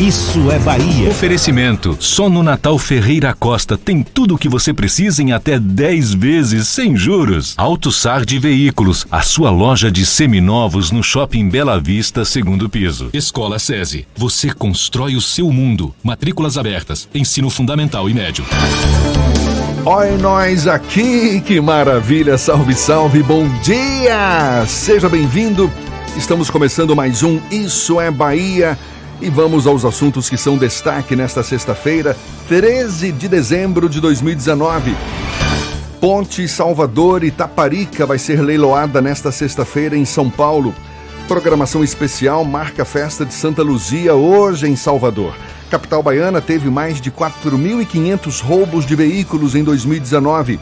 Isso é Bahia. Oferecimento. Só no Natal Ferreira Costa tem tudo o que você precisa em até 10 vezes sem juros. Auto Sard Veículos, a sua loja de seminovos no Shopping Bela Vista, segundo piso. Escola SESI. Você constrói o seu mundo. Matrículas abertas. Ensino fundamental e médio. Oi, nós aqui, que maravilha! Salve, salve, bom dia! Seja bem-vindo. Estamos começando mais um Isso é Bahia e vamos aos assuntos que são destaque nesta sexta-feira, 13 de dezembro de 2019. Ponte Salvador e Taparica vai ser leiloada nesta sexta-feira em São Paulo. Programação especial marca a festa de Santa Luzia hoje em Salvador. Capital baiana teve mais de 4.500 roubos de veículos em 2019.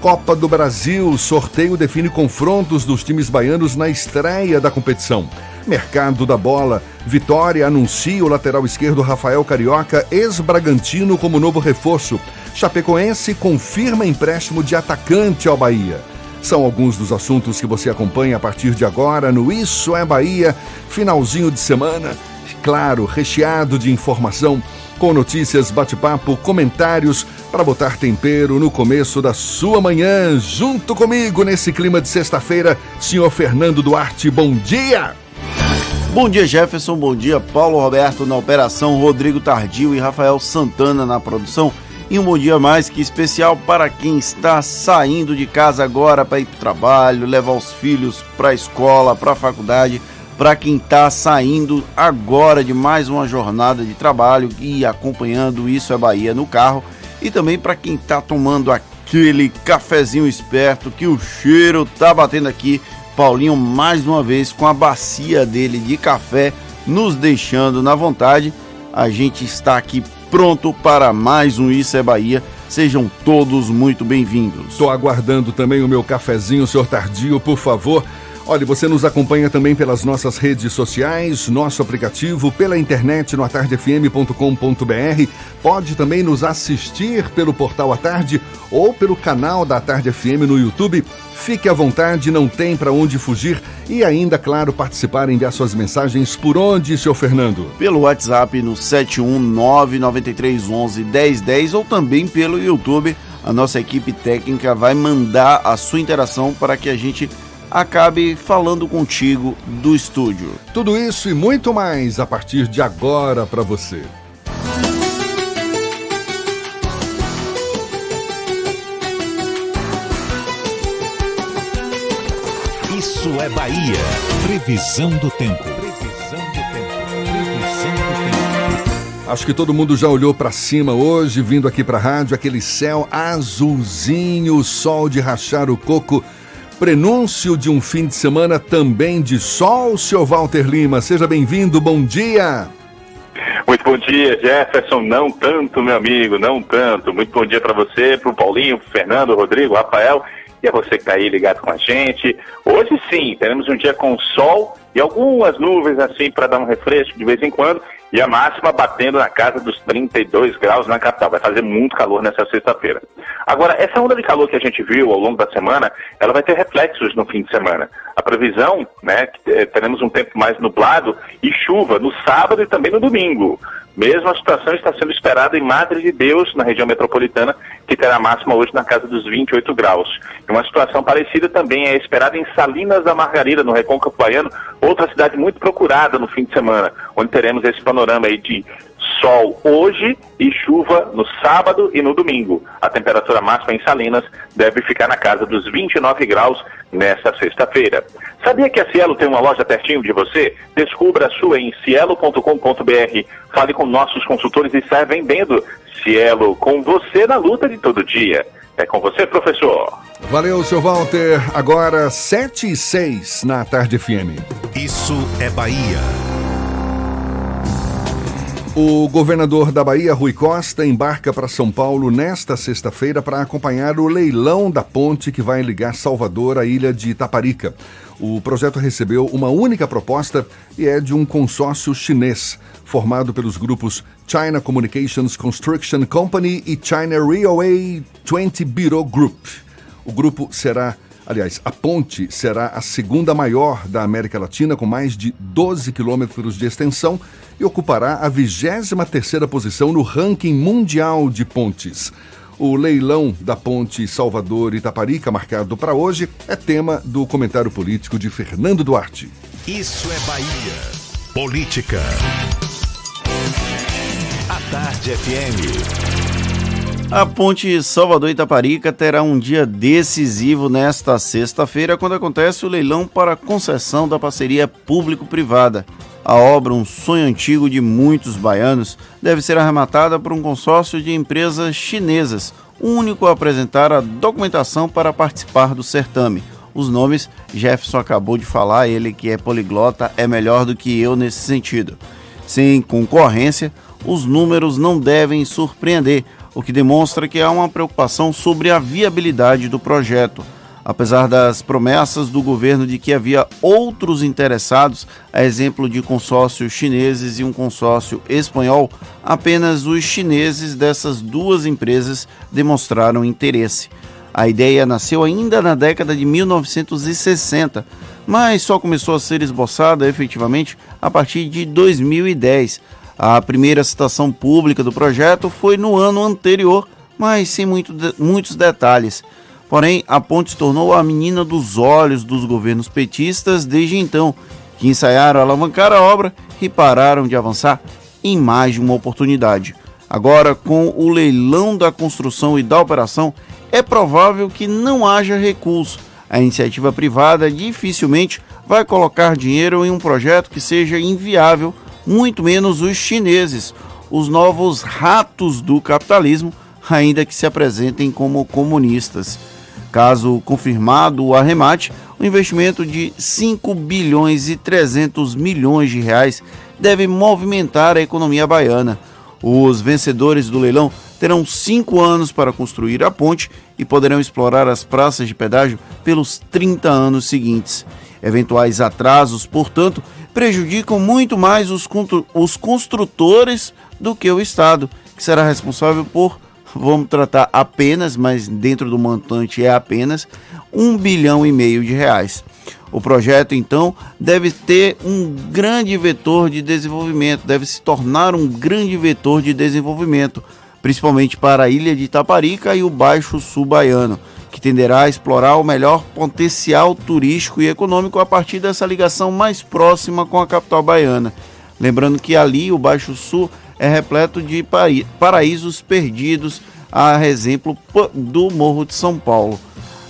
Copa do Brasil, sorteio define confrontos dos times baianos na estreia da competição. Mercado da bola. Vitória anuncia o lateral esquerdo Rafael Carioca, ex-Bragantino, como novo reforço. Chapecoense confirma empréstimo de atacante ao Bahia. São alguns dos assuntos que você acompanha a partir de agora no Isso é Bahia, finalzinho de semana. Claro, recheado de informação, com notícias, bate-papo, comentários para botar tempero no começo da sua manhã. Junto comigo nesse clima de sexta-feira, senhor Fernando Duarte, bom dia! Bom dia, Jefferson. Bom dia, Paulo Roberto na operação, Rodrigo Tardio e Rafael Santana na produção. E um bom dia mais que especial para quem está saindo de casa agora para ir para o trabalho, levar os filhos para a escola, para a faculdade, para quem está saindo agora de mais uma jornada de trabalho e acompanhando Isso é Bahia no carro, e também para quem está tomando aquele cafezinho esperto que o cheiro tá batendo aqui Paulinho mais uma vez com a bacia dele de café, nos deixando na vontade. A gente está aqui pronto para mais um Isso é Bahia. Sejam todos muito bem-vindos. Estou aguardando também o meu cafezinho, senhor Tardio, por favor. Olha, você nos acompanha também pelas nossas redes sociais, nosso aplicativo, pela internet no atardefm.com.br. Pode também nos assistir pelo portal A Tarde ou pelo canal da Tarde FM no YouTube. Fique à vontade, não tem para onde fugir e ainda, claro, participar e enviar suas mensagens por onde, senhor Fernando? Pelo WhatsApp no 71993111010 ou também pelo YouTube. A nossa equipe técnica vai mandar a sua interação para que a gente acabe falando contigo do estúdio. Tudo isso e muito mais a partir de agora para você. Isso é Bahia. Previsão do tempo. Previsão do tempo. Previsão do tempo. Acho que todo mundo já olhou para cima hoje, vindo aqui para a rádio, aquele céu azulzinho, sol de rachar o coco Prenúncio de um fim de semana também de sol, senhor Walter Lima. Seja bem-vindo, bom dia. Muito bom dia, Jefferson. Não tanto, meu amigo, não tanto. Muito bom dia para você, para o Paulinho, Fernando, Rodrigo, Rafael e a você que está aí ligado com a gente. Hoje sim, teremos um dia com sol e algumas nuvens assim para dar um refresco de vez em quando e a máxima batendo na casa dos 32 graus na capital. Vai fazer muito calor nessa sexta-feira. Agora, essa onda de calor que a gente viu ao longo da semana, ela vai ter reflexos no fim de semana. A previsão, né, eh, teremos um tempo mais nublado e chuva no sábado e também no domingo. Mesma situação está sendo esperada em Madre de Deus, na região metropolitana, que terá máxima hoje na casa dos 28 graus. Uma situação parecida também é esperada em Salinas da Margarida, no Recôncavo Baiano, outra cidade muito procurada no fim de semana, onde teremos esse panorama aí de sol hoje e chuva no sábado e no domingo. A temperatura máxima em Salinas deve ficar na casa dos 29 graus nesta sexta-feira. Sabia que a Cielo tem uma loja pertinho de você? Descubra a sua em cielo.com.br. Fale com nossos consultores e saia vendendo. Cielo, com você na luta de todo dia. É com você, professor. Valeu, seu Walter. Agora 7 e 6 na Tarde FM. Isso é Bahia. O governador da Bahia, Rui Costa, embarca para São Paulo nesta sexta-feira para acompanhar o leilão da ponte que vai ligar Salvador à ilha de Itaparica. O projeto recebeu uma única proposta e é de um consórcio chinês, formado pelos grupos China Communications Construction Company e China Railway 20 Bureau Group. O grupo será Aliás, a ponte será a segunda maior da América Latina, com mais de 12 quilômetros de extensão e ocupará a 23ª posição no ranking mundial de pontes. O leilão da ponte Salvador-Itaparica, marcado para hoje, é tema do comentário político de Fernando Duarte. Isso é Bahia. Política. A Tarde FM. A ponte Salvador-Itaparica terá um dia decisivo nesta sexta-feira, quando acontece o leilão para concessão da parceria público-privada. A obra, um sonho antigo de muitos baianos, deve ser arrematada por um consórcio de empresas chinesas, único a apresentar a documentação para participar do certame. Os nomes, Jefferson acabou de falar, ele que é poliglota é melhor do que eu nesse sentido. Sem concorrência, os números não devem surpreender o que demonstra que há uma preocupação sobre a viabilidade do projeto. Apesar das promessas do governo de que havia outros interessados, a exemplo de consórcios chineses e um consórcio espanhol, apenas os chineses dessas duas empresas demonstraram interesse. A ideia nasceu ainda na década de 1960, mas só começou a ser esboçada efetivamente a partir de 2010 a primeira citação pública do projeto foi no ano anterior, mas sem muito de, muitos detalhes. Porém, a ponte se tornou a menina dos olhos dos governos petistas desde então, que ensaiaram alavancar a obra e pararam de avançar em mais de uma oportunidade. Agora, com o leilão da construção e da operação, é provável que não haja recurso. A iniciativa privada dificilmente vai colocar dinheiro em um projeto que seja inviável muito menos os chineses, os novos ratos do capitalismo, ainda que se apresentem como comunistas. Caso confirmado o arremate, o investimento de 5 bilhões e 300 milhões de reais deve movimentar a economia baiana. Os vencedores do leilão terão cinco anos para construir a ponte e poderão explorar as praças de pedágio pelos 30 anos seguintes. Eventuais atrasos, portanto, prejudicam muito mais os, os construtores do que o Estado, que será responsável por, vamos tratar apenas, mas dentro do montante é apenas, um bilhão e meio de reais. O projeto, então, deve ter um grande vetor de desenvolvimento, deve se tornar um grande vetor de desenvolvimento, principalmente para a ilha de Itaparica e o Baixo Sul Baiano que tenderá a explorar o melhor potencial turístico e econômico a partir dessa ligação mais próxima com a capital baiana. Lembrando que ali o Baixo Sul é repleto de paraísos perdidos, a exemplo do Morro de São Paulo.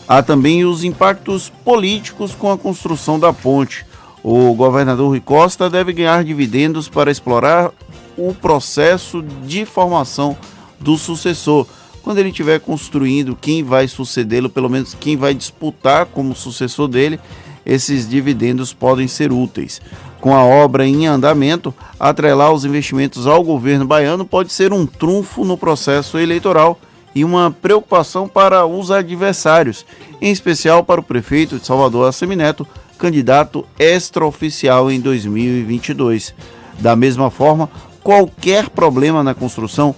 Há também os impactos políticos com a construção da ponte. O governador Rui Costa deve ganhar dividendos para explorar o processo de formação do sucessor quando ele estiver construindo quem vai sucedê-lo, pelo menos quem vai disputar como sucessor dele, esses dividendos podem ser úteis. Com a obra em andamento, atrelar os investimentos ao governo baiano pode ser um trunfo no processo eleitoral e uma preocupação para os adversários, em especial para o prefeito de Salvador Assemineto, candidato extraoficial em 2022. Da mesma forma, qualquer problema na construção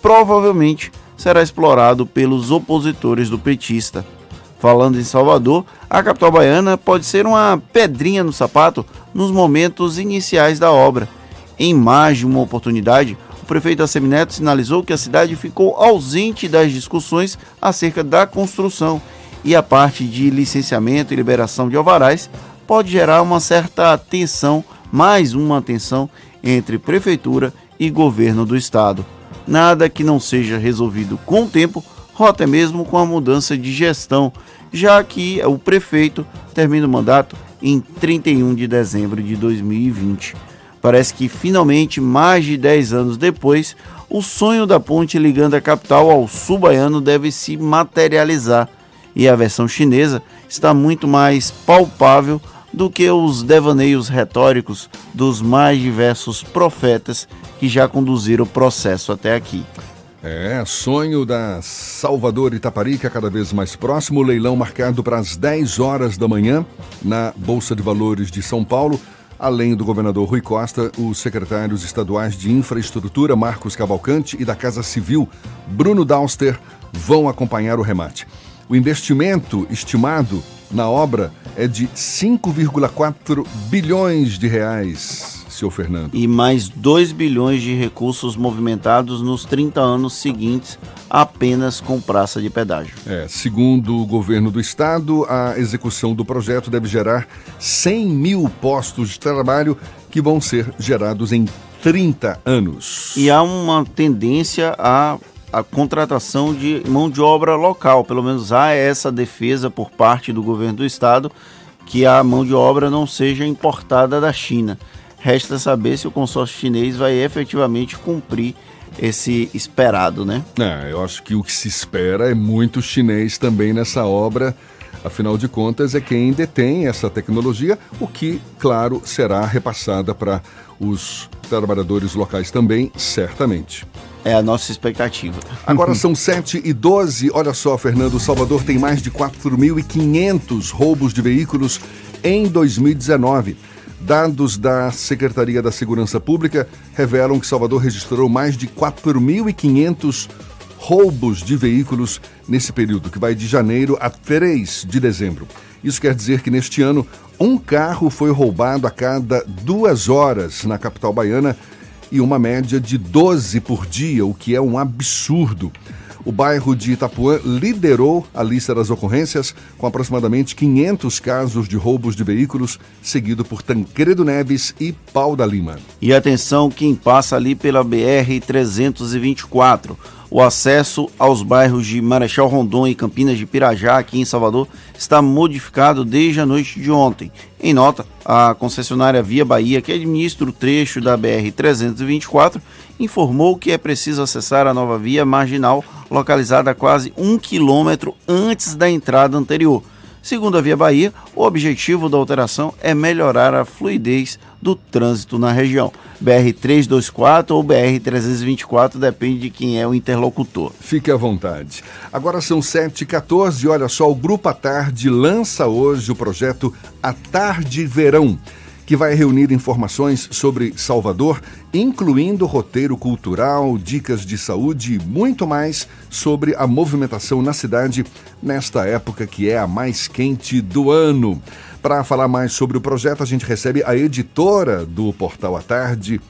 provavelmente será explorado pelos opositores do petista. Falando em Salvador, a capital baiana pode ser uma pedrinha no sapato nos momentos iniciais da obra. Em mais de uma oportunidade, o prefeito Assemineto sinalizou que a cidade ficou ausente das discussões acerca da construção e a parte de licenciamento e liberação de alvarás pode gerar uma certa tensão, mais uma tensão entre prefeitura e governo do estado nada que não seja resolvido com o tempo ou até mesmo com a mudança de gestão, já que o prefeito termina o mandato em 31 de dezembro de 2020. Parece que finalmente, mais de 10 anos depois, o sonho da ponte ligando a capital ao sul baiano deve se materializar e a versão chinesa está muito mais palpável do que os devaneios retóricos dos mais diversos profetas que já conduziram o processo até aqui. É, sonho da Salvador Itaparica cada vez mais próximo, leilão marcado para as 10 horas da manhã na Bolsa de Valores de São Paulo. Além do governador Rui Costa, os secretários estaduais de Infraestrutura, Marcos Cavalcante, e da Casa Civil, Bruno Dauster, vão acompanhar o remate. O investimento estimado na obra é de 5,4 bilhões de reais seu Fernando. E mais 2 bilhões de recursos movimentados nos 30 anos seguintes, apenas com praça de pedágio. É, segundo o governo do estado, a execução do projeto deve gerar 100 mil postos de trabalho que vão ser gerados em 30 anos. E há uma tendência a a contratação de mão de obra local. Pelo menos há essa defesa por parte do governo do estado que a mão de obra não seja importada da China. Resta saber se o consórcio chinês vai efetivamente cumprir esse esperado, né? É, eu acho que o que se espera é muito chinês também nessa obra. Afinal de contas, é quem detém essa tecnologia, o que, claro, será repassada para os trabalhadores locais também, certamente. É a nossa expectativa. Agora são 7 e 12. Olha só, Fernando, Salvador tem mais de 4.500 roubos de veículos em 2019. Dados da Secretaria da Segurança Pública revelam que Salvador registrou mais de 4.500 roubos de veículos nesse período, que vai de janeiro a 3 de dezembro. Isso quer dizer que neste ano, um carro foi roubado a cada duas horas na capital baiana e uma média de 12 por dia, o que é um absurdo. O bairro de Itapuã liderou a lista das ocorrências, com aproximadamente 500 casos de roubos de veículos, seguido por Tancredo Neves e Pau da Lima. E atenção, quem passa ali pela BR-324. O acesso aos bairros de Marechal Rondon e Campinas de Pirajá, aqui em Salvador, está modificado desde a noite de ontem. Em nota, a concessionária Via Bahia, que administra o trecho da BR-324, informou que é preciso acessar a nova via marginal localizada a quase um quilômetro antes da entrada anterior. Segundo a Via Bahia, o objetivo da alteração é melhorar a fluidez do trânsito na região. BR-324 ou BR-324, depende de quem é o interlocutor. Fique à vontade. Agora são 7h14 e olha só, o Grupo A Tarde lança hoje o projeto A Tarde Verão que vai reunir informações sobre Salvador, incluindo roteiro cultural, dicas de saúde e muito mais sobre a movimentação na cidade nesta época que é a mais quente do ano. Para falar mais sobre o projeto, a gente recebe a editora do Portal à Tarde,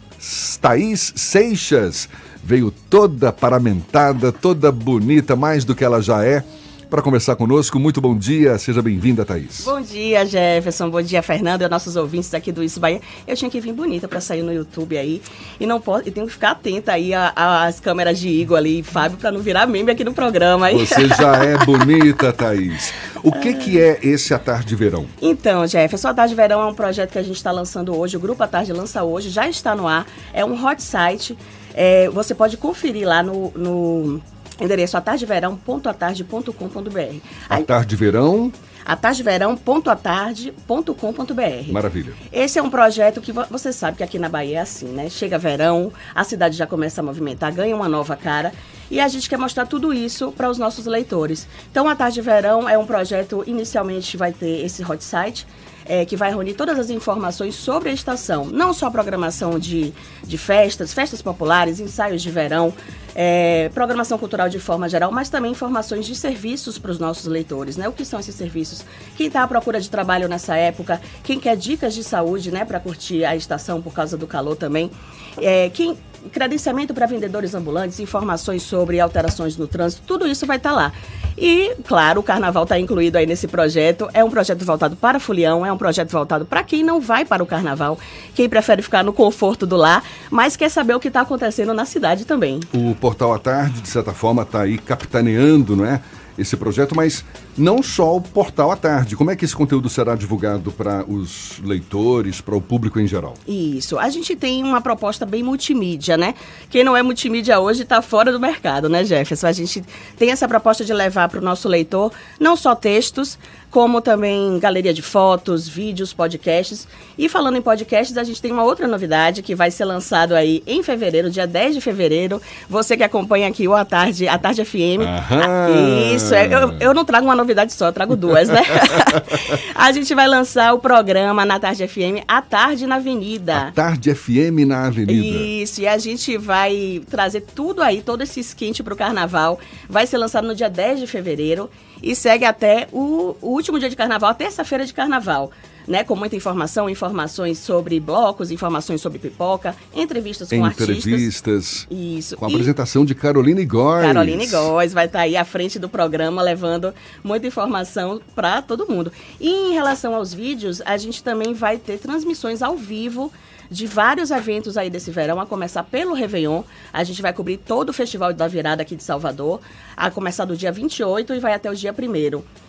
Thaís Seixas. Veio toda paramentada, toda bonita, mais do que ela já é para conversar conosco. Muito bom dia, seja bem-vinda, Thaís. Bom dia, Jefferson. Bom dia, Fernando e nossos ouvintes aqui do Isso Bahia. Eu tinha que vir bonita para sair no YouTube aí e não posso, e tenho que ficar atenta aí às câmeras de Igor ali e Fábio para não virar meme aqui no programa. Aí. Você já é bonita, Thaís. O que, que é esse A Tarde de Verão? Então, Jefferson, A Tarde de Verão é um projeto que a gente está lançando hoje, o Grupo A Tarde lança hoje, já está no ar, é um hot site, é, você pode conferir lá no, no Endereço atardeverão.atarde.com.br. Atardeverão? atardeverão.atarde.com.br. Maravilha. Esse é um projeto que você sabe que aqui na Bahia é assim, né? Chega verão, a cidade já começa a movimentar, ganha uma nova cara e a gente quer mostrar tudo isso para os nossos leitores. Então, a Tarde Verão é um projeto, inicialmente vai ter esse hot site, é, que vai reunir todas as informações sobre a estação. Não só a programação de, de festas, festas populares, ensaios de verão, é, programação cultural de forma geral, mas também informações de serviços para os nossos leitores, né? O que são esses serviços? Quem está à procura de trabalho nessa época, quem quer dicas de saúde, né, para curtir a estação por causa do calor também, é, quem credenciamento para vendedores ambulantes, informações sobre alterações no trânsito, tudo isso vai estar tá lá. E, claro, o carnaval está incluído aí nesse projeto. É um projeto voltado para Fulião, é um projeto voltado para quem não vai para o carnaval, quem prefere ficar no conforto do lar, mas quer saber o que está acontecendo na cidade também. O Portal à Tarde, de certa forma, está aí capitaneando, não é? Esse projeto, mas não só o portal à tarde. Como é que esse conteúdo será divulgado para os leitores, para o público em geral? Isso. A gente tem uma proposta bem multimídia, né? Quem não é multimídia hoje está fora do mercado, né, Jefferson? A gente tem essa proposta de levar para o nosso leitor não só textos, como também galeria de fotos, vídeos, podcasts. E falando em podcasts, a gente tem uma outra novidade que vai ser lançado aí em fevereiro, dia 10 de fevereiro. Você que acompanha aqui o A Tarde, a Tarde FM. Aham. Isso, é, eu, eu não trago uma novidade só, eu trago duas, né? a gente vai lançar o programa na Tarde FM, A Tarde na Avenida. A Tarde FM na Avenida. Isso, e a gente vai trazer tudo aí, todo esse esquente para o carnaval. Vai ser lançado no dia 10 de fevereiro e segue até o, o último dia de carnaval, terça-feira de carnaval. Né, com muita informação, informações sobre blocos, informações sobre pipoca, entrevistas com entrevistas, artistas. Isso. Com a apresentação de Caroline Góes. Caroline Góes vai estar tá aí à frente do programa, levando muita informação para todo mundo. E em relação aos vídeos, a gente também vai ter transmissões ao vivo de vários eventos aí desse verão, a começar pelo Réveillon. A gente vai cobrir todo o Festival da Virada aqui de Salvador, a começar do dia 28 e vai até o dia 1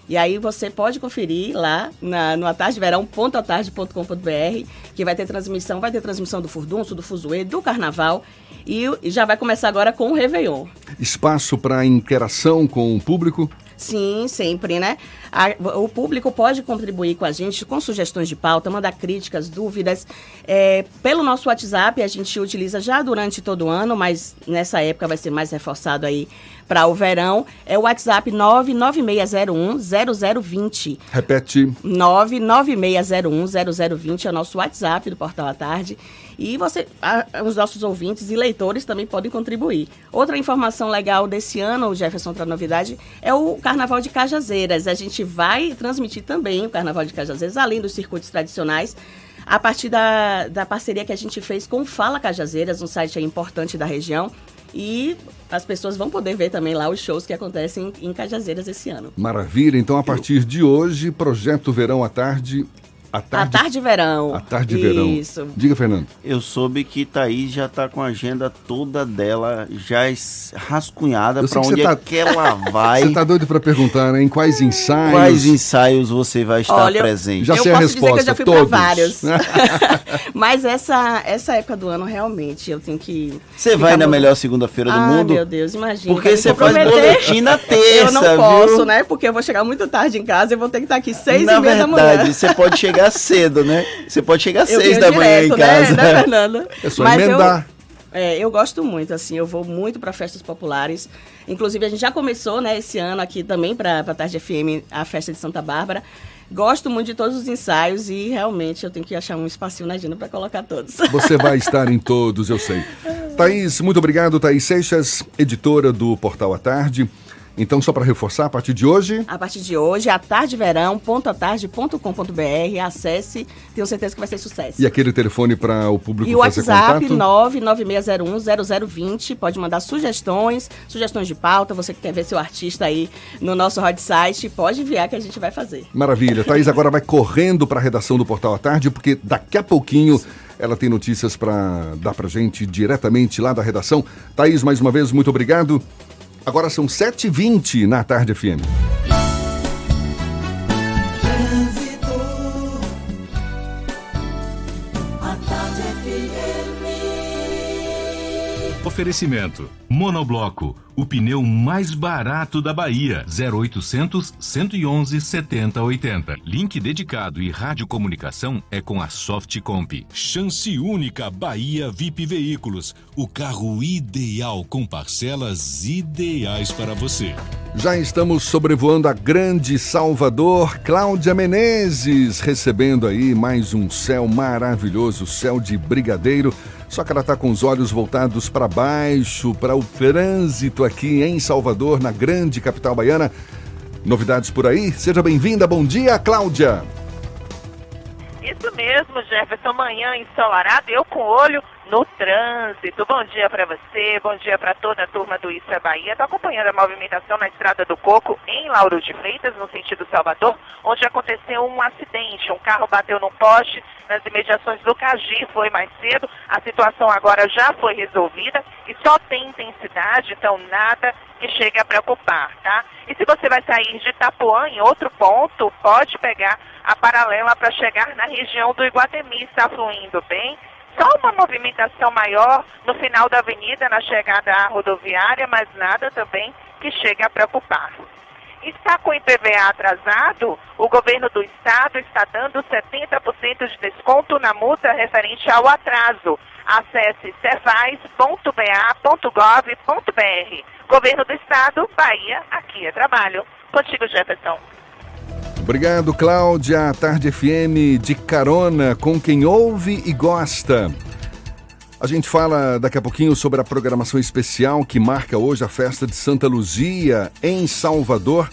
E aí você pode conferir lá na, no atardeverão.atarde.com.br, que vai ter transmissão, vai ter transmissão do Furdunço, do Fuzuê, do Carnaval e, e já vai começar agora com o Réveillon. Espaço para interação com o público? Sim, sempre, né? A, o público pode contribuir com a gente com sugestões de pauta, mandar críticas, dúvidas. É, pelo nosso WhatsApp, a gente utiliza já durante todo o ano, mas nessa época vai ser mais reforçado aí para o verão. É o WhatsApp 996010020. Repete. 996010020 é o nosso WhatsApp do Portal à Tarde. E você, a, os nossos ouvintes e leitores também podem contribuir. Outra informação legal desse ano, o Jefferson, outra novidade, é o Carnaval de Cajazeiras. A gente vai transmitir também o Carnaval de Cajazeiras, além dos circuitos tradicionais, a partir da, da parceria que a gente fez com Fala Cajazeiras, um site importante da região. E as pessoas vão poder ver também lá os shows que acontecem em Cajazeiras esse ano. Maravilha. Então, a partir de hoje, Projeto Verão à Tarde a tarde, a tarde verão. A tarde verão. Isso. Diga, Fernando. Eu soube que Thaís já está com a agenda toda dela já rascunhada para onde tá... é que ela vai. Você está doido para perguntar, né? Em quais ensaios? Quais ensaios você vai estar Olha, presente? Já sei a resposta. Dizer que eu já fui para vários. Mas essa, essa época do ano, realmente, eu tenho que. Você vai na melhor segunda-feira do ah, mundo? meu Deus, imagina. Porque você faz boletim na terça. Eu não posso, viu? né? Porque eu vou chegar muito tarde em casa e vou ter que estar aqui seis na e meia verdade, da manhã. Na verdade, você pode chegar chegar cedo, né? Você pode chegar às seis da manhã em né, casa. Né, né, Fernanda? É só Mas emendar. Eu, é, eu gosto muito, assim, eu vou muito para festas populares. Inclusive, a gente já começou, né, esse ano aqui também para a Tarde FM, a festa de Santa Bárbara. Gosto muito de todos os ensaios e realmente eu tenho que achar um espacinho na agenda para colocar todos. Você vai estar em todos, eu sei. Thaís, muito obrigado. Thaís Seixas, editora do Portal à Tarde. Então, só para reforçar, a partir de hoje. A partir de hoje, atardeverão.atarde.com.br. Acesse, tenho certeza que vai ser sucesso. E aquele telefone para o público e fazer WhatsApp, contato? 996010020. Pode mandar sugestões, sugestões de pauta. Você que quer ver seu artista aí no nosso hot site, pode enviar que a gente vai fazer. Maravilha. Thaís agora vai correndo para a redação do Portal à Tarde, porque daqui a pouquinho. Ela tem notícias para dar para gente diretamente lá da redação. Thaís, mais uma vez, muito obrigado. Agora são 7h20 na Tarde FM. Oferecimento: Monobloco, o pneu mais barato da Bahia. 0800 111 7080. Link dedicado e radiocomunicação é com a Softcomp. Chance única Bahia VIP Veículos. O carro ideal com parcelas ideais para você. Já estamos sobrevoando a grande Salvador. Cláudia Menezes recebendo aí mais um céu maravilhoso, céu de brigadeiro. Só que ela está com os olhos voltados para baixo, para o trânsito aqui em Salvador, na grande capital baiana. Novidades por aí? Seja bem-vinda. Bom dia, Cláudia. Isso mesmo, Jefferson. Manhã ensolarado, eu com olho no trânsito. Bom dia para você, bom dia para toda a turma do é Bahia. Estou acompanhando a movimentação na Estrada do Coco, em Lauro de Freitas, no sentido Salvador, onde aconteceu um acidente. Um carro bateu num poste nas imediações do Cagi, foi mais cedo. A situação agora já foi resolvida e só tem intensidade, então nada que chegue a preocupar, tá? E se você vai sair de Itapuã, em outro ponto, pode pegar a paralela para chegar na região do Iguatemi, está fluindo bem só uma movimentação maior no final da avenida, na chegada à rodoviária, mas nada também que chegue a preocupar. Está com o IPVA atrasado? O governo do estado está dando 70% de desconto na multa referente ao atraso. Acesse cefaz.ba.gov.br. Governo do Estado, Bahia, aqui é trabalho. Contigo, Jefferson. Obrigado, Cláudia. Tarde FM de carona com quem ouve e gosta. A gente fala daqui a pouquinho sobre a programação especial que marca hoje a festa de Santa Luzia em Salvador.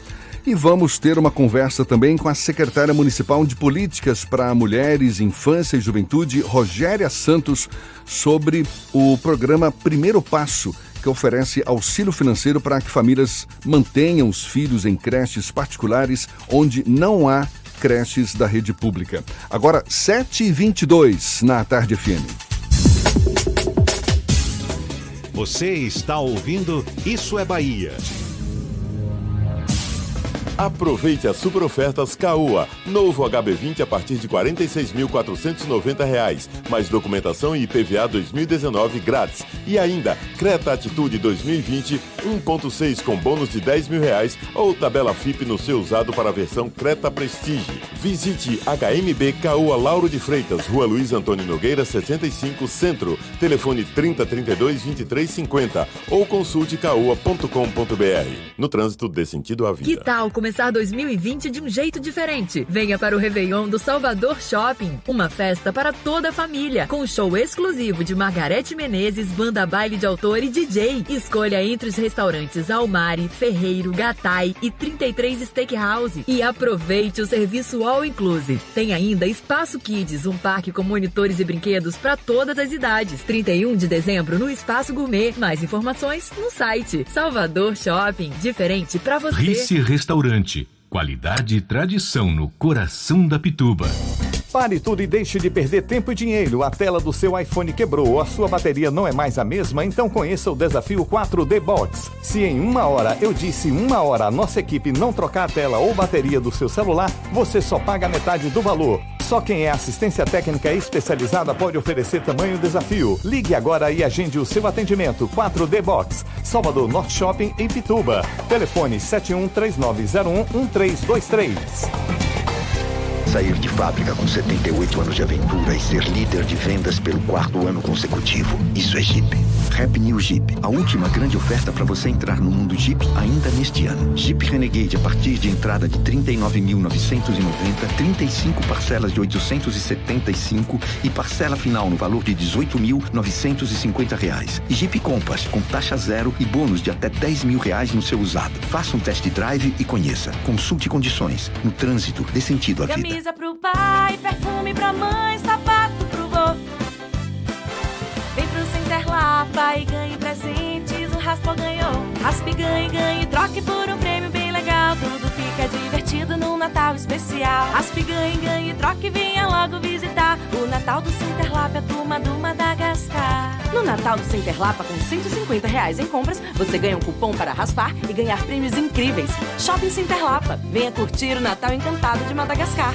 E vamos ter uma conversa também com a secretária municipal de Políticas para Mulheres, Infância e Juventude, Rogéria Santos, sobre o programa Primeiro Passo, oferece auxílio financeiro para que famílias mantenham os filhos em creches particulares onde não há creches da rede pública. Agora, 7h22 na Tarde FM. Você está ouvindo Isso é Bahia. Aproveite as super ofertas Caoa. Novo HB20 a partir de R$ 46.490. Mais documentação e IPVA 2019 grátis. E ainda, Creta Atitude 2020 1.6 com bônus de 10 mil reais ou tabela FIP no seu usado para a versão Creta Prestige. Visite HMB Caoa Lauro de Freitas, Rua Luiz Antônio Nogueira 75 Centro. Telefone 3032 2350 ou consulte caoa.com.br. No trânsito dê sentido à vida. Que tal começar 2020 de um jeito diferente. Venha para o Réveillon do Salvador Shopping, uma festa para toda a família, com show exclusivo de Margarete Menezes, banda baile de autor e DJ. Escolha entre os restaurantes Almari, Ferreiro, Gatai e 33 Steakhouse e aproveite o serviço All Inclusive. Tem ainda Espaço Kids, um parque com monitores e brinquedos para todas as idades. 31 de dezembro no Espaço Gourmet. Mais informações no site Salvador Shopping. Diferente para você. Rice Restaurante Qualidade e tradição no coração da Pituba. Pare tudo e deixe de perder tempo e dinheiro. A tela do seu iPhone quebrou ou a sua bateria não é mais a mesma, então conheça o desafio 4D Box. Se em uma hora, eu disse uma hora, a nossa equipe não trocar a tela ou bateria do seu celular, você só paga metade do valor. Só quem é assistência técnica especializada pode oferecer tamanho desafio. Ligue agora e agende o seu atendimento 4D Box. Salvador Norte Shopping em Pituba. Telefone 7139011323. Sair de fábrica com 78 anos de aventura e ser líder de vendas pelo quarto ano consecutivo. Isso é Jeep. Rap New Jeep. A última grande oferta para você entrar no mundo Jeep ainda neste ano. Jeep Renegade a partir de entrada de 39.990, 35 parcelas de 875 e parcela final no valor de 18.950 reais. E Jeep Compass com taxa zero e bônus de até 10 mil reais no seu usado. Faça um test drive e conheça. Consulte condições. No trânsito, dê sentido à vida. Camisa pro pai, perfume pra mãe, sapato pro vô. Vem pro Center Lapa e ganhe presentes, o Raspa ganhou. Raspe, ganhe, ganhe, troque por um prêmio bem legal. Tudo fica divertido num Natal especial. Raspe, ganhe, ganhe, troque, venha logo visitar. O Natal do Center Lapa é a turma do Madagascar. No Natal do Center Lapa, com 150 reais em compras, você ganha um cupom para raspar e ganhar prêmios incríveis. Shopping Center Lapa. Venha curtir o Natal encantado de Madagascar.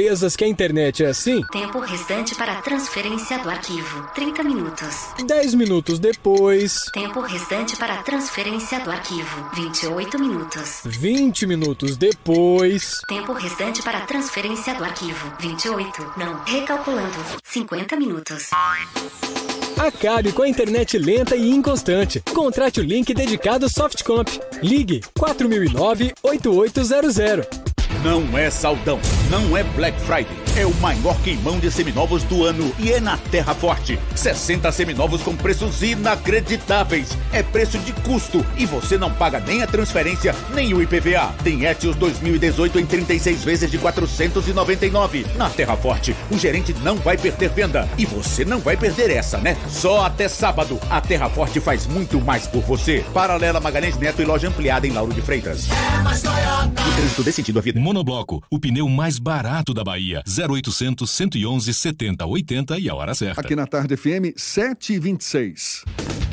empresas que a internet é assim? Tempo restante para transferência do arquivo: 30 minutos. 10 minutos depois. Tempo restante para transferência do arquivo: 28 minutos. 20 minutos depois. Tempo restante para transferência do arquivo: 28. Não, recalculando: 50 minutos. Acabe com a internet lenta e inconstante. Contrate o link dedicado Softcomp. Ligue 4009-8800. Não é saldão Não é Black Friday, é o maior queimão de seminovos do ano e é na Terra Forte. 60 seminovos com preços inacreditáveis. É preço de custo e você não paga nem a transferência nem o IPVA. Tem Etios 2018 em 36 vezes de 499. Na Terra Forte, o gerente não vai perder venda e você não vai perder essa, né? Só até sábado. A Terra Forte faz muito mais por você. Paralela Magalhães Neto e loja ampliada em Lauro de Freitas. É mais Toyota. O trânsito desse sentido à vida. Monobloco, o pneu mais barato da Bahia. 0800 111 70 80 e a hora certa. Aqui na Tarde FM, 7h26.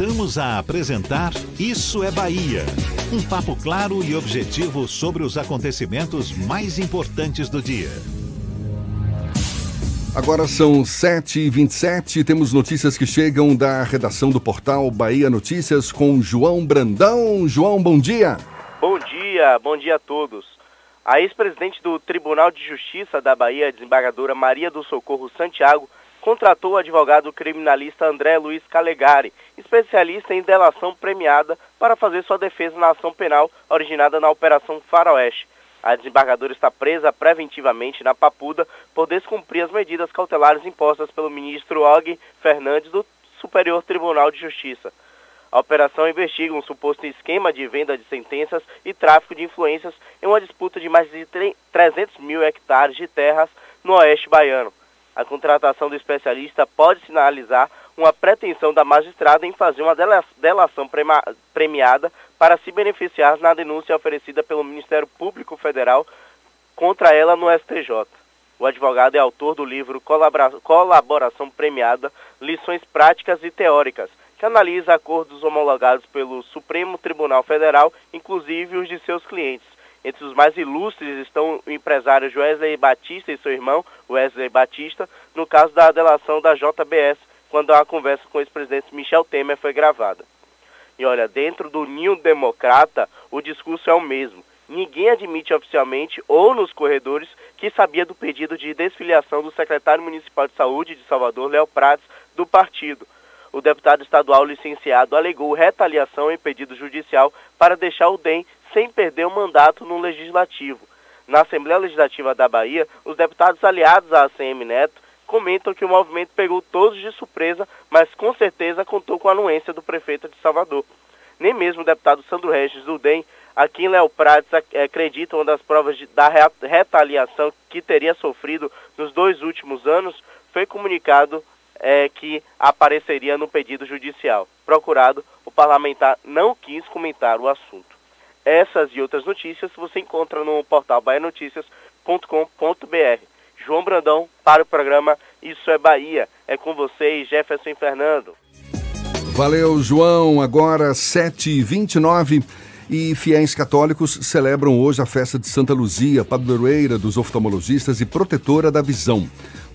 Voltamos a apresentar Isso é Bahia. Um papo claro e objetivo sobre os acontecimentos mais importantes do dia. Agora são 7h27, temos notícias que chegam da redação do portal Bahia Notícias com João Brandão. João, bom dia. Bom dia, bom dia a todos. A ex-presidente do Tribunal de Justiça da Bahia, desembargadora Maria do Socorro Santiago, contratou o advogado criminalista André Luiz Calegari, especialista em delação premiada, para fazer sua defesa na ação penal originada na Operação Faroeste. A desembargadora está presa preventivamente na Papuda por descumprir as medidas cautelares impostas pelo ministro Og Fernandes do Superior Tribunal de Justiça. A operação investiga um suposto esquema de venda de sentenças e tráfico de influências em uma disputa de mais de 300 mil hectares de terras no oeste baiano. A contratação do especialista pode sinalizar uma pretensão da magistrada em fazer uma delação premiada para se beneficiar na denúncia oferecida pelo Ministério Público Federal contra ela no STJ. O advogado é autor do livro Colaboração Premiada, Lições Práticas e Teóricas, que analisa acordos homologados pelo Supremo Tribunal Federal, inclusive os de seus clientes. Entre os mais ilustres estão o empresário Wesley Batista e seu irmão, Wesley Batista, no caso da delação da JBS, quando a conversa com o ex-presidente Michel Temer foi gravada. E olha, dentro do ninho democrata, o discurso é o mesmo. Ninguém admite oficialmente ou nos corredores que sabia do pedido de desfiliação do secretário municipal de saúde de Salvador, Léo Prates, do partido. O deputado estadual licenciado alegou retaliação em pedido judicial para deixar o DEM sem perder o mandato no Legislativo. Na Assembleia Legislativa da Bahia, os deputados aliados à ACM Neto comentam que o movimento pegou todos de surpresa, mas com certeza contou com a anuência do prefeito de Salvador. Nem mesmo o deputado Sandro Regis do DEM, a quem Léo Prates acredita uma das provas de, da retaliação que teria sofrido nos dois últimos anos, foi comunicado é, que apareceria no pedido judicial. Procurado, o parlamentar não quis comentar o assunto. Essas e outras notícias você encontra no portal baianoticias.com.br. João Brandão para o programa Isso é Bahia. É com vocês, Jefferson Fernando. Valeu, João. Agora 7h29 e fiéis católicos celebram hoje a festa de Santa Luzia, padroeira dos oftalmologistas e protetora da visão.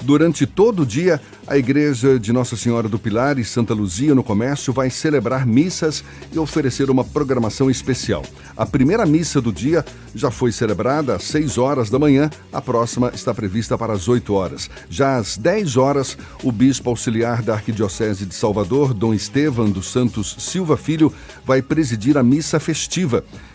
Durante todo o dia, a Igreja de Nossa Senhora do Pilar e Santa Luzia no Comércio vai celebrar missas e oferecer uma programação especial. A primeira missa do dia já foi celebrada às 6 horas da manhã, a próxima está prevista para as 8 horas. Já às 10 horas, o bispo auxiliar da Arquidiocese de Salvador, Dom Estevam dos Santos Silva Filho, vai presidir a missa festiva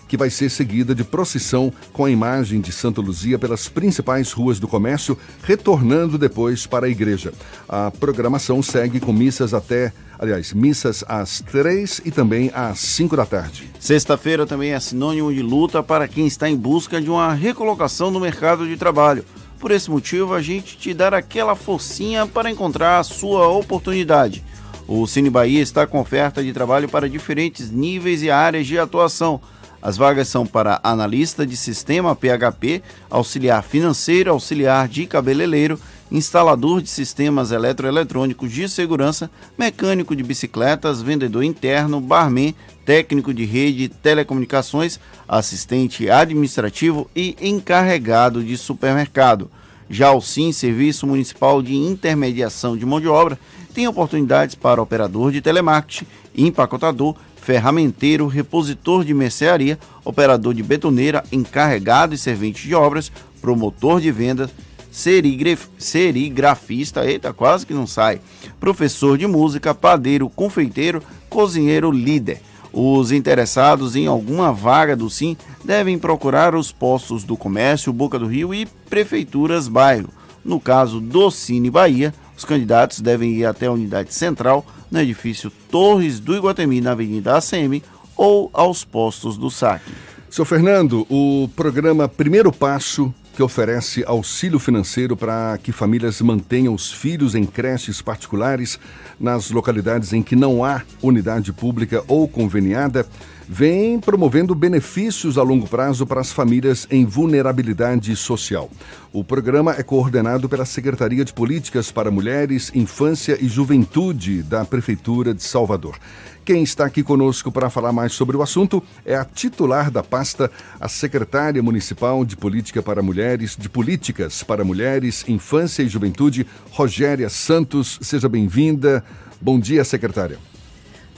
que vai ser seguida de procissão com a imagem de Santa Luzia pelas principais ruas do comércio, retornando depois para a igreja. A programação segue com missas até aliás, missas às três e também às cinco da tarde. Sexta-feira também é sinônimo de luta para quem está em busca de uma recolocação no mercado de trabalho. Por esse motivo, a gente te dá aquela forcinha para encontrar a sua oportunidade. O Cine Bahia está com oferta de trabalho para diferentes níveis e áreas de atuação as vagas são para analista de sistema PHP, auxiliar financeiro, auxiliar de cabeleireiro, instalador de sistemas eletroeletrônicos de segurança, mecânico de bicicletas, vendedor interno, barman, técnico de rede, telecomunicações, assistente administrativo e encarregado de supermercado. Já o SIM, Serviço Municipal de Intermediação de Mão de Obra, tem oportunidades para operador de telemarketing, empacotador, ferramenteiro, repositor de mercearia, operador de betoneira, encarregado e servente de obras, promotor de vendas, serigraf, serigrafista, eita, quase que não sai, professor de música, padeiro, confeiteiro, cozinheiro, líder. Os interessados em alguma vaga do SIM devem procurar os postos do comércio Boca do Rio e prefeituras bairro. No caso do Cine Bahia, os candidatos devem ir até a unidade central no edifício Torres do Iguatemi, na Avenida ACM, ou aos postos do saque. Seu Fernando, o programa Primeiro Passo, que oferece auxílio financeiro para que famílias mantenham os filhos em creches particulares nas localidades em que não há unidade pública ou conveniada, vem promovendo benefícios a longo prazo para as famílias em vulnerabilidade social. O programa é coordenado pela Secretaria de Políticas para Mulheres, Infância e Juventude da Prefeitura de Salvador. Quem está aqui conosco para falar mais sobre o assunto é a titular da pasta, a secretária municipal de Política para Mulheres, de Políticas para Mulheres, Infância e Juventude, Rogéria Santos. Seja bem-vinda. Bom dia, secretária.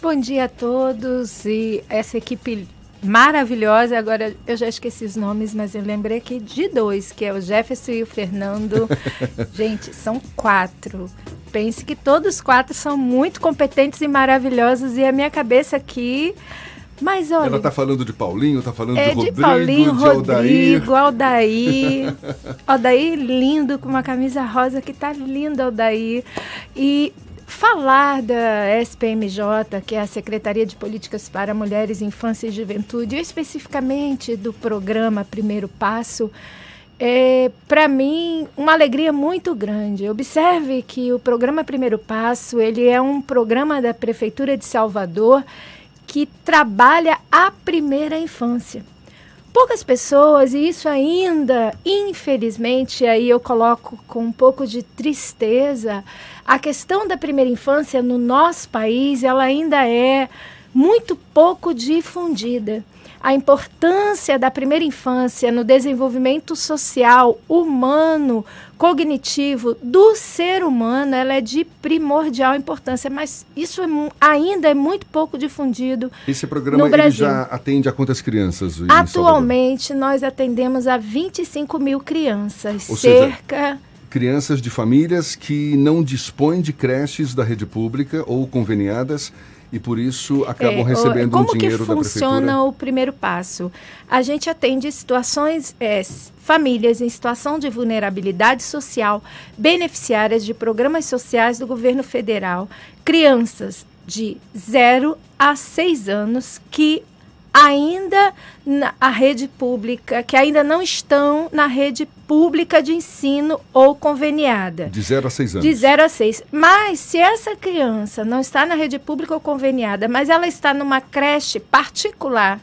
Bom dia a todos e essa equipe maravilhosa. Agora eu já esqueci os nomes, mas eu lembrei aqui de dois, que é o Jefferson e o Fernando. Gente, são quatro. Pense que todos quatro são muito competentes e maravilhosos e a minha cabeça aqui mas olha. Ela tá falando de Paulinho, tá falando é de Rodrigo, de Paulinho, de Rodrigo, Aldair. Aldair lindo, com uma camisa rosa que tá linda, Aldair. E falar da SPMJ, que é a Secretaria de Políticas para Mulheres, Infância e Juventude, especificamente do programa Primeiro Passo, é, para mim, uma alegria muito grande. Observe que o programa Primeiro Passo, ele é um programa da Prefeitura de Salvador que trabalha a primeira infância. Poucas pessoas, e isso ainda, infelizmente, aí eu coloco com um pouco de tristeza, a questão da primeira infância no nosso país, ela ainda é muito pouco difundida a importância da primeira infância no desenvolvimento social, humano, cognitivo do ser humano, ela é de primordial importância, mas isso é, ainda é muito pouco difundido. Esse programa ele já atende a quantas crianças? Atualmente nós atendemos a 25 mil crianças, Ou cerca. Seja, crianças de famílias que não dispõem de creches da rede pública ou conveniadas e por isso acabam é, recebendo um dinheiro da prefeitura. Como que funciona o primeiro passo? A gente atende situações, é, famílias em situação de vulnerabilidade social, beneficiárias de programas sociais do governo federal, crianças de 0 a 6 anos que ainda na a rede pública, que ainda não estão na rede pública de ensino ou conveniada. De 0 a 6 anos. De 0 a 6. Mas se essa criança não está na rede pública ou conveniada, mas ela está numa creche particular,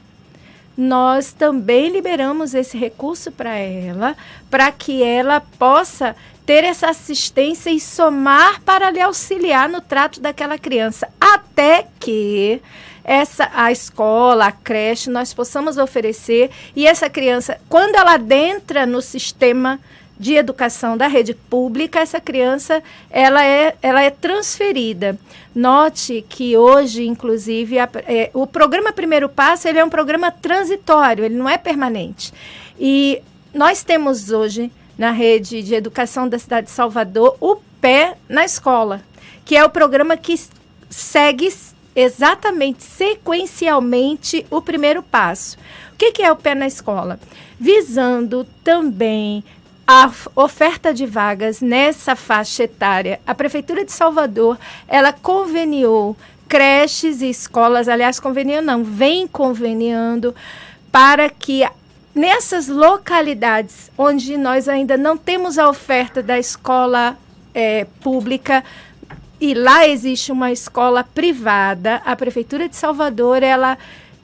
nós também liberamos esse recurso para ela, para que ela possa ter essa assistência e somar para lhe auxiliar no trato daquela criança, até que essa a escola, a creche, nós possamos oferecer e essa criança, quando ela adentra no sistema de educação da rede pública, essa criança ela é, ela é transferida. Note que hoje, inclusive, a, é, o programa Primeiro Passo ele é um programa transitório, ele não é permanente. E nós temos hoje na rede de educação da cidade de Salvador o pé na escola, que é o programa que segue exatamente sequencialmente o primeiro passo. O que, que é o pé na escola? Visando também a oferta de vagas nessa faixa etária. A Prefeitura de Salvador, ela conveniou creches e escolas, aliás, conveniou não, vem conveniando para que nessas localidades onde nós ainda não temos a oferta da escola é, pública, e lá existe uma escola privada, a prefeitura de Salvador, ela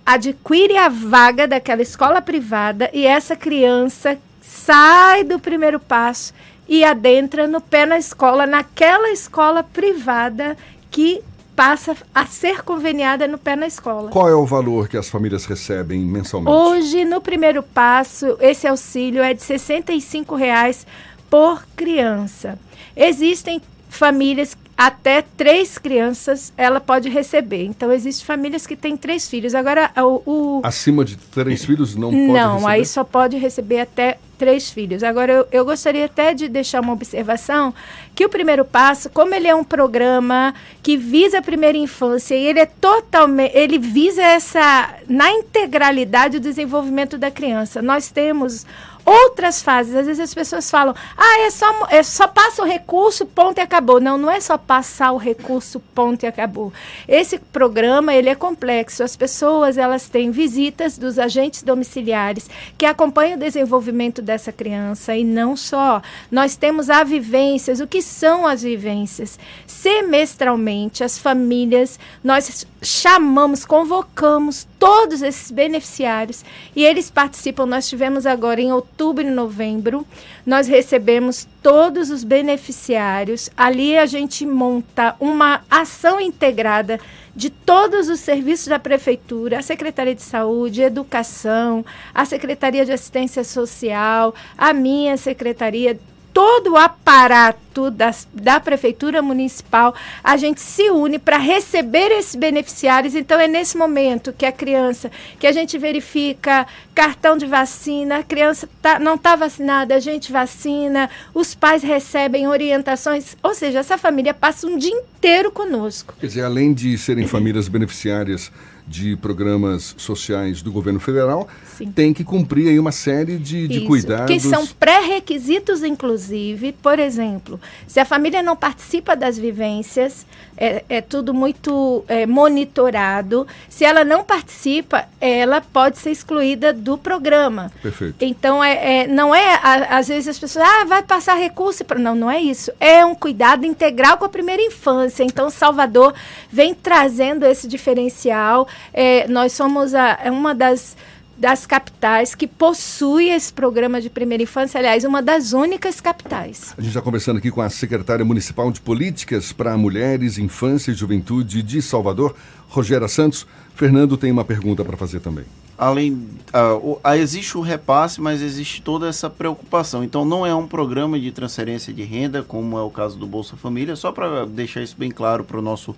adquire a vaga daquela escola privada e essa criança sai do primeiro passo e adentra no pé na escola, naquela escola privada que passa a ser conveniada no pé na escola. Qual é o valor que as famílias recebem mensalmente? Hoje, no primeiro passo, esse auxílio é de 65 reais por criança. Existem famílias até três crianças ela pode receber. Então, existem famílias que têm três filhos. Agora, o. o... Acima de três filhos não pode Não, receber? aí só pode receber até três filhos. Agora, eu, eu gostaria até de deixar uma observação que o primeiro passo, como ele é um programa que visa a primeira infância e ele é totalmente, ele visa essa na integralidade o desenvolvimento da criança. Nós temos outras fases. Às vezes as pessoas falam, ah, é só, é só passa o recurso, ponto e acabou. Não, não é só passar o recurso, ponto e acabou. Esse programa, ele é complexo. As pessoas, elas têm visitas dos agentes domiciliares que acompanham o desenvolvimento dessa criança e não só. Nós temos a vivências. O que são as vivências? Semestralmente, as famílias, nós chamamos, convocamos todos esses beneficiários e eles participam. Nós tivemos agora em outubro e novembro, nós recebemos todos os beneficiários. Ali a gente monta uma ação integrada de todos os serviços da prefeitura, a Secretaria de Saúde, Educação, a Secretaria de Assistência Social, a minha secretaria todo o aparato das, da Prefeitura Municipal, a gente se une para receber esses beneficiários. Então, é nesse momento que a criança, que a gente verifica cartão de vacina, a criança tá, não está vacinada, a gente vacina, os pais recebem orientações, ou seja, essa família passa um dia inteiro conosco. Quer dizer, além de serem famílias beneficiárias de programas sociais do governo federal, Sim. tem que cumprir aí uma série de, de Isso, cuidados. Que são pré-requisitos, inclusive. Por exemplo, se a família não participa das vivências, é, é tudo muito é, monitorado. Se ela não participa, ela pode ser excluída do programa. Perfeito. Então, é, é- não é, a- às vezes as pessoas, ah, vai passar recurso. pra-" Não, não é isso. É um cuidado integral com a primeira infância. Então, Salvador vem trazendo esse diferencial. É, nós somos a, é uma das, das capitais que possui esse programa de primeira infância. Aliás, uma das únicas capitais. A gente está conversando aqui com a secretária municipal de Políticas para Mulheres, Infância e Juventude de Salvador, Rogéria Santos. Fernando tem uma pergunta para fazer também. Além, ah, ah, existe o repasse, mas existe toda essa preocupação. Então, não é um programa de transferência de renda, como é o caso do Bolsa Família, só para deixar isso bem claro para o nosso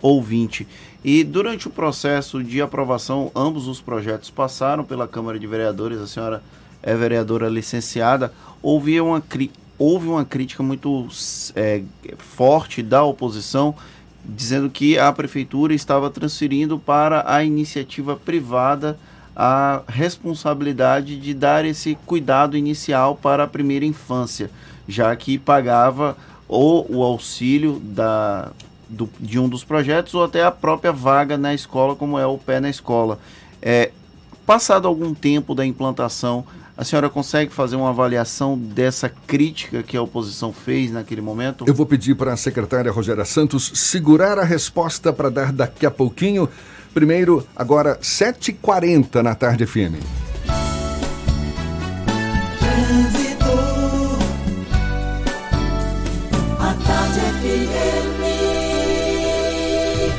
ouvinte. E durante o processo de aprovação, ambos os projetos passaram pela Câmara de Vereadores, a senhora é vereadora licenciada, houve uma, houve uma crítica muito é, forte da oposição, dizendo que a prefeitura estava transferindo para a iniciativa privada a responsabilidade de dar esse cuidado inicial para a primeira infância, já que pagava ou o auxílio da, do- de um dos projetos ou até a própria vaga na escola, como é o pé na escola. É, passado algum tempo da implantação, a senhora consegue fazer uma avaliação dessa crítica que a oposição fez naquele momento? Eu vou pedir para a secretária Rogéria Santos segurar a resposta para dar daqui a pouquinho. Primeiro, agora 7h40 na tarde FM.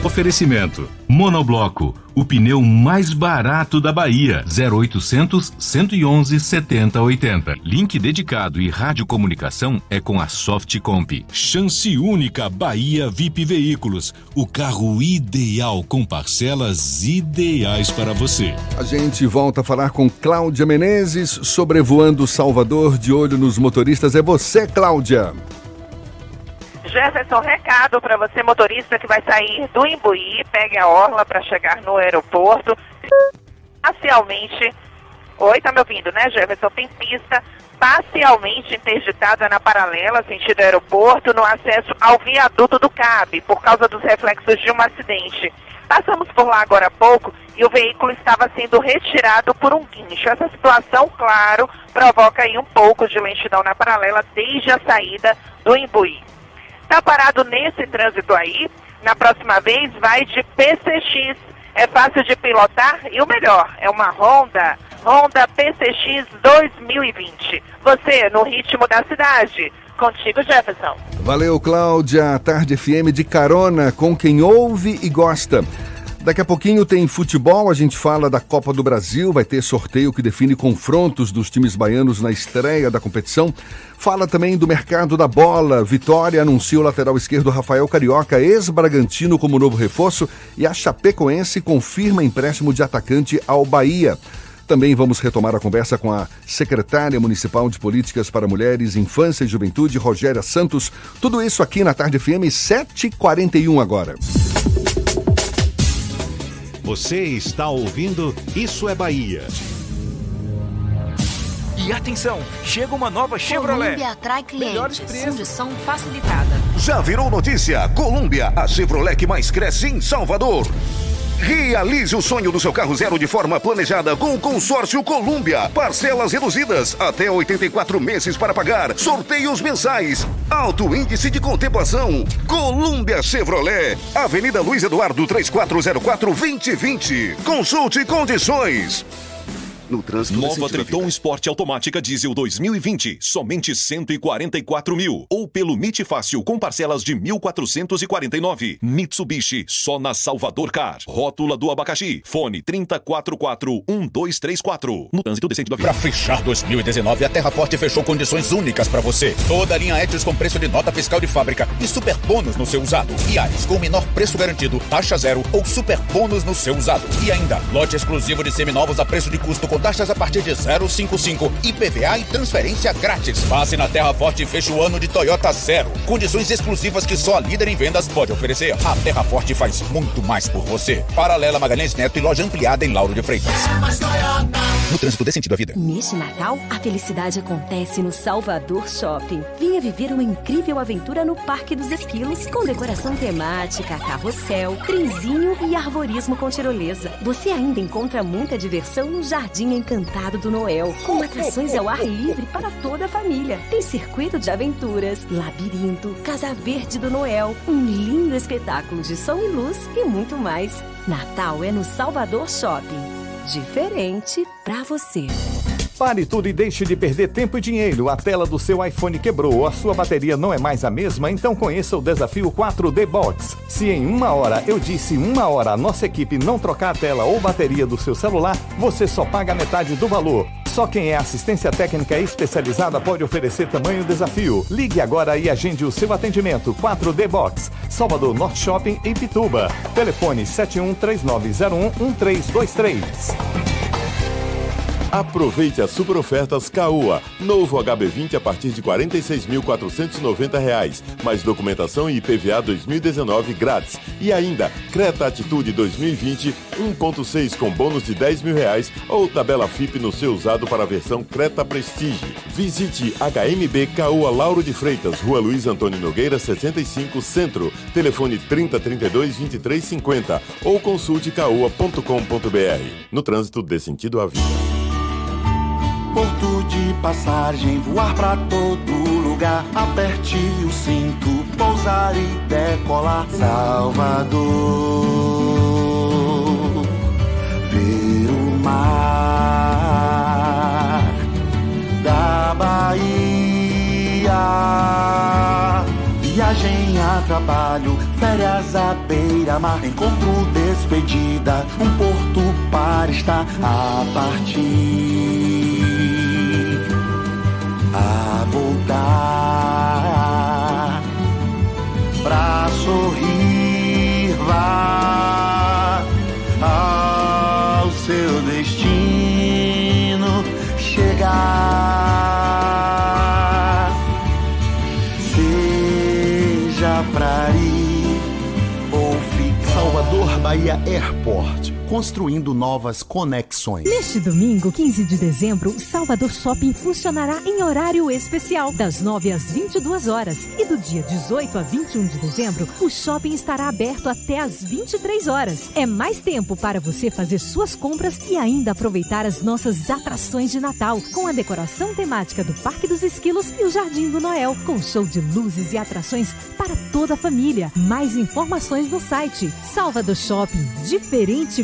Oferecimento: Monobloco, o pneu mais barato da Bahia. 0800 111 7080. Link dedicado e radiocomunicação é com a Softcomp. Chance única Bahia VIP Veículos, o carro ideal com parcelas ideais para você. A gente volta a falar com Cláudia Menezes, sobrevoando Salvador, de olho nos motoristas. É você, Cláudia. Jefferson, recado para você, motorista que vai sair do Imbuí, pegue a orla para chegar no aeroporto. Parcialmente. Oi, tá me ouvindo, né, Jefferson? Tem pista parcialmente interditada na paralela, sentido aeroporto, no acesso ao viaduto do CAB, por causa dos reflexos de um acidente. Passamos por lá agora há pouco e o veículo estava sendo retirado por um guincho. Essa situação, claro, provoca aí um pouco de lentidão na paralela desde a saída do Imbuí. Tá parado nesse trânsito aí, na próxima vez vai de PCX. É fácil de pilotar e o melhor, é uma Honda, Honda PCX 2020. Você no ritmo da cidade. Contigo, Jefferson. Valeu, Cláudia. Tarde FM de carona com quem ouve e gosta. Daqui a pouquinho tem futebol, a gente fala da Copa do Brasil, vai ter sorteio que define confrontos dos times baianos na estreia da competição. Fala também do mercado da bola. Vitória anuncia o lateral esquerdo Rafael Carioca, ex-Bragantino, como novo reforço, e a Chapecoense confirma empréstimo de atacante ao Bahia. Também vamos retomar a conversa com a secretária municipal de Políticas para Mulheres, Infância e Juventude, Rogéria Santos. Tudo isso aqui na Tarde FM 741 agora. Você está ouvindo Isso é Bahia. E atenção, chega uma nova Chevrolet. Colômbia atrai clientes. Melhores preços. Condição facilitada. Já virou notícia? Colômbia, a Chevrolet que mais cresce em Salvador. Realize o sonho do seu carro zero de forma planejada com o consórcio Colômbia. Parcelas reduzidas, até 84 meses para pagar. Sorteios mensais. Alto índice de contemplação. Colômbia Chevrolet. Avenida Luiz Eduardo 3404 2020. Consulte condições. No trânsito Nova Triton Sport Automática Diesel 2020, somente 144 mil. Ou pelo MIT Fácil com parcelas de 1.449. Mitsubishi, só na Salvador Car. Rótula do abacaxi. Fone 3044-1234. No trânsito decente da vida. Para fechar 2019, a Terra Forte fechou condições únicas para você. Toda a linha Etios com preço de nota fiscal de fábrica e super bônus no seu usado. E Ares com o menor preço garantido, taxa zero ou super bônus no seu usado. E ainda, lote exclusivo de seminovos a preço de custo com taxas a partir de 0,55, IPVA e transferência grátis. Passe na Terra Forte e feche o ano de Toyota Zero. Condições exclusivas que só a líder em vendas pode oferecer. A Terra Forte faz muito mais por você. Paralela Magalhães Neto e loja ampliada em Lauro de Freitas. No trânsito sentido da vida. Neste Natal, a felicidade acontece no Salvador Shopping. Venha viver uma incrível aventura no Parque dos Esquilos, com decoração temática, carrossel, trenzinho e arvorismo com tirolesa. Você ainda encontra muita diversão no Jardim Encantado do Noel, com atrações ao ar livre para toda a família. Tem circuito de aventuras, labirinto, Casa Verde do Noel, um lindo espetáculo de som e luz e muito mais. Natal é no Salvador Shopping. Diferente pra você. Pare tudo e deixe de perder tempo e dinheiro. A tela do seu iPhone quebrou ou a sua bateria não é mais a mesma, então conheça o desafio 4D Box. Se em uma hora, eu disse uma hora, a nossa equipe não trocar a tela ou bateria do seu celular, você só paga metade do valor. Só quem é assistência técnica especializada pode oferecer tamanho desafio. Ligue agora e agende o seu atendimento. 4D Box, Salvador Norte Shopping em Pituba. Telefone 7139011323. Aproveite as super ofertas Caoa. Novo HB20 a partir de 46.490 reais, mais documentação e IPVA 2019 grátis. E ainda, Creta Atitude 2020 1.6 com bônus de 10 mil reais ou tabela FIP no seu usado para a versão Creta Prestige. Visite HMB Caoa Lauro de Freitas, Rua Luiz Antônio Nogueira 65 Centro. Telefone 3032 2350 ou consulte caoa.com.br. No trânsito dê sentido à vida. Porto de passagem, voar pra todo lugar. Aperte o cinto, pousar e decolar. Salvador, ver o mar da Bahia. Viagem a trabalho, férias à beira-mar. Encontro, despedida, um porto para estar a partir a voltar pra sorrir vá ao seu destino chegar. Seja pra ir ou ficar. Salvador Bahia Airport construindo novas conexões. Neste domingo, 15 de dezembro, o Salvador Shopping funcionará em horário especial, das 9 às 22 horas. E do dia 18 a 21 de dezembro, o shopping estará aberto até às 23 horas. É mais tempo para você fazer suas compras e ainda aproveitar as nossas atrações de Natal, com a decoração temática do Parque dos Esquilos e o Jardim do Noel, com show de luzes e atrações para toda a família. Mais informações no site Salvador Shopping. Diferente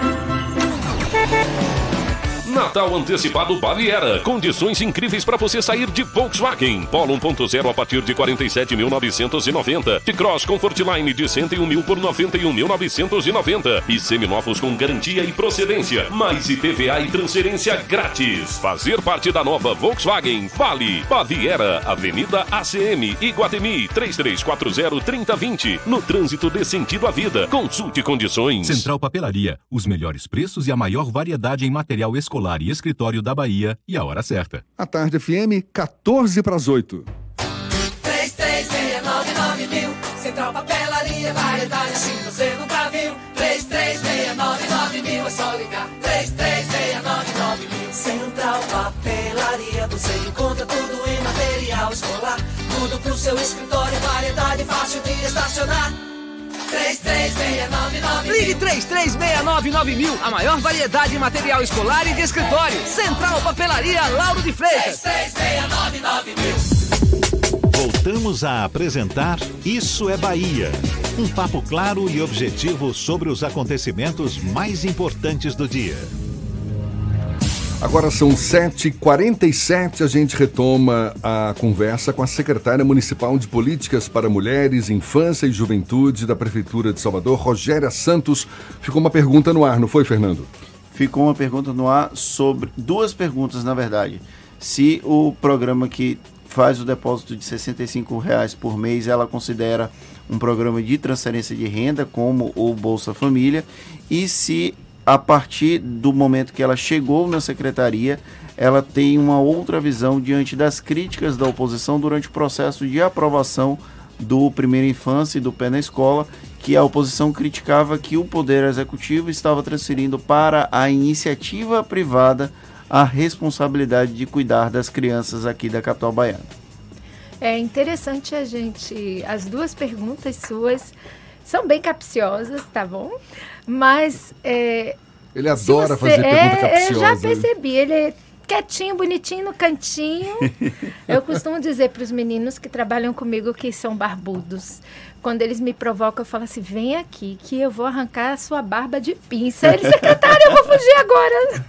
Natal antecipado Baviera. Condições incríveis para você sair de Volkswagen. Polo 1.0 a partir de 47.990. De Cross Comfortline de 101 mil por 91.990. E seminovos com garantia e procedência. Mais IPVA e transferência grátis. Fazer parte da nova Volkswagen Vale. Baviera, Avenida ACM, Iguatemi, 3340-3020. No trânsito dê sentido à vida. Consulte condições. Central Papelaria. Os melhores preços e a maior variedade em material escolar e escritório da Bahia e a hora certa. A tarde FM, 14 para as 8. 3369 mil. Central Papelaria, variedade assim você nunca viu. 3369 mil, é só ligar. 3369 mil. Central Papelaria, você encontra tudo em material escolar. Tudo pro seu escritório, variedade fácil de estacionar. 3369 Ligue 3369 mil. A maior variedade em material escolar e de escritório. Central Papelaria Lauro de Freitas. 3369 mil. Voltamos a apresentar Isso é Bahia. Um papo claro e objetivo sobre os acontecimentos mais importantes do dia. Agora são 7h47, a gente retoma a conversa com a secretária municipal de Políticas para Mulheres, Infância e Juventude da Prefeitura de Salvador, Rogéria Santos. Ficou uma pergunta no ar, não foi, Fernando? Ficou uma pergunta no ar sobre. Duas perguntas, na verdade. Se o programa que faz o depósito de 65 reais por mês, ela considera um programa de transferência de renda, como o Bolsa Família, e se a partir do momento que ela chegou na secretaria, ela tem uma outra visão diante das críticas da oposição durante o processo de aprovação do Primeira Infância e do Pé na Escola, que a oposição criticava que o Poder Executivo estava transferindo para a iniciativa privada a responsabilidade de cuidar das crianças aqui da capital baiana. É interessante a gente. As duas perguntas suas são bem capciosas, tá bom? Mas. É, Ele adora você, fazer pergunta é, capciosa. Eu já percebi. Ele é quietinho, bonitinho no cantinho. eu costumo dizer para os meninos que trabalham comigo que são barbudos. Quando eles me provocam, eu falo assim: vem aqui que eu vou arrancar a sua barba de pinça. Ele, secretário, eu vou fugir agora.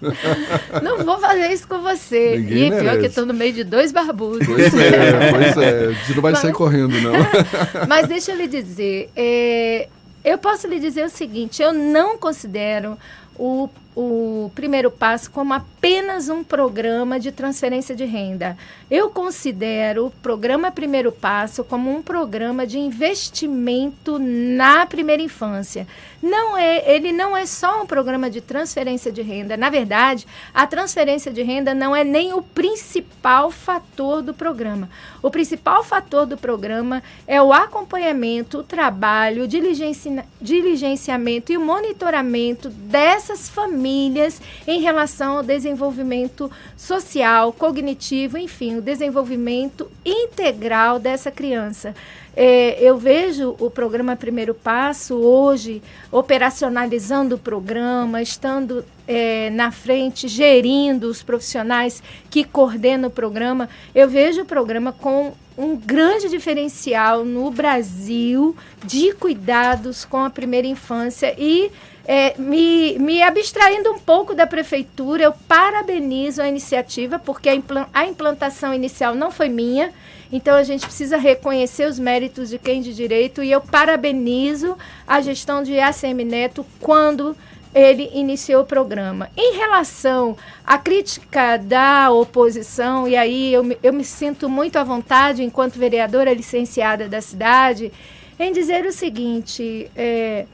Não vou fazer isso com você. Ninguém e pior merece. que eu estou no meio de dois barbudos. Pois é, pois é. Você não vai Mas- sair correndo, não. Mas deixa eu lhe dizer, é, eu posso lhe dizer o seguinte: eu não considero o, o primeiro passo como apenas um programa de transferência de renda. Eu considero o programa Primeiro Passo como um programa de investimento na primeira infância. Não é, ele não é só um programa de transferência de renda. Na verdade, a transferência de renda não é nem o principal fator do programa. O principal fator do programa é o acompanhamento, o trabalho, o diligenci- diligenciamento e o monitoramento dessas famílias em relação ao desenvolvimento social, cognitivo, enfim, desenvolvimento integral dessa criança. É, eu vejo o programa Primeiro Passo hoje operacionalizando o programa, estando é, na frente, gerindo os profissionais que coordenam o programa. Eu vejo o programa com um grande diferencial no Brasil de cuidados com a primeira infância e é, me, me abstraindo um pouco da prefeitura, eu parabenizo a iniciativa, porque a, a implantação inicial não foi minha, então a gente precisa reconhecer os méritos de quem de direito, e eu parabenizo a gestão de ACM Neto quando ele iniciou o programa. Em relação à crítica da oposição, e aí eu me, eu me sinto muito à vontade, enquanto vereadora licenciada da cidade, em dizer o seguinte: é,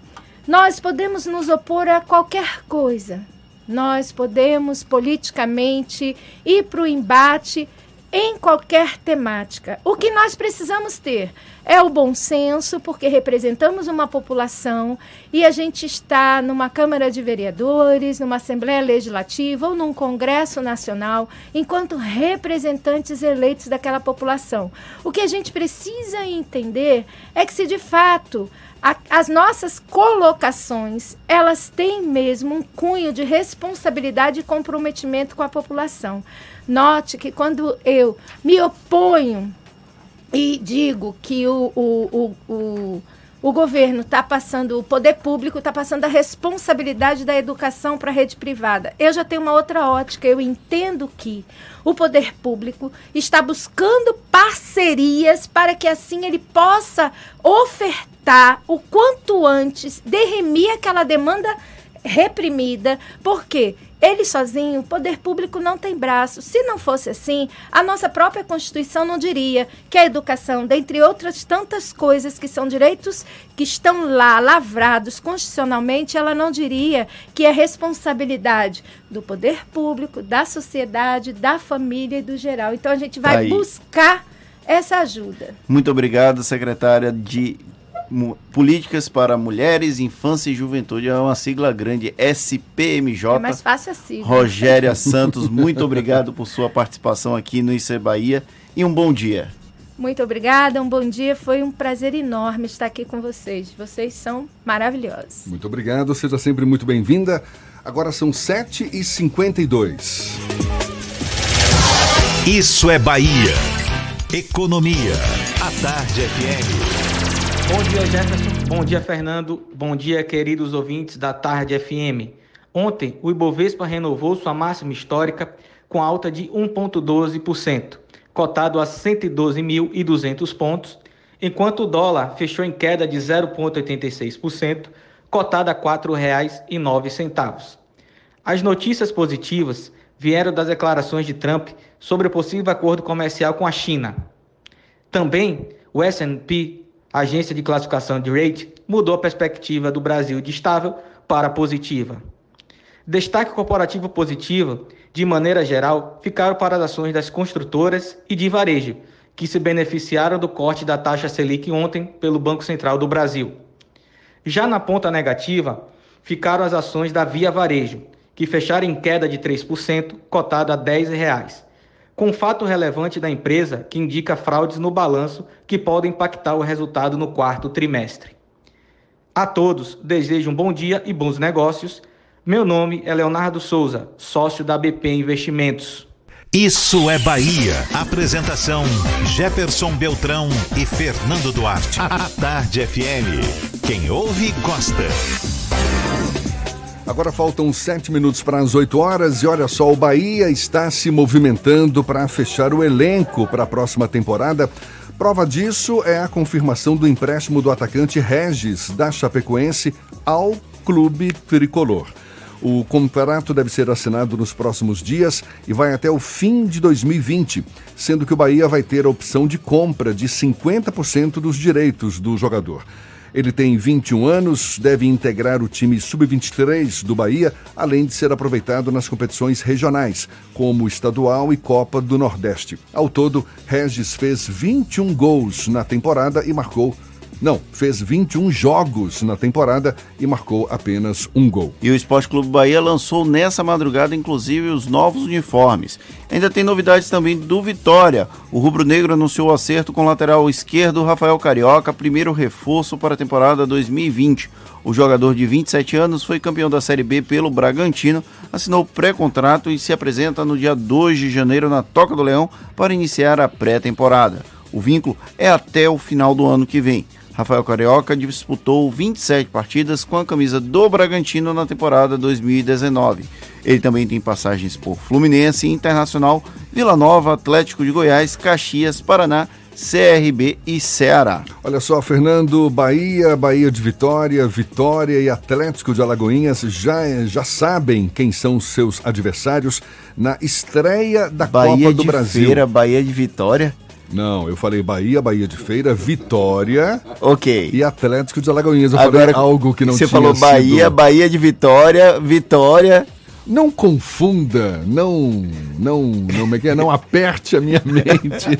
nós podemos nos opor a qualquer coisa, nós podemos politicamente ir para o embate em qualquer temática. O que nós precisamos ter é o bom senso, porque representamos uma população e a gente está numa Câmara de Vereadores, numa Assembleia Legislativa ou num Congresso Nacional, enquanto representantes eleitos daquela população. O que a gente precisa entender é que se de fato a, as nossas colocações, elas têm mesmo um cunho de responsabilidade e comprometimento com a população. Note que quando eu me oponho e digo que o, o, o, o, o governo está passando, o poder público está passando a responsabilidade da educação para a rede privada. Eu já tenho uma outra ótica. Eu entendo que o poder público está buscando parcerias para que assim ele possa ofertar o quanto antes, derremir aquela demanda reprimida, porque ele sozinho, o poder público não tem braço. Se não fosse assim, a nossa própria Constituição não diria que a educação, dentre outras tantas coisas que são direitos que estão lá lavrados constitucionalmente, ela não diria que é responsabilidade do poder público, da sociedade, da família e do geral. Então a gente vai Aí. buscar essa ajuda. Muito obrigado, secretária de Políticas para Mulheres, Infância e Juventude. É uma sigla grande, SPMJ. É mais fácil assim. Rogéria Santos, muito obrigado por sua participação aqui no IC Bahia e um bom dia. Muito obrigada, um bom dia. Foi um prazer enorme estar aqui com vocês. Vocês são maravilhosos. Muito obrigado, seja sempre muito bem-vinda. Agora são 7h52. Isso é Bahia. Economia. A Tarde FM. Bom dia, Jefferson. Bom dia, Fernando. Bom dia, queridos ouvintes da Tarde FM. Ontem, o Ibovespa renovou sua máxima histórica com alta de 1,12%, cotado a 112.200 pontos, enquanto o dólar fechou em queda de 0,86%, cotado a R$ 4,09. As notícias positivas vieram das declarações de Trump sobre o possível acordo comercial com a China. Também, o S&P, agência de classificação de rate, mudou a perspectiva do Brasil de estável para positiva. Destaque corporativo positivo, de maneira geral, ficaram para as ações das construtoras e de varejo, que se beneficiaram do corte da taxa Selic ontem pelo Banco Central do Brasil. Já na ponta negativa, ficaram as ações da Via Varejo, que fecharam em queda de 3%, cotado a 10 reais, com fato relevante da empresa que indica fraudes no balanço que podem impactar o resultado no quarto trimestre. A todos desejo um bom dia e bons negócios. Meu nome é Leonardo Souza, sócio da BP Investimentos. Isso é Bahia. Apresentação: Jefferson Beltrão e Fernando Duarte. A Tarde FM. Quem ouve, gosta. Agora faltam sete minutos para as 8 horas e olha só, o Bahia está se movimentando para fechar o elenco para a próxima temporada. Prova disso é a confirmação do empréstimo do atacante Regis, da Chapecoense, ao Clube Tricolor. O contrato deve ser assinado nos próximos dias e vai até o fim de 2020, sendo que o Bahia vai ter a opção de compra de 50% dos direitos do jogador. Ele tem 21 anos, deve integrar o time sub-23 do Bahia, além de ser aproveitado nas competições regionais, como Estadual e Copa do Nordeste. Ao todo, Regis fez 21 gols na temporada e marcou. Não, fez 21 jogos na temporada e marcou apenas um gol. E o Esporte Clube Bahia lançou nessa madrugada, inclusive, os novos uniformes. Ainda tem novidades também do Vitória. O Rubro Negro anunciou o acerto com o lateral esquerdo Rafael Carioca, primeiro reforço para a temporada 2020. O jogador de 27 anos foi campeão da Série B pelo Bragantino, assinou pré-contrato e se apresenta no dia 2 de janeiro na Toca do Leão para iniciar a pré-temporada. O vínculo é até o final do ano que vem. Rafael Carioca disputou 27 partidas com a camisa do Bragantino na temporada 2019. Ele também tem passagens por Fluminense, Internacional, Vila Nova, Atlético de Goiás, Caxias, Paraná, CRB e Ceará. Olha só, Fernando, Bahia, Bahia de Vitória, Vitória e Atlético de Alagoinhas já, já sabem quem são seus adversários na estreia da Bahia Copa do Brasil. Feira, Bahia de Vitória. Não, eu falei Bahia, Bahia de Feira, Vitória. Ok. E Atlético de Alagoinhas. Eu Agora, falei algo que não você tinha falou Bahia, sido... Bahia de Vitória, Vitória. Não confunda, não, não, não, como é é? não aperte a minha mente.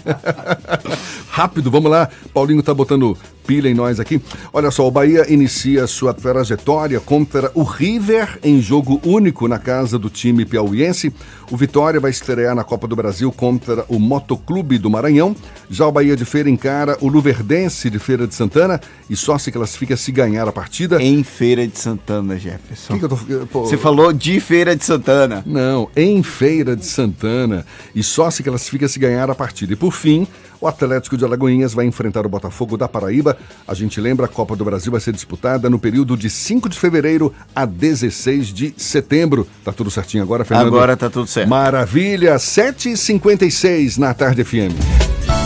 Rápido, vamos lá. Paulinho tá botando pilha em nós aqui. Olha só, o Bahia inicia sua trajetória contra o River em jogo único na casa do time piauiense. O Vitória vai estrear na Copa do Brasil contra o Motoclube do Maranhão. Já o Bahia de Feira encara o Luverdense de Feira de Santana e só se classifica se ganhar a partida. Em Feira de Santana, Jefferson. Que que eu tô- pô- Você falou de Feira de Santana. Não, em Feira de Santana. E só se classifica se ganhar a partida. E por fim, o Atlético de Alagoinhas vai enfrentar o Botafogo da Paraíba. A gente lembra, a Copa do Brasil vai ser disputada no período de 5 de fevereiro a 16 de setembro. Tá tudo certinho agora, Fernando? Agora tá tudo certo. Maravilha, 7h56 na Tarde FM.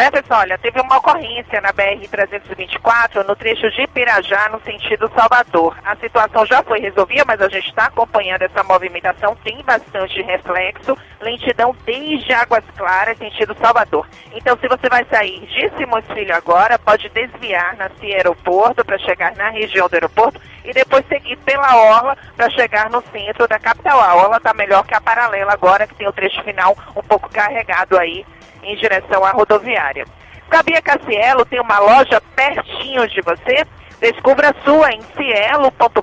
Jefferson, olha, teve uma ocorrência na BR-324 no trecho de Pirajá, no sentido Salvador. A situação já foi resolvida, mas a gente está acompanhando essa movimentação, tem bastante reflexo, lentidão desde Águas Claras, sentido Salvador. Então, se você vai sair de Simões Filho agora, pode desviar na Cia Aeroporto para chegar na região do aeroporto e depois seguir pela Orla para chegar no centro da capital. A Orla está melhor que a paralela agora, que tem o trecho final um pouco carregado aí em direção à rodoviária. Cabia Cassielo tem uma loja pertinho de você. Descubra a sua em cielo.com.br.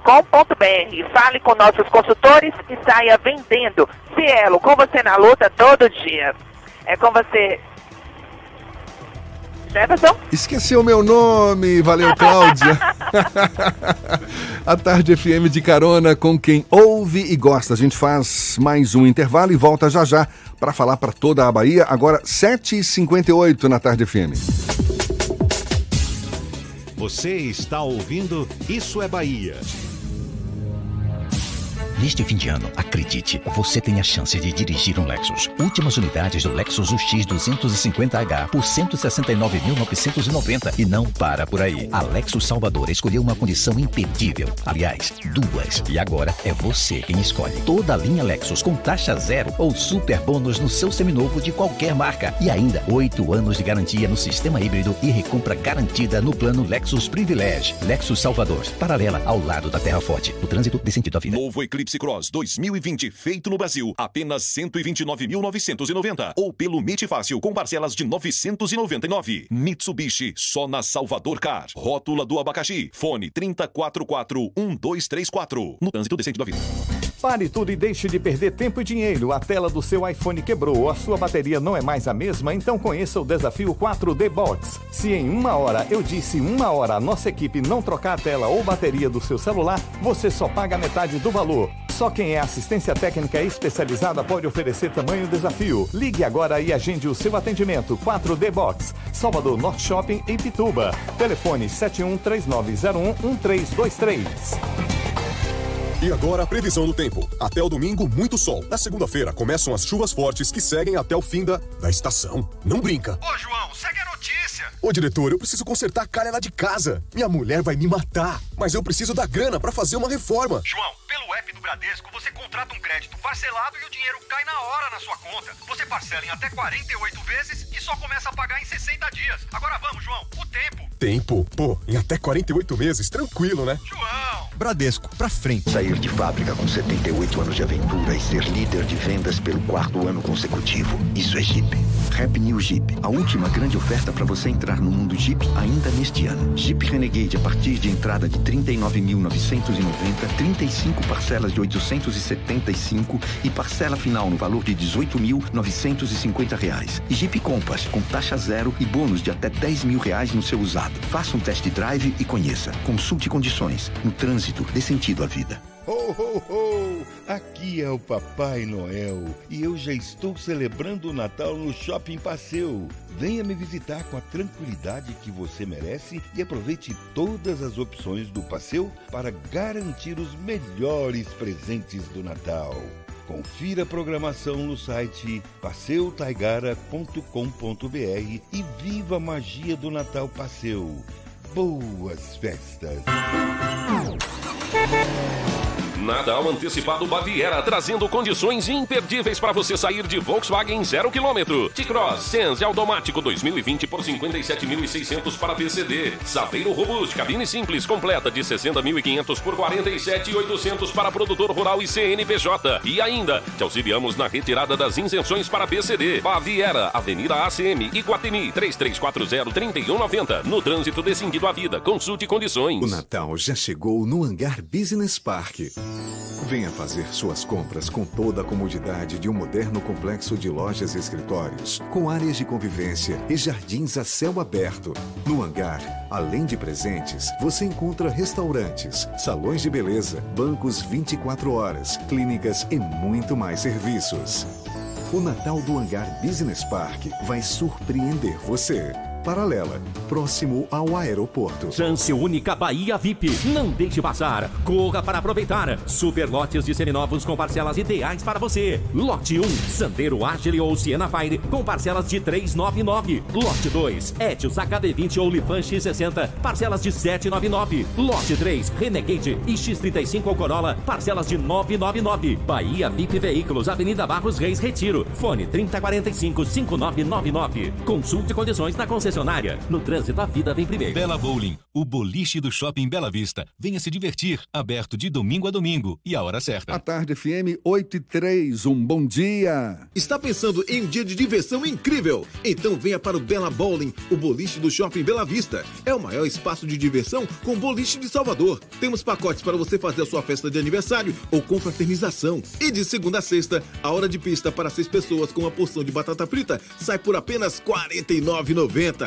Fale com nossos consultores e saia vendendo. Cielo, com você na luta todo dia. É com você. Jefferson? esqueceu meu nome. Valeu, Cláudia. a Tarde FM de carona com quem ouve e gosta. A gente faz mais um intervalo e volta já já para falar para toda a Bahia. Agora, 7h58 na Tarde FM. Você está ouvindo Isso é Bahia. Neste fim de ano, acredite, você tem a chance de dirigir um Lexus. Últimas unidades do Lexus UX 250H por 169.990 e não para por aí. A Lexus Salvador escolheu uma condição imperdível. Aliás, duas. E agora é você quem escolhe. Toda a linha Lexus com taxa zero ou super bônus no seu seminovo de qualquer marca. E ainda, oito anos de garantia no sistema híbrido e recompra garantida no plano Lexus Privilege. Lexus Salvador, paralela ao lado da Terra Forte. O trânsito sentido à vida. Novo Eclipse Cross 2020, feito no Brasil, apenas 129.990. Ou pelo MIT Fácil, com parcelas de 999. Mitsubishi, só na Salvador Car. Rótula do abacaxi. Fone 3044-1234. No trânsito decente da vida. Pare tudo e deixe de perder tempo e dinheiro. A tela do seu iPhone quebrou ou a sua bateria não é mais a mesma, então conheça o desafio 4D Box. Se em uma hora, eu disse uma hora, a nossa equipe não trocar a tela ou bateria do seu celular, você só paga metade do valor. Só quem é assistência técnica especializada pode oferecer tamanho desafio. Ligue agora e agende o seu atendimento 4D Box. Salvador Norte Shopping em Pituba. Telefone 7139011323. E agora a previsão do tempo. Até o domingo, muito sol. Na segunda-feira, começam as chuvas fortes que seguem até o fim da, da estação. Não brinca. Ô, João, segue a notícia. Ô, diretor, eu preciso consertar a calha lá de casa. Minha mulher vai me matar. Mas eu preciso da grana pra fazer uma reforma. João, pelo app do Bradesco, você contrata um crédito parcelado e o dinheiro cai na hora na sua conta. Você parcela em até 48 vezes e só começa a pagar em 60 dias. Agora vamos, João, o tempo. Tempo? Pô, em até 48 meses, tranquilo, né? João! Bradesco, pra frente. Sair de fábrica com 78 anos de aventura e ser líder de vendas pelo quarto ano consecutivo. Isso é Jeep. Rap New Jeep. A última grande oferta para você entrar no mundo Jeep ainda neste ano. Jeep Renegade a partir de entrada de 39.990, 35 parcelas de 875 e parcela final no valor de 18.950 reais. E Jeep Compass com taxa zero e bônus de até 10 mil reais no seu usado. Faça um test drive e conheça. Consulte condições. No trânsito, dê sentido à vida. Ho, ho, ho! Aqui é o Papai Noel e eu já estou celebrando o Natal no Shopping Passeu. Venha me visitar com a tranquilidade que você merece e aproveite todas as opções do Passeu para garantir os melhores presentes do Natal. Confira a programação no site passeutaigara.com.br e viva a magia do Natal Passeu. Boas festas! Natal antecipado Baviera, trazendo condições imperdíveis para você sair de Volkswagen 0 km. T-Cross Sense automático 2020 por 57.600 para PCD. Saveiro Robust, cabine simples completa de 60.500 por 47.800 para produtor rural e CNPJ. E ainda, te auxiliamos na retirada das isenções para PCD. Baviera, Avenida ACM, Iguatemi, 3340-3190. No trânsito decidido à vida, consulte condições. O Natal já chegou no Hangar Business Park. Venha fazer suas compras com toda a comodidade de um moderno complexo de lojas e escritórios, com áreas de convivência e jardins a céu aberto. No hangar, além de presentes, você encontra restaurantes, salões de beleza, bancos 24 horas, clínicas e muito mais serviços. O Natal do Hangar Business Park vai surpreender você. Paralela, próximo ao aeroporto. Chance única Bahia VIP. Não deixe passar. Corra para aproveitar. Super lotes de seminovos com parcelas ideais para você. Lote 1, Sandero Agile ou Siena Fire com parcelas de 399. Lote 2, Etios HD20 ou Lifan X60, parcelas de 799. Lote 3, Renegade e X35 ou Corolla, parcelas de 999. Bahia VIP Veículos, Avenida Barros Reis Retiro. Fone 3045 5999. Consulte condições na concessionária. No trânsito, a vida vem primeiro. Bela Bowling, o boliche do Shopping Bela Vista. Venha se divertir, aberto de domingo a domingo e a hora certa. A tarde FM 8 e 3, um bom dia. Está pensando em um dia de diversão incrível? Então venha para o Bela Bowling, o boliche do Shopping Bela Vista. É o maior espaço de diversão com boliche de Salvador. Temos pacotes para você fazer a sua festa de aniversário ou confraternização. E de segunda a sexta, a hora de pista para seis pessoas com uma porção de batata frita sai por apenas R$ 49,90.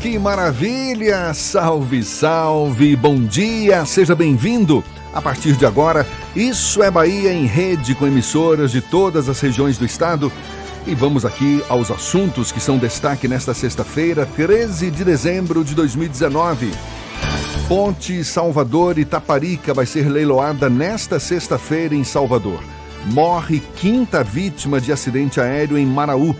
Que maravilha! Salve, salve! Bom dia! Seja bem-vindo! A partir de agora, Isso é Bahia em rede com emissoras de todas as regiões do estado. E vamos aqui aos assuntos que são destaque nesta sexta-feira, 13 de dezembro de 2019. Ponte Salvador Itaparica vai ser leiloada nesta sexta-feira em Salvador. Morre quinta vítima de acidente aéreo em Maraú.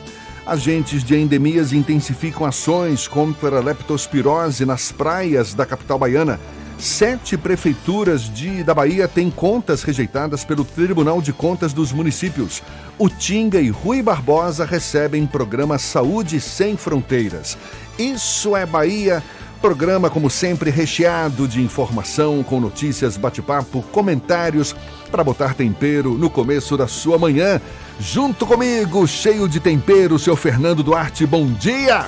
Agentes de endemias intensificam ações contra a leptospirose nas praias da capital baiana. Sete prefeituras de, da Bahia têm contas rejeitadas pelo Tribunal de Contas dos Municípios. Utinga e Rui Barbosa recebem programa Saúde Sem Fronteiras. Isso é Bahia. Programa, como sempre, recheado de informação, com notícias, bate-papo, comentários, para botar tempero no começo da sua manhã. Junto comigo, cheio de tempero, seu Fernando Duarte, bom dia!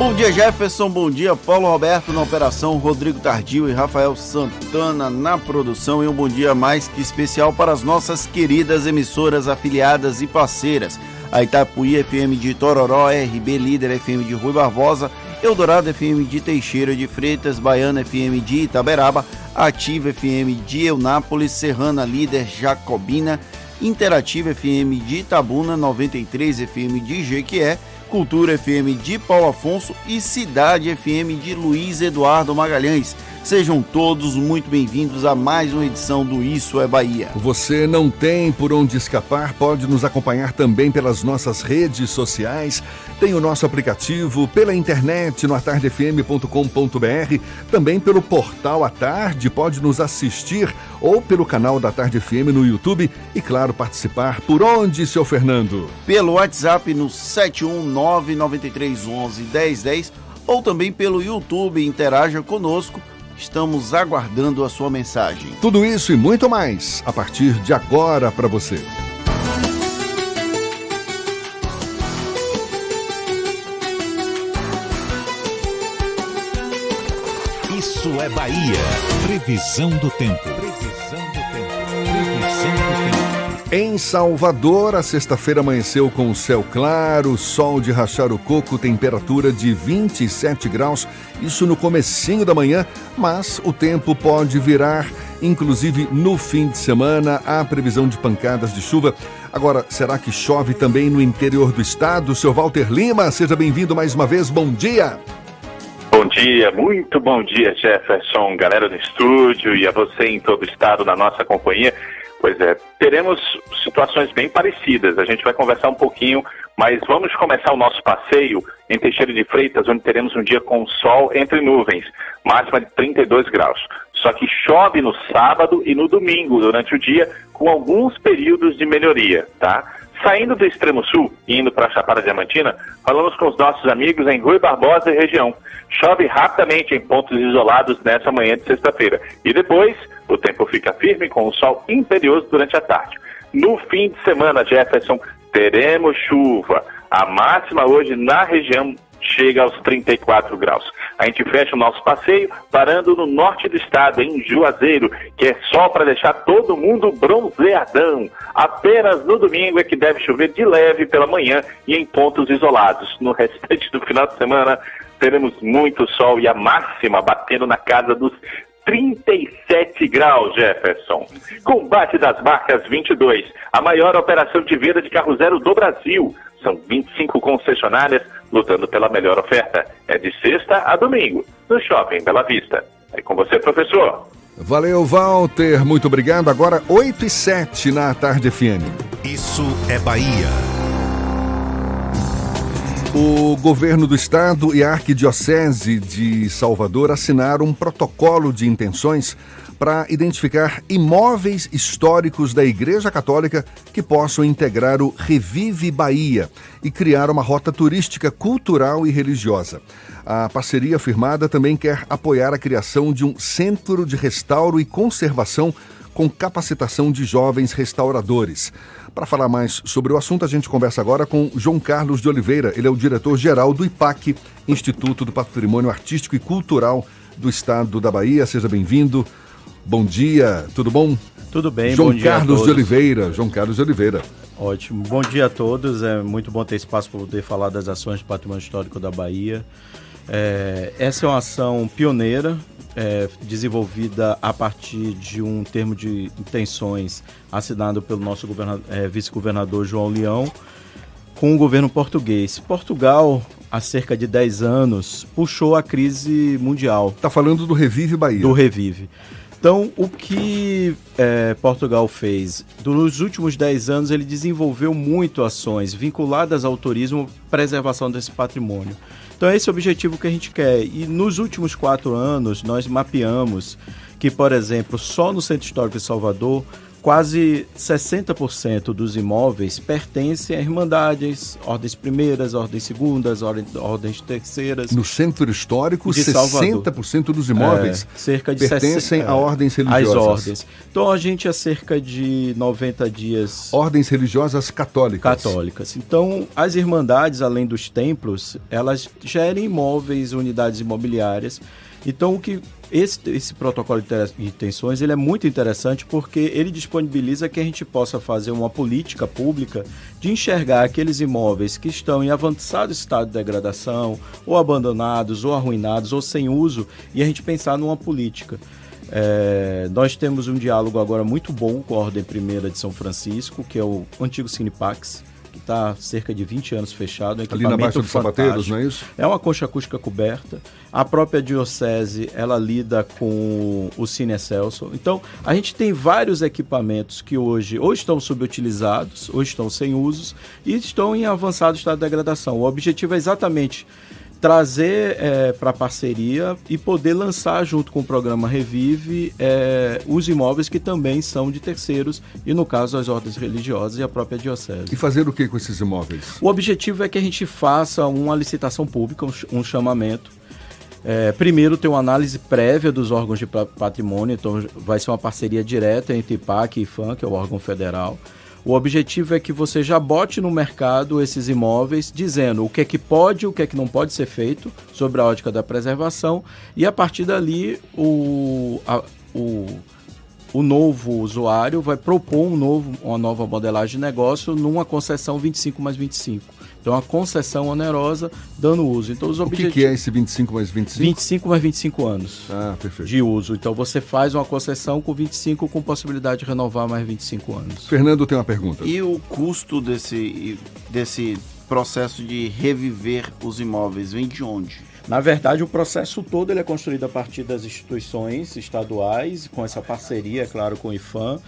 Bom dia, Jefferson. Bom dia, Paulo Roberto na operação, Rodrigo Tardio e Rafael Santana na produção. E um bom dia mais que especial para as nossas queridas emissoras afiliadas e parceiras. A Itapuí FM de Tororó, RB Líder FM de Rui Barbosa, Eldorado FM de Teixeira de Freitas, Baiana FM de Itaberaba, Ativa FM de Eunápolis, Serrana Líder Jacobina, Interativa FM de Itabuna, 93 FM de Jequié, Cultura FM de Paulo Afonso e Cidade FM de Luiz Eduardo Magalhães. Sejam todos muito bem-vindos a mais uma edição do Isso é Bahia. Você não tem por onde escapar, pode nos acompanhar também pelas nossas redes sociais. Tem o nosso aplicativo pela internet no atardefm.com.br, também pelo portal A Tarde, pode nos assistir ou pelo canal da Tarde FM no YouTube e, claro, participar por onde, seu Fernando? Pelo WhatsApp no 71993111010 ou também pelo YouTube. Interaja conosco. Estamos aguardando a sua mensagem. Tudo isso e muito mais a partir de agora para você. Isso é Bahia. Previsão do tempo. Em Salvador, a sexta-feira amanheceu com céu claro, sol de rachar o coco, temperatura de 27 graus, isso no comecinho da manhã, mas o tempo pode virar, inclusive no fim de semana, há previsão de pancadas de chuva. Agora, será que chove também no interior do estado? Seu Walter Lima, seja bem-vindo mais uma vez, bom dia! Bom dia, muito bom dia, Jefferson, galera do estúdio e a você em todo o estado na nossa companhia. Pois é, teremos situações bem parecidas. A gente vai conversar um pouquinho, mas vamos começar o nosso passeio em Teixeira de Freitas, onde teremos um dia com sol entre nuvens, máxima de 32 graus. Só que chove no sábado e no domingo durante o dia, com alguns períodos de melhoria, tá? Saindo do extremo sul e indo para a Chapada Diamantina, falamos com os nossos amigos em Rui Barbosa e região. Chove rapidamente em pontos isolados nessa manhã de sexta-feira. E depois, o tempo fica firme com o sol imperioso durante a tarde. No fim de semana, Jefferson, teremos chuva. A máxima hoje na região chega aos 34 graus. A gente fecha o nosso passeio parando no norte do estado, em Juazeiro, que é só para deixar todo mundo bronzeadão. Apenas no domingo é que deve chover de leve pela manhã e em pontos isolados. No restante do final de semana teremos muito sol e a máxima batendo na casa dos 37 graus, Jefferson. Combate das Marcas 22, a maior operação de venda de carro zero do Brasil. São 25 concessionárias lutando pela melhor oferta. É de sexta a domingo, no Shopping Bela Vista. É com você, professor. Valeu, Walter. Muito obrigado. Agora 8 e 7 na Tarde FM. Isso é Bahia. O governo do estado e a Arquidiocese de Salvador assinaram um protocolo de intenções para identificar imóveis históricos da Igreja Católica que possam integrar o Revive Bahia e criar uma rota turística cultural e religiosa. A parceria firmada também quer apoiar a criação de um centro de restauro e conservação com capacitação de jovens restauradores. Para falar mais sobre o assunto, a gente conversa agora com João Carlos de Oliveira. Ele é o diretor-geral do IPAC, Instituto do Patrimônio Artístico e Cultural do Estado da Bahia. Seja bem-vindo. Bom dia, tudo bom? Tudo bem, João Carlos de Oliveira. João Carlos de Oliveira. Ótimo. Bom dia a todos. É muito bom ter espaço para poder falar das ações de patrimônio histórico da Bahia. É, essa é uma ação pioneira, é, desenvolvida a partir de um termo de intenções assinado pelo nosso é, vice-governador João Leão com o governo português. Portugal, há cerca de 10 anos, puxou a crise mundial. Está falando do Revive Bahia. Do Revive. Então, o que é, Portugal fez? Nos últimos 10 anos, ele desenvolveu muito ações vinculadas ao turismo, preservação desse patrimônio. Então, esse é o objetivo que a gente quer. E nos últimos quatro anos, nós mapeamos que, por exemplo, só no Centro Histórico de Salvador, quase 60% dos imóveis pertencem a irmandades, ordens primeiras, ordens segundas, ordens terceiras. No centro histórico, 60% dos imóveis é, cerca de pertencem 60, a ordens religiosas. As ordens. Então a gente há cerca de 90 dias. Ordens religiosas católicas. Católicas. Então as irmandades, além dos templos, elas gerem imóveis, unidades imobiliárias. Então o que esse, esse protocolo de intenções ele é muito interessante porque ele disponibiliza que a gente possa fazer uma política pública de enxergar aqueles imóveis que estão em avançado estado de degradação, ou abandonados, ou arruinados, ou sem uso, e a gente pensar numa política. É, nós temos um diálogo agora muito bom com a Ordem Primeira de São Francisco, que é o antigo Cinepax, que está cerca de 20 anos fechado. Um Ali na Baixa dos Sapateiros, não é isso? É uma concha acústica coberta. A própria diocese, ela lida com o Cine Celso. Então, a gente tem vários equipamentos que hoje ou estão subutilizados, ou estão sem usos, e estão em avançado estado de degradação. O objetivo é exatamente trazer é, para a parceria e poder lançar junto com o programa Revive é, os imóveis que também são de terceiros e no caso as ordens religiosas e a própria diocese. E fazer o que com esses imóveis? O objetivo é que a gente faça uma licitação pública, um, um chamamento. É, primeiro tem uma análise prévia dos órgãos de patrimônio, então vai ser uma parceria direta entre IPAC e IFAM, que é o órgão federal. O objetivo é que você já bote no mercado esses imóveis, dizendo o que é que pode, o que é que não pode ser feito sobre a ótica da preservação, e a partir dali o, a, o, o novo usuário vai propor um novo, uma nova modelagem de negócio numa concessão 25 mais 25. Então, a concessão onerosa dando uso. Então, os o objetivos... que, que é esse 25 mais 25? 25 mais 25 anos ah, perfeito. de uso. Então, você faz uma concessão com 25 com possibilidade de renovar mais 25 anos. Fernando tem uma pergunta. E o custo desse, desse processo de reviver os imóveis vem de onde? Na verdade, o processo todo ele é construído a partir das instituições estaduais, com essa parceria, é claro, com o IFAM.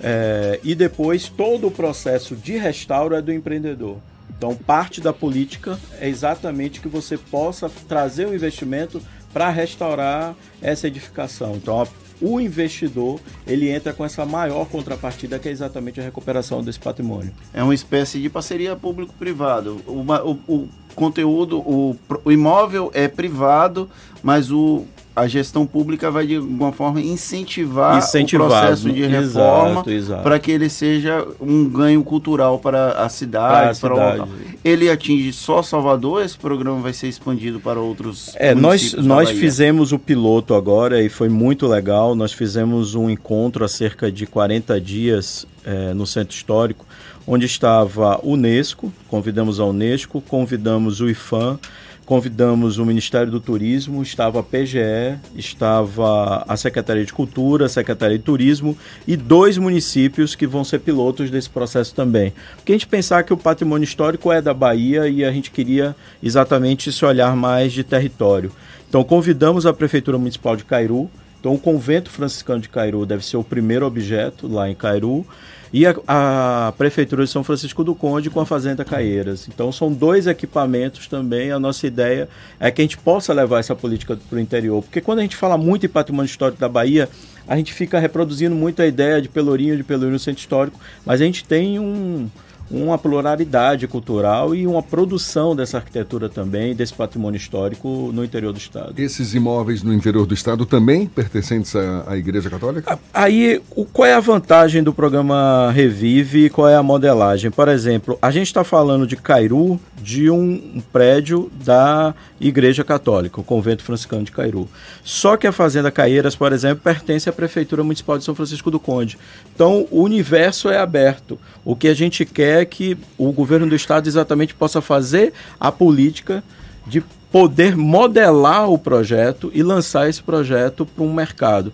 É, e depois todo o processo de restauro é do empreendedor. Então, parte da política é exatamente que você possa trazer um investimento para restaurar essa edificação. Então, o investidor ele entra com essa maior contrapartida que é exatamente a recuperação desse patrimônio. É uma espécie de parceria público-privado. O, o, o, conteúdo, o, o imóvel é privado, mas o a gestão pública vai de alguma forma incentivar, incentivar o processo de reforma para que ele seja um ganho cultural para a cidade, para, a cidade. Ele atinge só Salvador, esse programa vai ser expandido para outros É, nós nós fizemos o piloto agora e foi muito legal. Nós fizemos um encontro há cerca de 40 dias é, no Centro Histórico, onde estava o Unesco, convidamos a Unesco, convidamos o IFAM, convidamos o Ministério do Turismo, estava a PGE, estava a Secretaria de Cultura, a Secretaria de Turismo e dois municípios que vão ser pilotos desse processo também. Porque a gente pensar que o patrimônio histórico é da Bahia e a gente queria exatamente esse olhar mais de território. Então convidamos a Prefeitura Municipal de Cairu, então o Convento Franciscano de Cairu deve ser o primeiro objeto lá em Cairu e a, a, Prefeitura de São Francisco do Conde com a Fazenda Caieiras. Então são dois equipamentos também. A nossa ideia é que a gente possa levar essa política para o interior. Porque quando a gente fala muito em patrimônio histórico da Bahia, a gente fica reproduzindo muito a ideia de Pelourinho, de Pelourinho centro histórico, mas a gente tem um, uma pluralidade cultural e uma produção dessa arquitetura também, desse patrimônio histórico no interior do Estado. Esses imóveis no interior do Estado também pertencentes à, à Igreja Católica? Aí, o, qual é a vantagem do programa Revive e qual é a modelagem? Por exemplo, a gente está falando de Cairu, de um, um prédio da Igreja Católica, o Convento Franciscano de Cairu. Só que a Fazenda Caieiras, por exemplo, pertence à Prefeitura Municipal de São Francisco do Conde. Então, o universo é aberto. O que a gente quer é que o governo do estado exatamente possa fazer a política de poder modelar o projeto e lançar esse projeto para um mercado.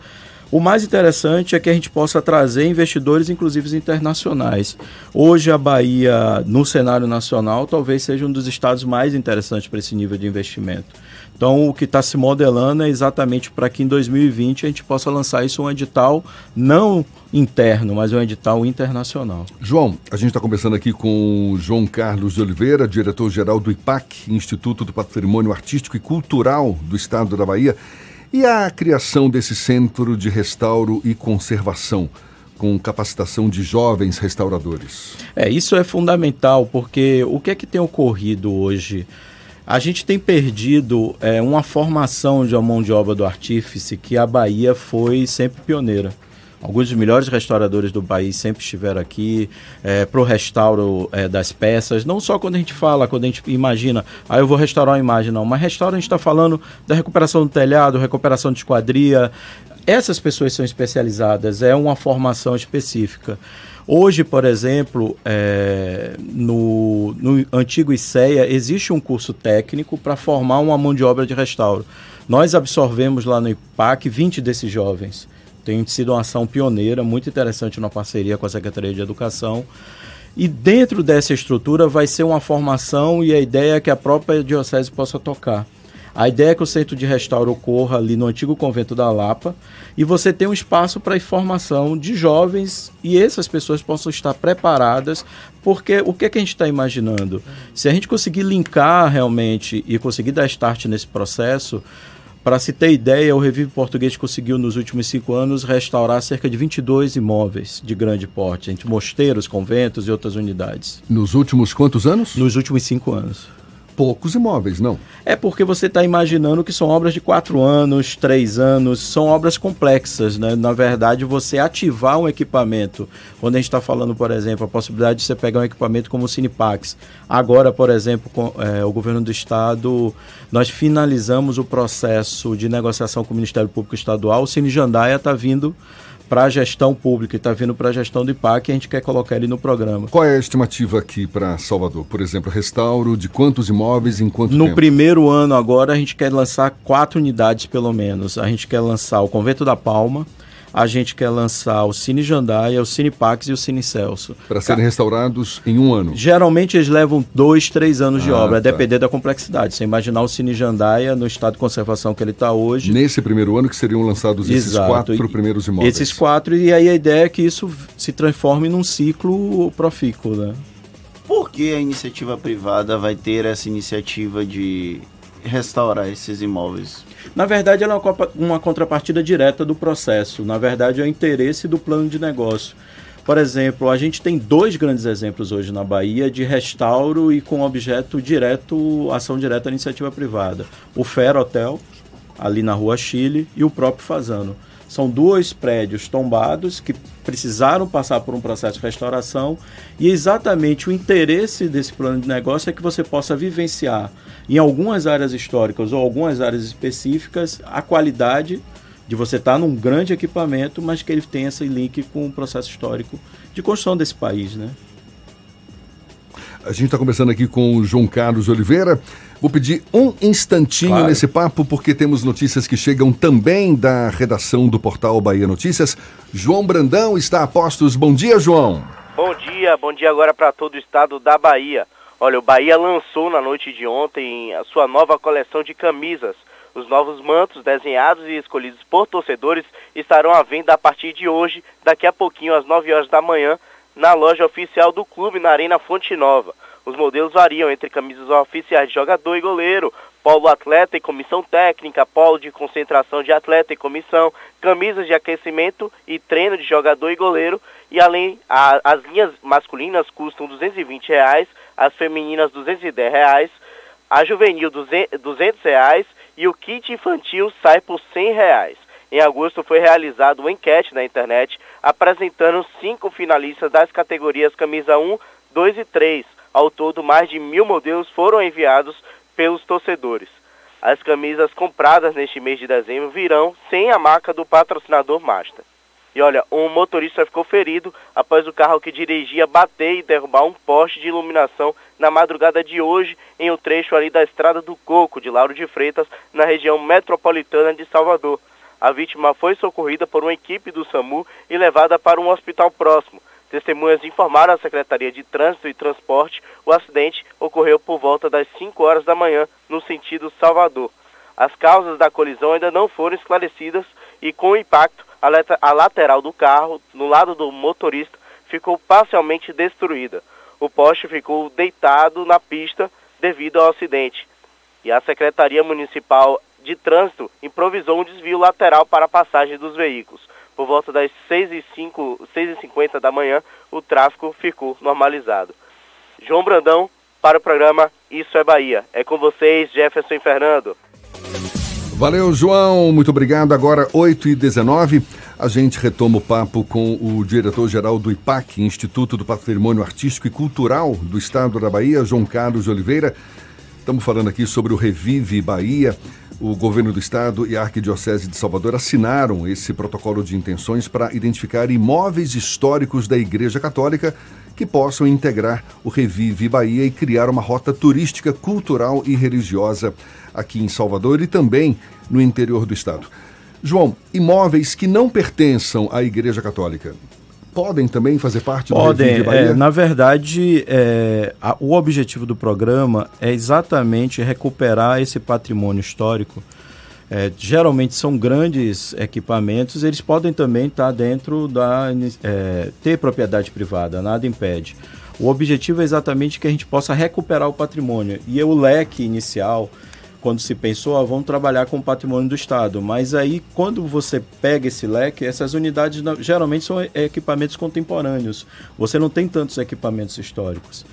O mais interessante é que a gente possa trazer investidores, inclusive internacionais. Hoje, a Bahia, no cenário nacional, talvez seja um dos estados mais interessantes para esse nível de investimento. Então, o que está se modelando é exatamente para que em 2020 a gente possa lançar isso um edital não interno, mas um edital internacional. João, a gente está conversando aqui com o João Carlos de Oliveira, diretor-geral do IPAC, Instituto do Patrimônio Artístico e Cultural do Estado da Bahia, e a criação desse centro de restauro e conservação com capacitação de jovens restauradores. É, isso é fundamental, porque o que é que tem ocorrido hoje? A gente tem perdido é, uma formação de uma mão de obra do artífice que a Bahia foi sempre pioneira. Alguns dos melhores restauradores do país sempre estiveram aqui é, para o restauro é, das peças. Não só quando a gente fala, quando a gente imagina, ah, eu vou restaurar uma imagem, não. Mas restauro a gente está falando da recuperação do telhado, recuperação de esquadria. Essas pessoas são especializadas, é uma formação específica. Hoje, por exemplo, é, no, no antigo ICEA, existe um curso técnico para formar uma mão de obra de restauro. Nós absorvemos lá no IPAC 20 desses jovens. Tem sido uma ação pioneira, muito interessante na parceria com a Secretaria de Educação. E dentro dessa estrutura vai ser uma formação e a ideia é que a própria diocese possa tocar. A ideia é que o centro de restauro ocorra ali no antigo convento da Lapa e você tem um espaço para a formação de jovens e essas pessoas possam estar preparadas, porque o que, é que a gente está imaginando? Se a gente conseguir linkar realmente e conseguir dar start nesse processo, para se ter ideia, o Revive Português conseguiu nos últimos cinco anos restaurar cerca de 22 imóveis de grande porte, entre mosteiros, conventos e outras unidades. Nos últimos quantos anos? Nos últimos cinco anos poucos imóveis, não? É porque você está imaginando que são obras de quatro anos, três anos, são obras complexas, né? Na verdade, você ativar um equipamento, quando a gente está falando, por exemplo, a possibilidade de você pegar um equipamento como o Cinepax. Agora, por exemplo, com é, o governo do estado, nós finalizamos o processo de negociação com o Ministério Público Estadual. O Cine Jandaia está vindo para a gestão pública e está vindo para a gestão do IPAC a gente quer colocar ele no programa. Qual é a estimativa aqui para Salvador? Por exemplo, restauro de quantos imóveis em quanto no tempo? No primeiro ano agora a gente quer lançar quatro unidades pelo menos. A gente quer lançar o Convento da Palma, a gente quer lançar o Cine Jandaia, o Cine Pax e o Cine Celso. Para serem restaurados em um ano? Geralmente eles levam dois, três anos ah, de obra, a tá. depender da complexidade. Você imaginar o Cine Jandaia no estado de conservação que ele está hoje. Nesse primeiro ano que seriam lançados esses Exato. quatro primeiros imóveis. Esses quatro, e aí a ideia é que isso se transforme num ciclo profícuo, né? Por que a iniciativa privada vai ter essa iniciativa de restaurar esses imóveis? Na verdade, ela é uma contrapartida direta do processo. Na verdade, é o interesse do plano de negócio. Por exemplo, a gente tem dois grandes exemplos hoje na Bahia de restauro e com objeto direto, ação direta à iniciativa privada. O Fer Hotel, ali na rua Chile, e o próprio Fazano. São dois prédios tombados que precisaram passar por um processo de restauração e exatamente o interesse desse plano de negócio é que você possa vivenciar em algumas áreas históricas ou algumas áreas específicas a qualidade de você estar num grande equipamento, mas que ele tenha esse link com o processo histórico de construção desse país, né? A gente está conversando aqui com o João Carlos Oliveira. Vou pedir um instantinho claro. nesse papo, porque temos notícias que chegam também da redação do portal Bahia Notícias. João Brandão está a postos. Bom dia, João. Bom dia, bom dia agora para todo o estado da Bahia. Olha, o Bahia lançou na noite de ontem a sua nova coleção de camisas. Os novos mantos desenhados e escolhidos por torcedores estarão à venda a partir de hoje, daqui a pouquinho, às 9 horas da manhã, na loja oficial do clube na Arena Fonte Nova. Os modelos variam entre camisas oficiais de jogador e goleiro, polo atleta e comissão técnica, polo de concentração de atleta e comissão, camisas de aquecimento e treino de jogador e goleiro, e além a, as linhas masculinas custam 220 reais, as femininas 210 reais, a juvenil 200 reais, e o kit infantil sai por 100 reais. Em agosto foi realizada uma enquete na internet apresentando cinco finalistas das categorias camisa 1, 2 e 3. Ao todo, mais de mil modelos foram enviados pelos torcedores. As camisas compradas neste mês de dezembro virão sem a marca do patrocinador Master. E olha, um motorista ficou ferido após o carro que dirigia bater e derrubar um poste de iluminação na madrugada de hoje em um trecho ali da Estrada do Coco, de Lauro de Freitas, na região metropolitana de Salvador. A vítima foi socorrida por uma equipe do SAMU e levada para um hospital próximo. Testemunhas informaram à Secretaria de Trânsito e Transporte o acidente ocorreu por volta das 5 horas da manhã, no sentido Salvador. As causas da colisão ainda não foram esclarecidas e, com o impacto, a, lateral do carro, no lado do motorista, ficou parcialmente destruída. O poste ficou deitado na pista devido ao acidente. E a Secretaria Municipal de Trânsito improvisou um desvio lateral para a passagem dos veículos. Por volta das 6h50 da manhã, o tráfego ficou normalizado. João Brandão, para o programa Isso é Bahia. É com vocês, Jefferson e Fernando. Valeu, João. Muito obrigado. Agora, 8 e 19 a gente retoma o papo com o diretor-geral do IPAC, Instituto do Patrimônio Artístico e Cultural do Estado da Bahia, João Carlos de Oliveira. Estamos falando aqui sobre o Revive Bahia. O governo do estado e a Arquidiocese de Salvador assinaram esse protocolo de intenções para identificar imóveis históricos da Igreja Católica que possam integrar o Revive Bahia e criar uma rota turística, cultural e religiosa aqui em Salvador e também no interior do estado. João, imóveis que não pertençam à Igreja Católica podem também fazer parte do Podem. Revive Bahia? É, na verdade, é, a, o objetivo do programa é exatamente recuperar esse patrimônio histórico. É, geralmente são grandes equipamentos, eles podem também estar dentro da. É, ter propriedade privada, nada impede. O objetivo é exatamente que a gente possa recuperar o patrimônio. E o leque inicial, quando se pensou, ah, vamos trabalhar com o patrimônio do Estado. Mas aí, quando você pega esse leque, essas unidades geralmente são equipamentos contemporâneos. Você não tem tantos equipamentos históricos.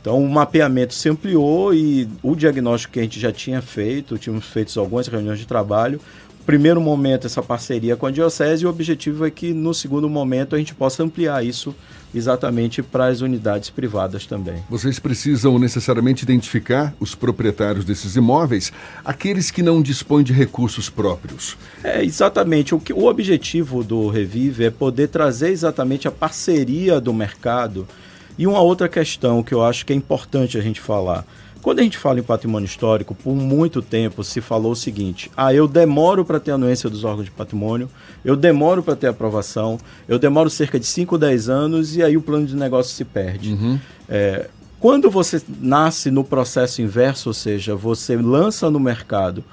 Então, o mapeamento se ampliou e o diagnóstico que a gente já tinha feito, tínhamos feito algumas reuniões de trabalho. Primeiro momento, essa parceria com a Diocese, e o objetivo é que no segundo momento a gente possa ampliar isso exatamente para as unidades privadas também. Vocês precisam necessariamente identificar os proprietários desses imóveis, aqueles que não dispõem de recursos próprios. É, exatamente. O, que, o objetivo do Revive é poder trazer exatamente a parceria do mercado e uma outra questão que eu acho que é importante a gente falar. Quando a gente fala em patrimônio histórico, por muito tempo se falou o seguinte: ah, eu demoro para ter a anuência dos órgãos de patrimônio, eu demoro para ter aprovação, eu demoro cerca de 5, 10 anos e aí o plano de negócio se perde. Uhum. É, quando você nasce no processo inverso, ou seja, você lança no mercado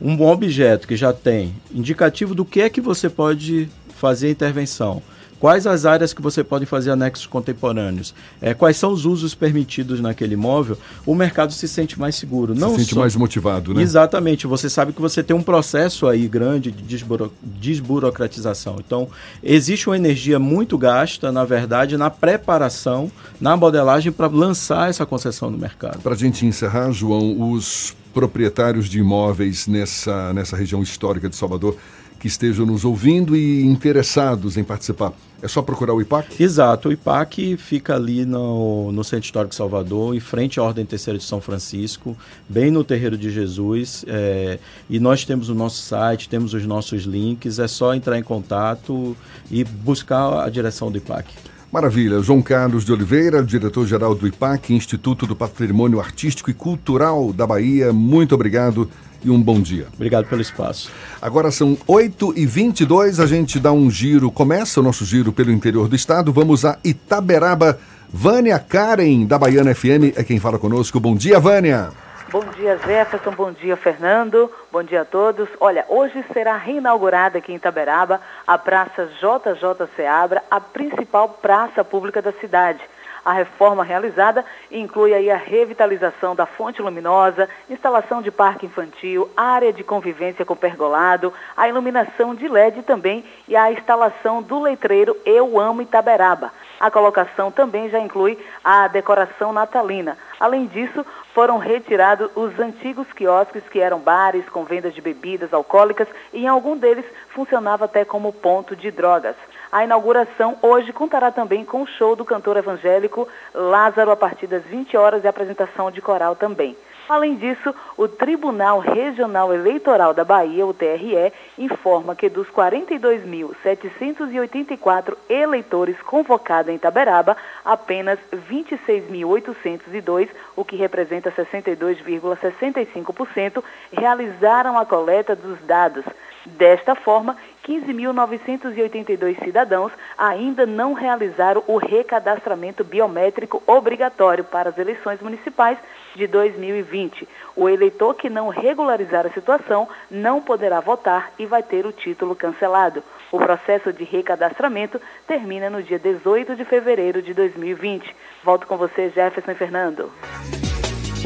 um objeto que já tem indicativo do que é que você pode fazer a intervenção, Quais as áreas que você pode fazer anexos contemporâneos? É, quais são os usos permitidos naquele imóvel? O mercado se sente mais seguro. Se não sente só... mais motivado, né? Exatamente. Você sabe que você tem um processo aí grande de desburo... desburocratização. Então, existe uma energia muito gasta, na verdade, na preparação, na modelagem para lançar essa concessão no mercado. Para a gente encerrar, João, os proprietários de imóveis nessa, nessa região histórica de Salvador que estejam nos ouvindo e interessados em participar. É só procurar o IPAC? Exato, o IPAC fica ali no, no Centro Histórico de Salvador, em frente à Ordem Terceira de São Francisco, bem no Terreiro de Jesus. É, e nós temos o nosso site, temos os nossos links, é só entrar em contato e buscar a direção do IPAC. Maravilha. João Carlos de Oliveira, diretor-geral do IPAC, Instituto do Patrimônio Artístico e Cultural da Bahia, muito obrigado e um bom dia. Obrigado pelo espaço. Agora são 8h22, a gente dá um giro, começa o nosso giro pelo interior do estado. Vamos a Itaberaba. Vânia Karen, da Baiana FM, é quem fala conosco. Bom dia, Vânia. Bom dia, Jefferson. Bom dia, Fernando. Bom dia a todos. Olha, hoje será reinaugurada aqui em Itaberaba a Praça JJ Seabra, a principal praça pública da cidade. A reforma realizada inclui aí a revitalização da fonte luminosa, instalação de parque infantil, área de convivência com pergolado, a iluminação de LED também e a instalação do letreiro Eu Amo Itaberaba. A colocação também já inclui a decoração natalina. Além disso, foram retirados os antigos quiosques que eram bares com vendas de bebidas alcoólicas e em algum deles funcionava até como ponto de drogas. A inauguração hoje contará também com o show do cantor evangélico Lázaro a partir das 20 horas e apresentação de coral também. Além disso, o Tribunal Regional Eleitoral da Bahia, o TRE, informa que dos 42.784 eleitores convocados em Itaberaba, apenas 26.802, o que representa 62,65%, realizaram a coleta dos dados. Desta forma, 15.982 cidadãos ainda não realizaram o recadastramento biométrico obrigatório para as eleições municipais de 2020. O eleitor que não regularizar a situação não poderá votar e vai ter o título cancelado. O processo de recadastramento termina no dia 18 de fevereiro de 2020. Volto com você, Jefferson e Fernando.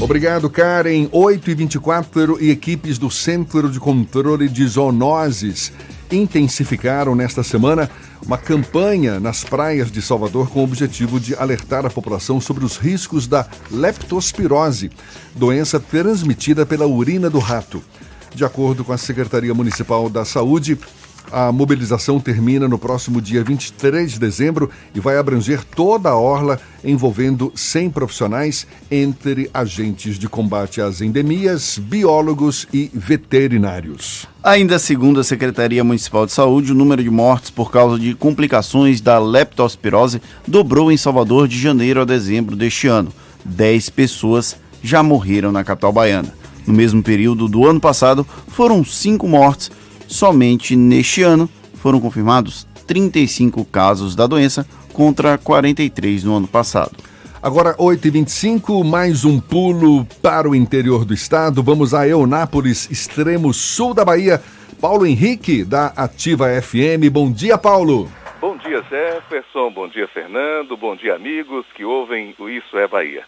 Obrigado, Karen. 8 e 24 e equipes do Centro de Controle de Zoonoses intensificaram nesta semana uma campanha nas praias de Salvador com o objetivo de alertar a população sobre os riscos da leptospirose, doença transmitida pela urina do rato. De acordo com a Secretaria Municipal da Saúde, a mobilização termina no próximo dia 23 de dezembro e vai abranger toda a orla, envolvendo 100 profissionais, entre agentes de combate às endemias, biólogos e veterinários. Ainda segundo a Secretaria Municipal de Saúde, o número de mortes por causa de complicações da leptospirose dobrou em Salvador de janeiro a dezembro deste ano. 10 pessoas já morreram na capital baiana. No mesmo período do ano passado, foram cinco mortes Somente neste ano foram confirmados 35 casos da doença contra 43 no ano passado. Agora 8h25, mais um pulo para o interior do estado. Vamos a Eunápolis, extremo sul da Bahia. Paulo Henrique, da Ativa FM. Bom dia, Paulo. Bom dia, Jefferson. Bom dia, Fernando. Bom dia, amigos que ouvem o Isso é Bahia.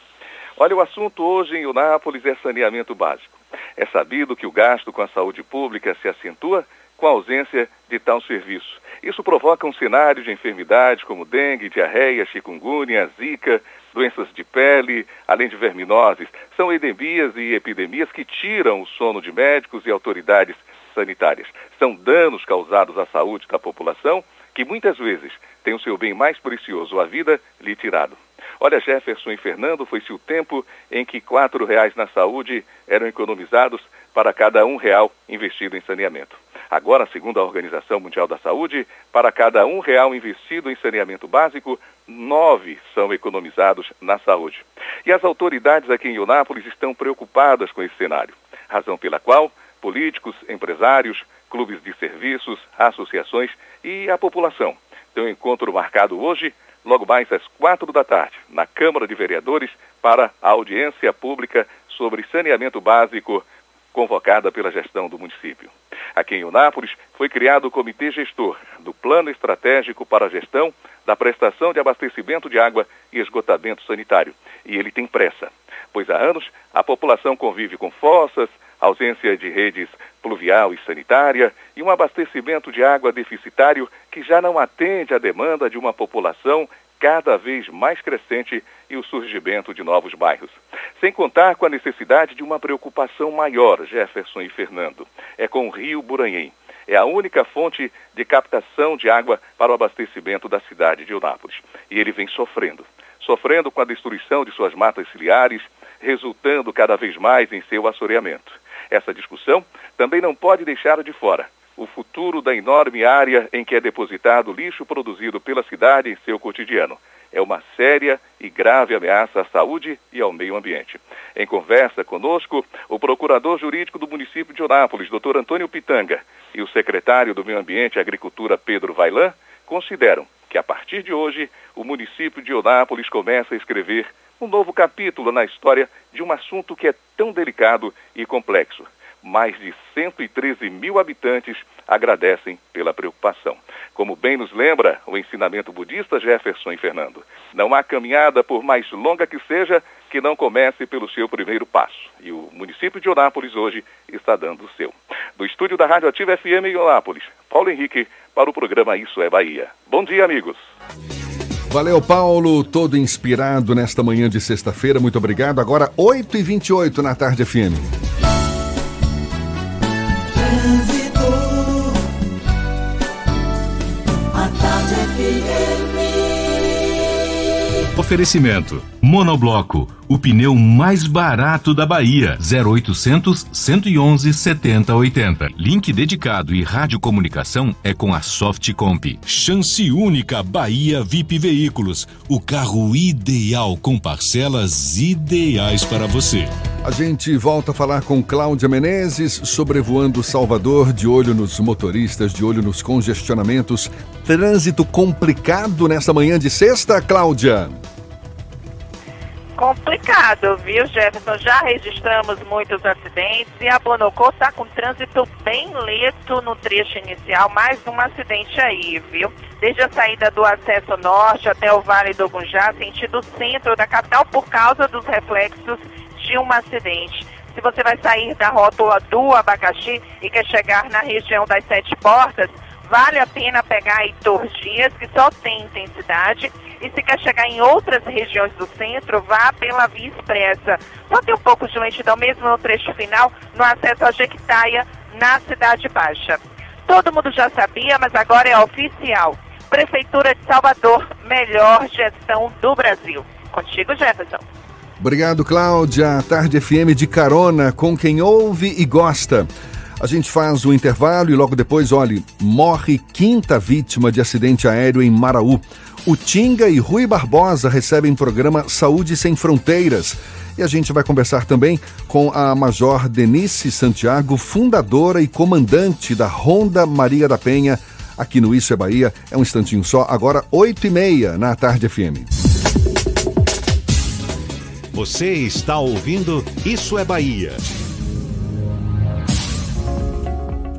Olha, o assunto hoje em Eunápolis é saneamento básico. É sabido que o gasto com a saúde pública se acentua com a ausência de tal serviço. Isso provoca um cenário de enfermidades como dengue, diarreia, chikungunya, zika, doenças de pele, além de verminoses. São endemias e epidemias que tiram o sono de médicos e autoridades sanitárias. São danos causados à saúde da população que muitas vezes tem o seu bem mais precioso, a vida, lhe tirado. Olha, Jefferson e Fernando, foi-se o tempo em que quatro reais na saúde eram economizados para cada um real investido em saneamento. Agora, segundo a Organização Mundial da Saúde, para cada um real investido em saneamento básico, nove são economizados na saúde. E as autoridades aqui em Eunápolis estão preocupadas com esse cenário, razão pela qual políticos, empresários, clubes de serviços, associações e a população têm um encontro marcado hoje logo mais às quatro da tarde, na Câmara de Vereadores, para a audiência pública sobre saneamento básico convocada pela gestão do município. Aqui em Unápolis foi criado o Comitê Gestor do Plano Estratégico para a Gestão da Prestação de Abastecimento de Água e Esgotamento Sanitário. E ele tem pressa, pois há anos a população convive com fossas, ausência de redes pluvial e sanitária e um abastecimento de água deficitário que já não atende à demanda de uma população cada vez mais crescente e o surgimento de novos bairros. Sem contar com a necessidade de uma preocupação maior, Jefferson e Fernando, é com o Rio Buranhém. É a única fonte de captação de água para o abastecimento da cidade de Eunápolis. E ele vem sofrendo. Sofrendo com a destruição de suas matas ciliares, resultando cada vez mais em seu assoreamento. Essa discussão também não pode deixar de fora o futuro da enorme área em que é depositado o lixo produzido pela cidade em seu cotidiano. É uma séria e grave ameaça à saúde e ao meio ambiente. Em conversa conosco, o procurador jurídico do município de Onápolis, doutor Antônio Pitanga, e o secretário do Meio Ambiente e Agricultura, Pedro Vailan, consideram que a partir de hoje o município de Onápolis começa a escrever um novo capítulo na história de um assunto que é tão delicado e complexo. Mais de 113 mil habitantes agradecem pela preocupação. Como bem nos lembra o ensinamento budista Jefferson e Fernando, não há caminhada, por mais longa que seja, que não comece pelo seu primeiro passo. E o município de Onápolis hoje está dando o seu. Do estúdio da Rádio Ativa FM em Onápolis, Paulo Henrique, para o programa Isso é Bahia. Bom dia, amigos. Valeu, Paulo, todo inspirado nesta manhã de sexta-feira. Muito obrigado. Agora, 8h28 na tarde FM. Oferecimento: Monobloco, o pneu mais barato da Bahia. 0800 111 7080. Link dedicado e radiocomunicação é com a Softcomp. Chance única Bahia VIP Veículos, o carro ideal com parcelas ideais para você. A gente volta a falar com Cláudia Menezes, sobrevoando Salvador, de olho nos motoristas, de olho nos congestionamentos. Trânsito complicado nesta manhã de sexta, Cláudia? Complicado, viu, Jefferson? Já registramos muitos acidentes e a Bonocô está com trânsito bem lento no trecho inicial. Mais um acidente aí, viu? Desde a saída do acesso norte até o Vale do Gunjá, sentido centro da capital, por causa dos reflexos de um acidente. Se você vai sair da rótula do Abacaxi e quer chegar na região das Sete Portas, vale a pena pegar Heitor Dias, que só tem intensidade. E se quer chegar em outras regiões do centro, vá pela Via Expressa. Só tem um pouco de lentidão mesmo no trecho final, no acesso a Jequitaia, na Cidade Baixa. Todo mundo já sabia, mas agora é oficial. Prefeitura de Salvador, melhor gestão do Brasil. Contigo, Jefferson. Obrigado, Cláudia. Tarde FM de carona com quem ouve e gosta. A gente faz o intervalo e logo depois, olhe, morre quinta vítima de acidente aéreo em Maraú. O Tinga e Rui Barbosa recebem programa Saúde Sem Fronteiras. E a gente vai conversar também com a Major Denise Santiago, fundadora e comandante da Ronda Maria da Penha, aqui no Isso é Bahia. É um instantinho só, agora 8 e meia na Tarde FM. Você está ouvindo Isso é Bahia.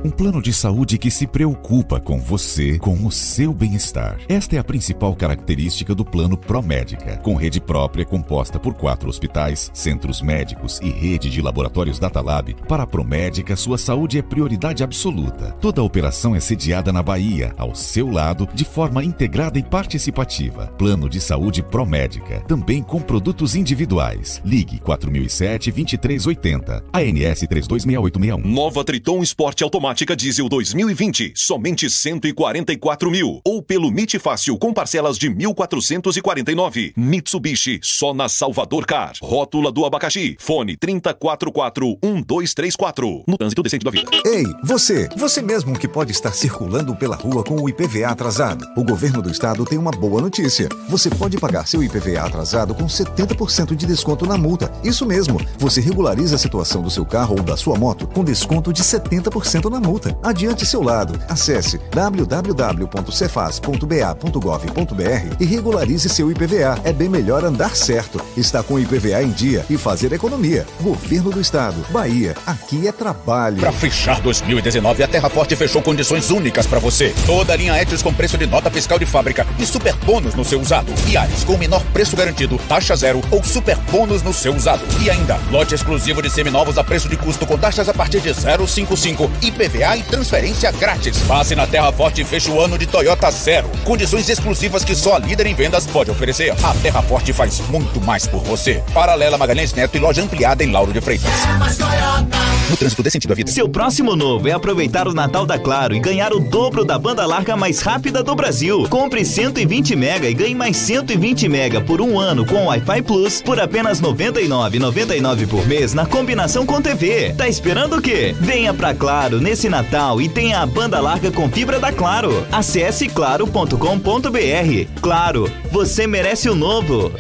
Um plano de saúde que se preocupa com você, com o seu bem-estar. Esta é a principal característica do plano Promédica, com rede própria composta por quatro hospitais, centros médicos e rede de laboratórios Datalab. Para a Promédica, sua saúde é prioridade absoluta. Toda a operação é sediada na Bahia, ao seu lado, de forma integrada e participativa. Plano de saúde Promédica, também com produtos individuais. Ligue 4007-2380, ANS 326861. Nova Triton Esporte Automática Diesel 2020, somente 144 mil. Ou pelo MIT Fácil com parcelas de 1.449. Mitsubishi, só na Salvador Car. Rótula do abacaxi. Fone 3044-1234. No trânsito decente da vida. Ei, você! Você mesmo que pode estar circulando pela rua com o IPVA atrasado. O governo do estado tem uma boa notícia. Você pode pagar seu IPVA atrasado com 70% de desconto na multa. Isso mesmo. Você regulariza a situação do seu carro ou da sua moto com desconto de 70% na multa. Adiante seu lado. Acesse www.cefaz.ba.gov.br e regularize seu IPVA. É bem melhor andar certo. Está com o IPVA em dia e fazer economia. Governo do Estado. Bahia. Aqui é trabalho. Para fechar 2019, a Terra Forte fechou condições únicas para você. Toda a linha Etios com preço de nota fiscal de fábrica e super bônus no seu usado. E Ares com menor preço garantido, taxa zero ou super bônus no seu usado. E ainda, lote exclusivo de seminovos a preço de custo com taxas a partir de 0,55 IPVA e transferência grátis. Passe na Terra Forte e feche o ano de Toyota Zero. Condições exclusivas que só a líder em vendas pode oferecer. A Terra Forte faz muito mais por você. Paralela Magalhães Neto e loja ampliada em Lauro de Freitas. No trânsito dê sentido à vida. Seu próximo novo é aproveitar o Natal da Claro e ganhar o dobro da banda larga mais rápida do Brasil. Compre 120 mega e ganhe mais 120 mega por um ano com Wi-Fi Plus por apenas R$ 99,99 por mês na combinação com TV. Tá esperando o quê? Venha pra Claro nesse Natal e tenha a banda larga com fibra da Claro. Acesse claro.com.br. Claro, você merece o novo.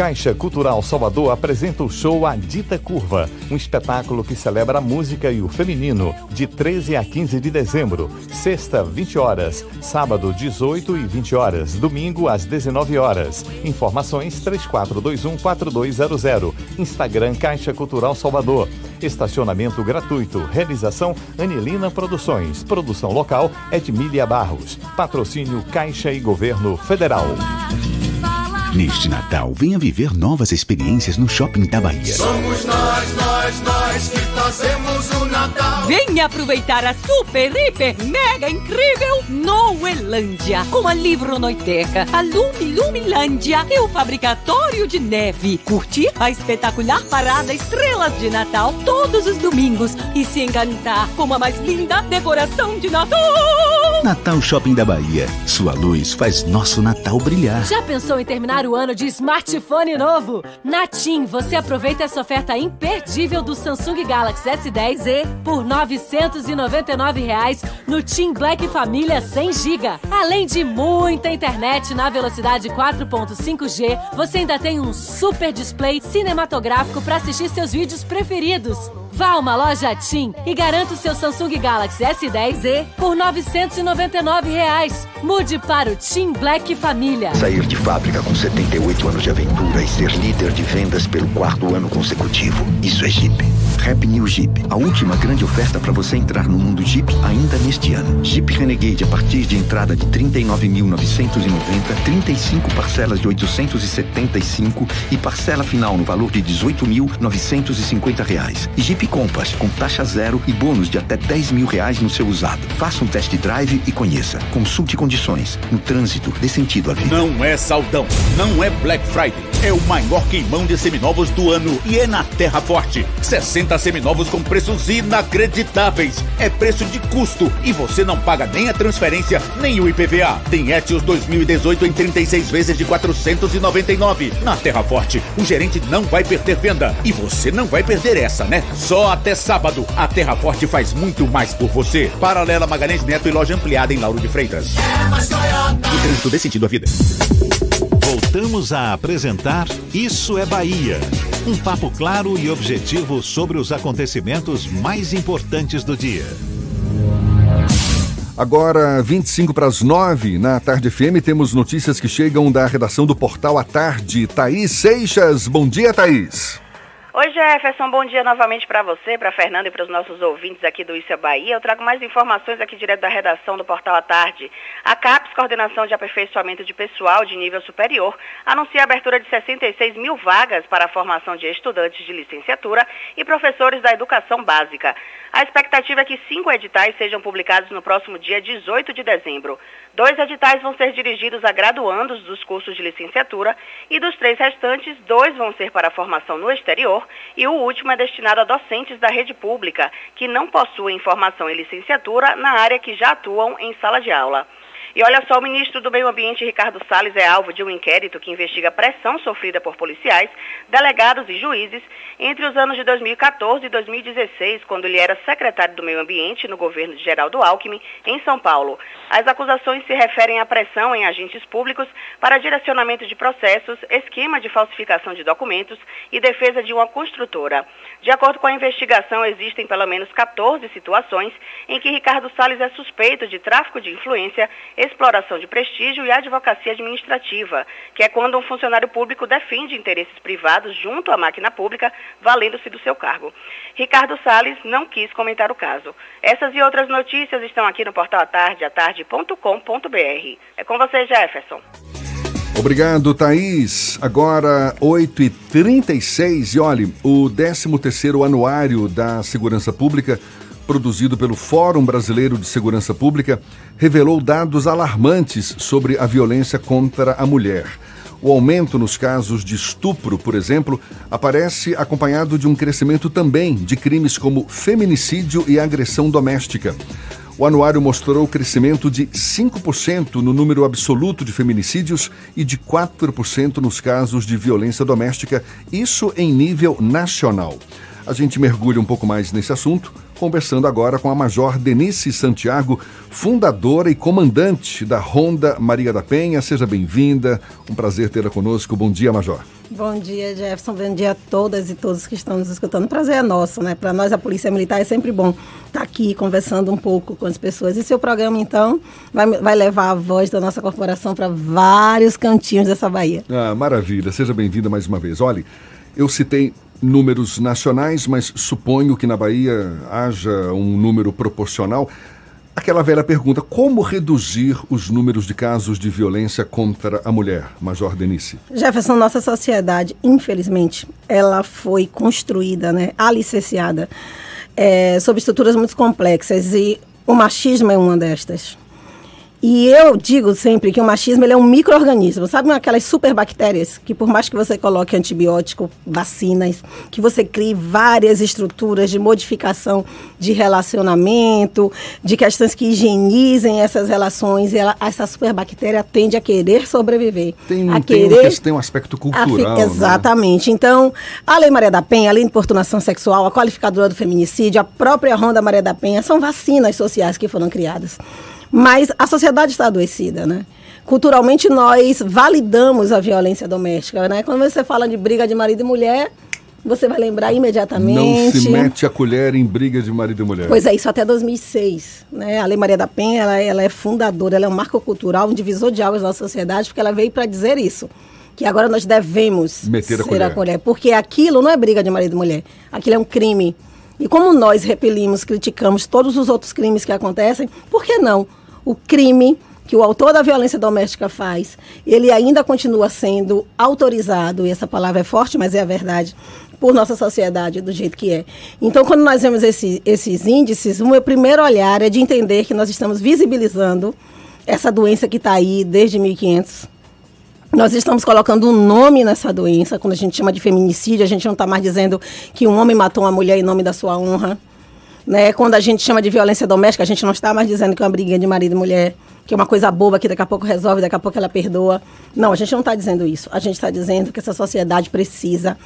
Caixa Cultural Salvador apresenta o show A Dita Curva, um espetáculo que celebra a música e o feminino, de 13 a 15 de dezembro, sexta, 20 horas, sábado, 18 e 20 horas, domingo, às 19 horas. Informações 3421-4200, Instagram Caixa Cultural Salvador. Estacionamento gratuito. Realização Anilina Produções. Produção local Edmília Barros. Patrocínio Caixa e Governo Federal. Neste Natal, venha viver novas experiências no Shopping da Bahia. Somos nós, nós, nós que fazemos o Natal. Venha aproveitar a super, hiper, mega incrível Noelândia, com a Livronoiteca, a Lumi Lumilândia e o Fabricatório de Neve. Curtir a espetacular parada Estrelas de Natal todos os domingos e se encantar com a mais linda decoração de Natal. Natal Shopping da Bahia. Sua luz faz nosso Natal brilhar. Já pensou em terminar o ano de smartphone novo? Na TIM, você aproveita essa oferta imperdível do Samsung Galaxy S10e por 999 reais no TIM Black Família 100 GB. Além de muita internet na velocidade 4.5G, você ainda tem um super display cinematográfico para assistir seus vídeos preferidos. Vá a uma loja TIM e garanta o seu Samsung Galaxy S10e por 999 reais. Mude para o TIM Black Família. Sair de fábrica com 78 anos de aventura e ser líder de vendas pelo quarto ano consecutivo. Isso é Jeep. Rap New Jeep. A última grande oferta para você entrar no mundo Jeep ainda neste ano. Jeep Renegade a partir de entrada de 39.990, 35 parcelas de 875 e parcela final no valor de 18.950 reais. E Jeep Compass com taxa zero e bônus de até 10 mil reais no seu usado. Faça um test drive e conheça. Consulte condições. No trânsito, dê sentido à vida. Não é saldão, não é Black Friday. É o maior queimão de seminovos do ano e é na Terra Forte. 60 seminovos com preços inacreditáveis. É preço de custo e você não paga nem a transferência, nem o IPVA. Tem Etios 2018 em 36 vezes de 499. Na Terra Forte, o gerente não vai perder venda e você não vai perder essa, né? Só até sábado, a Terra Forte faz muito mais por você. Paralela Magalhães Neto e loja ampliada em Lauro de Freitas. O trânsito desse sentido à vida. Voltamos a apresentar Isso é Bahia. Um papo claro e objetivo sobre os acontecimentos mais importantes do dia. Agora, 25 para as 9, na Tarde FM, temos notícias que chegam da redação do Portal à Tarde. Thaís Seixas, bom dia, Thaís. Oi, Jefferson, bom dia novamente para você, para Fernando e para os nossos ouvintes aqui do Isso é Bahia. Eu trago mais informações aqui direto da redação do Portal à Tarde. A CAPES, Coordenação de Aperfeiçoamento de Pessoal de Nível Superior, anuncia a abertura de 66 mil vagas para a formação de estudantes de licenciatura e professores da educação básica. A expectativa é que cinco editais sejam publicados no próximo dia 18 de dezembro. Dois editais vão ser dirigidos a graduandos dos cursos de licenciatura e dos três restantes, dois vão ser para formação no exterior e o último é destinado a docentes da rede pública que não possuem formação em licenciatura na área que já atuam em sala de aula. E olha só, o ministro do Meio Ambiente, Ricardo Salles, é alvo de um inquérito que investiga pressão sofrida por policiais, delegados e juízes entre os anos de 2014 e 2016, quando ele era secretário do Meio Ambiente no governo de Geraldo Alckmin, em São Paulo. As acusações se referem à pressão em agentes públicos para direcionamento de processos, esquema de falsificação de documentos e defesa de uma construtora. De acordo com a investigação, existem pelo menos 14 situações em que Ricardo Salles é suspeito de tráfico de influência, exploração de prestígio e advocacia administrativa, que é quando um funcionário público defende interesses privados junto à máquina pública, valendo-se do seu cargo. Ricardo Salles não quis comentar o caso. Essas e outras notícias estão aqui no portal Atarde, atarde.com.br. É com você, Jefferson. Obrigado, Thaís. Agora, 8h36. E olhe, o 13º Anuário da Segurança Pública, produzido pelo Fórum Brasileiro de Segurança Pública, revelou dados alarmantes sobre a violência contra a mulher. O aumento nos casos de estupro, por exemplo, aparece acompanhado de um crescimento também de crimes como feminicídio e agressão doméstica. O anuário mostrou crescimento de 5% no número absoluto de feminicídios e de 4% nos casos de violência doméstica, isso em nível nacional. A gente mergulha um pouco mais nesse assunto, conversando agora com a Major Denise Santiago, fundadora e comandante da Ronda Maria da Penha. Seja bem-vinda, um prazer tê-la conosco. Bom dia, Major. Bom dia, Jefferson. Bom dia a todas e todos que estão nos escutando. O prazer é nosso, né? Para nós, a Polícia Militar, é sempre bom estar tá aqui conversando um pouco com as pessoas. E seu programa, então, vai, vai levar a voz da nossa corporação para vários cantinhos dessa Bahia. Ah, maravilha. Seja bem-vinda mais uma vez. Olhe, eu citei números nacionais, mas suponho que na Bahia haja um número proporcional. Aquela velha pergunta: como reduzir os números de casos de violência contra a mulher, Major Denise? Jefferson, nossa sociedade, infelizmente, ela foi construída, né, alicerciada, é, sob estruturas muito complexas e o machismo é uma destas. E eu digo sempre que o machismo ele é um microorganismo, sabe aquelas superbactérias que por mais que você coloque antibiótico, vacinas, que você crie várias estruturas de modificação de relacionamento, de questões que higienizem essas relações, ela, essa superbactéria tende a querer sobreviver. Tem, a tem, querer, tem um aspecto cultural. A, exatamente. Né? Então, a Lei Maria da Penha, a Lei de Importunação Sexual, a qualificadora do feminicídio, a própria Ronda Maria da Penha, são vacinas sociais que foram criadas. Mas a sociedade está adoecida, né? Culturalmente nós validamos a violência doméstica, né? Quando você fala de briga de marido e mulher, você vai lembrar imediatamente. Não se mete a colher em briga de marido e mulher. Pois é, isso até 2006. Né? A Lei Maria da Penha ela, ela é fundadora, ela é um marco cultural, um divisor de águas da sociedade, porque ela veio para dizer isso. Que agora nós devemos Meter a ser colher. a colher. Porque aquilo não é briga de marido e mulher. Aquilo é um crime. E como nós repelimos, criticamos todos os outros crimes que acontecem, por que não? O crime que o autor da violência doméstica faz, ele ainda continua sendo autorizado, e essa palavra é forte, mas é a verdade, por nossa sociedade do jeito que é. Então, quando nós vemos esse, esses índices, o meu primeiro olhar é de entender que nós estamos visibilizando essa doença que está aí desde 1500. Nós estamos colocando um nome nessa doença, quando a gente chama de feminicídio, a gente não está mais dizendo que um homem matou uma mulher em nome da sua honra. Né? Quando a gente chama de violência doméstica, a gente não está mais dizendo que é uma briguinha de marido e mulher, que é uma coisa boba que daqui a pouco resolve, daqui a pouco ela perdoa. Não, a gente não está dizendo isso. A gente está dizendo que essa sociedade precisa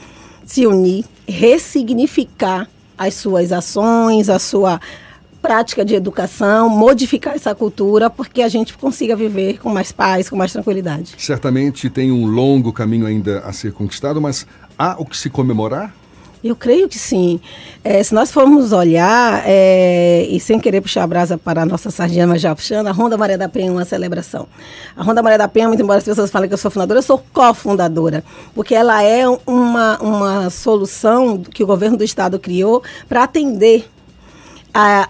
se unir, ressignificar as suas ações, a sua prática de educação, modificar essa cultura, porque a gente consiga viver com mais paz, com mais tranquilidade. Certamente tem um longo caminho ainda a ser conquistado, mas há o que se comemorar? Eu creio que sim. É, se nós formos olhar, é, e sem querer puxar a brasa para a nossa sardinha, mas já puxando, a Ronda Maria da Penha é uma celebração. A Ronda Maria da Penha, muito embora as pessoas falem que eu sou fundadora, eu sou cofundadora, porque ela é uma, uma solução que o governo do estado criou para atender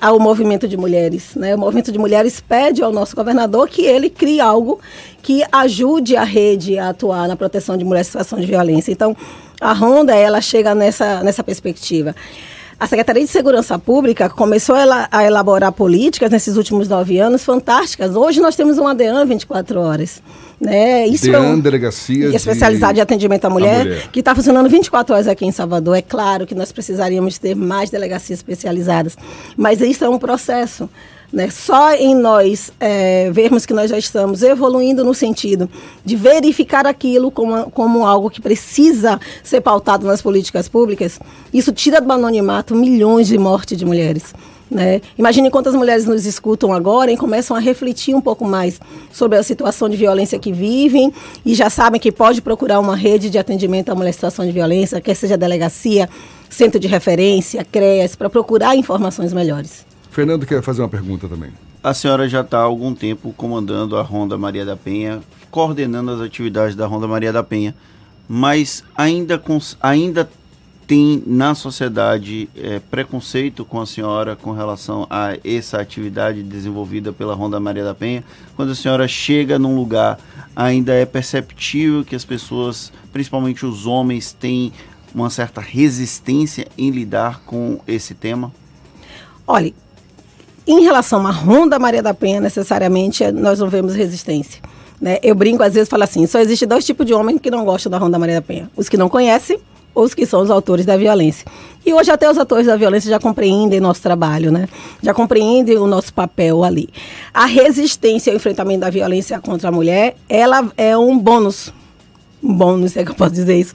ao movimento de mulheres. Né? O movimento de mulheres pede ao nosso governador que ele crie algo que ajude a rede a atuar na proteção de mulheres em situação de violência. Então, a Ronda, ela chega nessa, nessa perspectiva. A Secretaria de Segurança Pública começou a elaborar políticas nesses últimos nove anos fantásticas. Hoje nós temos um ADAN 24 horas. Né? Isso DEAN, é um, Delegacia Especializada de... de Atendimento à mulher, à mulher, que está funcionando 24 horas aqui em Salvador. É claro que nós precisaríamos ter mais delegacias especializadas, mas isso é um processo. Né? Só em nós é, vermos que nós já estamos evoluindo no sentido de verificar aquilo como, como algo que precisa ser pautado nas políticas públicas, isso tira do anonimato milhões de mortes de mulheres. Né? Imagine quantas mulheres nos escutam agora e começam a refletir um pouco mais sobre a situação de violência que vivem e já sabem que pode procurar uma rede de atendimento à em situação de violência, quer seja delegacia, centro de referência, CREAS, para procurar informações melhores. Fernando quer fazer uma pergunta também. A senhora já está há algum tempo comandando a Ronda Maria da Penha, coordenando as atividades da Ronda Maria da Penha, mas ainda, ainda tem na sociedade é, preconceito com a senhora com relação a essa atividade desenvolvida pela Ronda Maria da Penha? Quando a senhora chega num lugar, ainda é perceptível que as pessoas, principalmente os homens, têm uma certa resistência em lidar com esse tema? Olha, em relação à Ronda Maria da Penha, necessariamente, nós não vemos resistência. Né? Eu brinco, às vezes, falo assim, só existe dois tipos de homem que não gostam da Ronda Maria da Penha. Os que não conhecem ou os que são os autores da violência. E hoje até os autores da violência já compreendem nosso trabalho, né? Já compreendem o nosso papel ali. A resistência ao enfrentamento da violência contra a mulher, ela é um bônus. Um bônus, é que eu posso dizer isso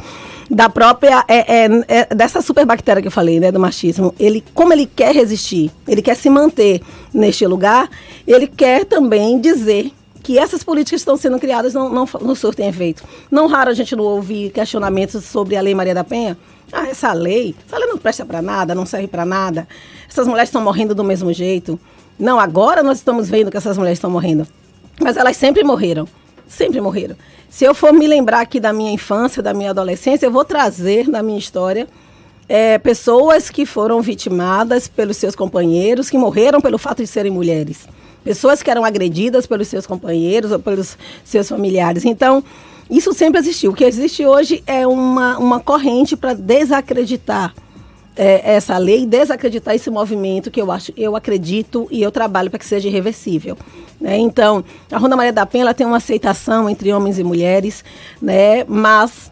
da própria é, é, é, dessa superbactéria que eu falei, né, do machismo. Ele, como ele quer resistir, ele quer se manter neste lugar, ele quer também dizer que essas políticas que estão sendo criadas não, não, não surtem efeito. Não raro a gente não ouvir questionamentos sobre a Lei Maria da Penha. Ah, essa lei, essa lei não presta para nada, não serve para nada. Essas mulheres estão morrendo do mesmo jeito. Não, agora nós estamos vendo que essas mulheres estão morrendo. Mas elas sempre morreram. Sempre morreram. Se eu for me lembrar aqui da minha infância, da minha adolescência, eu vou trazer na minha história é, pessoas que foram vitimadas pelos seus companheiros, que morreram pelo fato de serem mulheres. Pessoas que eram agredidas pelos seus companheiros ou pelos seus familiares. Então, isso sempre existiu. O que existe hoje é uma, uma corrente para desacreditar é, essa lei, desacreditar esse movimento que eu acho, eu acredito e eu trabalho para que seja irreversível. Né? Então, a Ronda Maria da Penha ela tem uma aceitação entre homens e mulheres, né? mas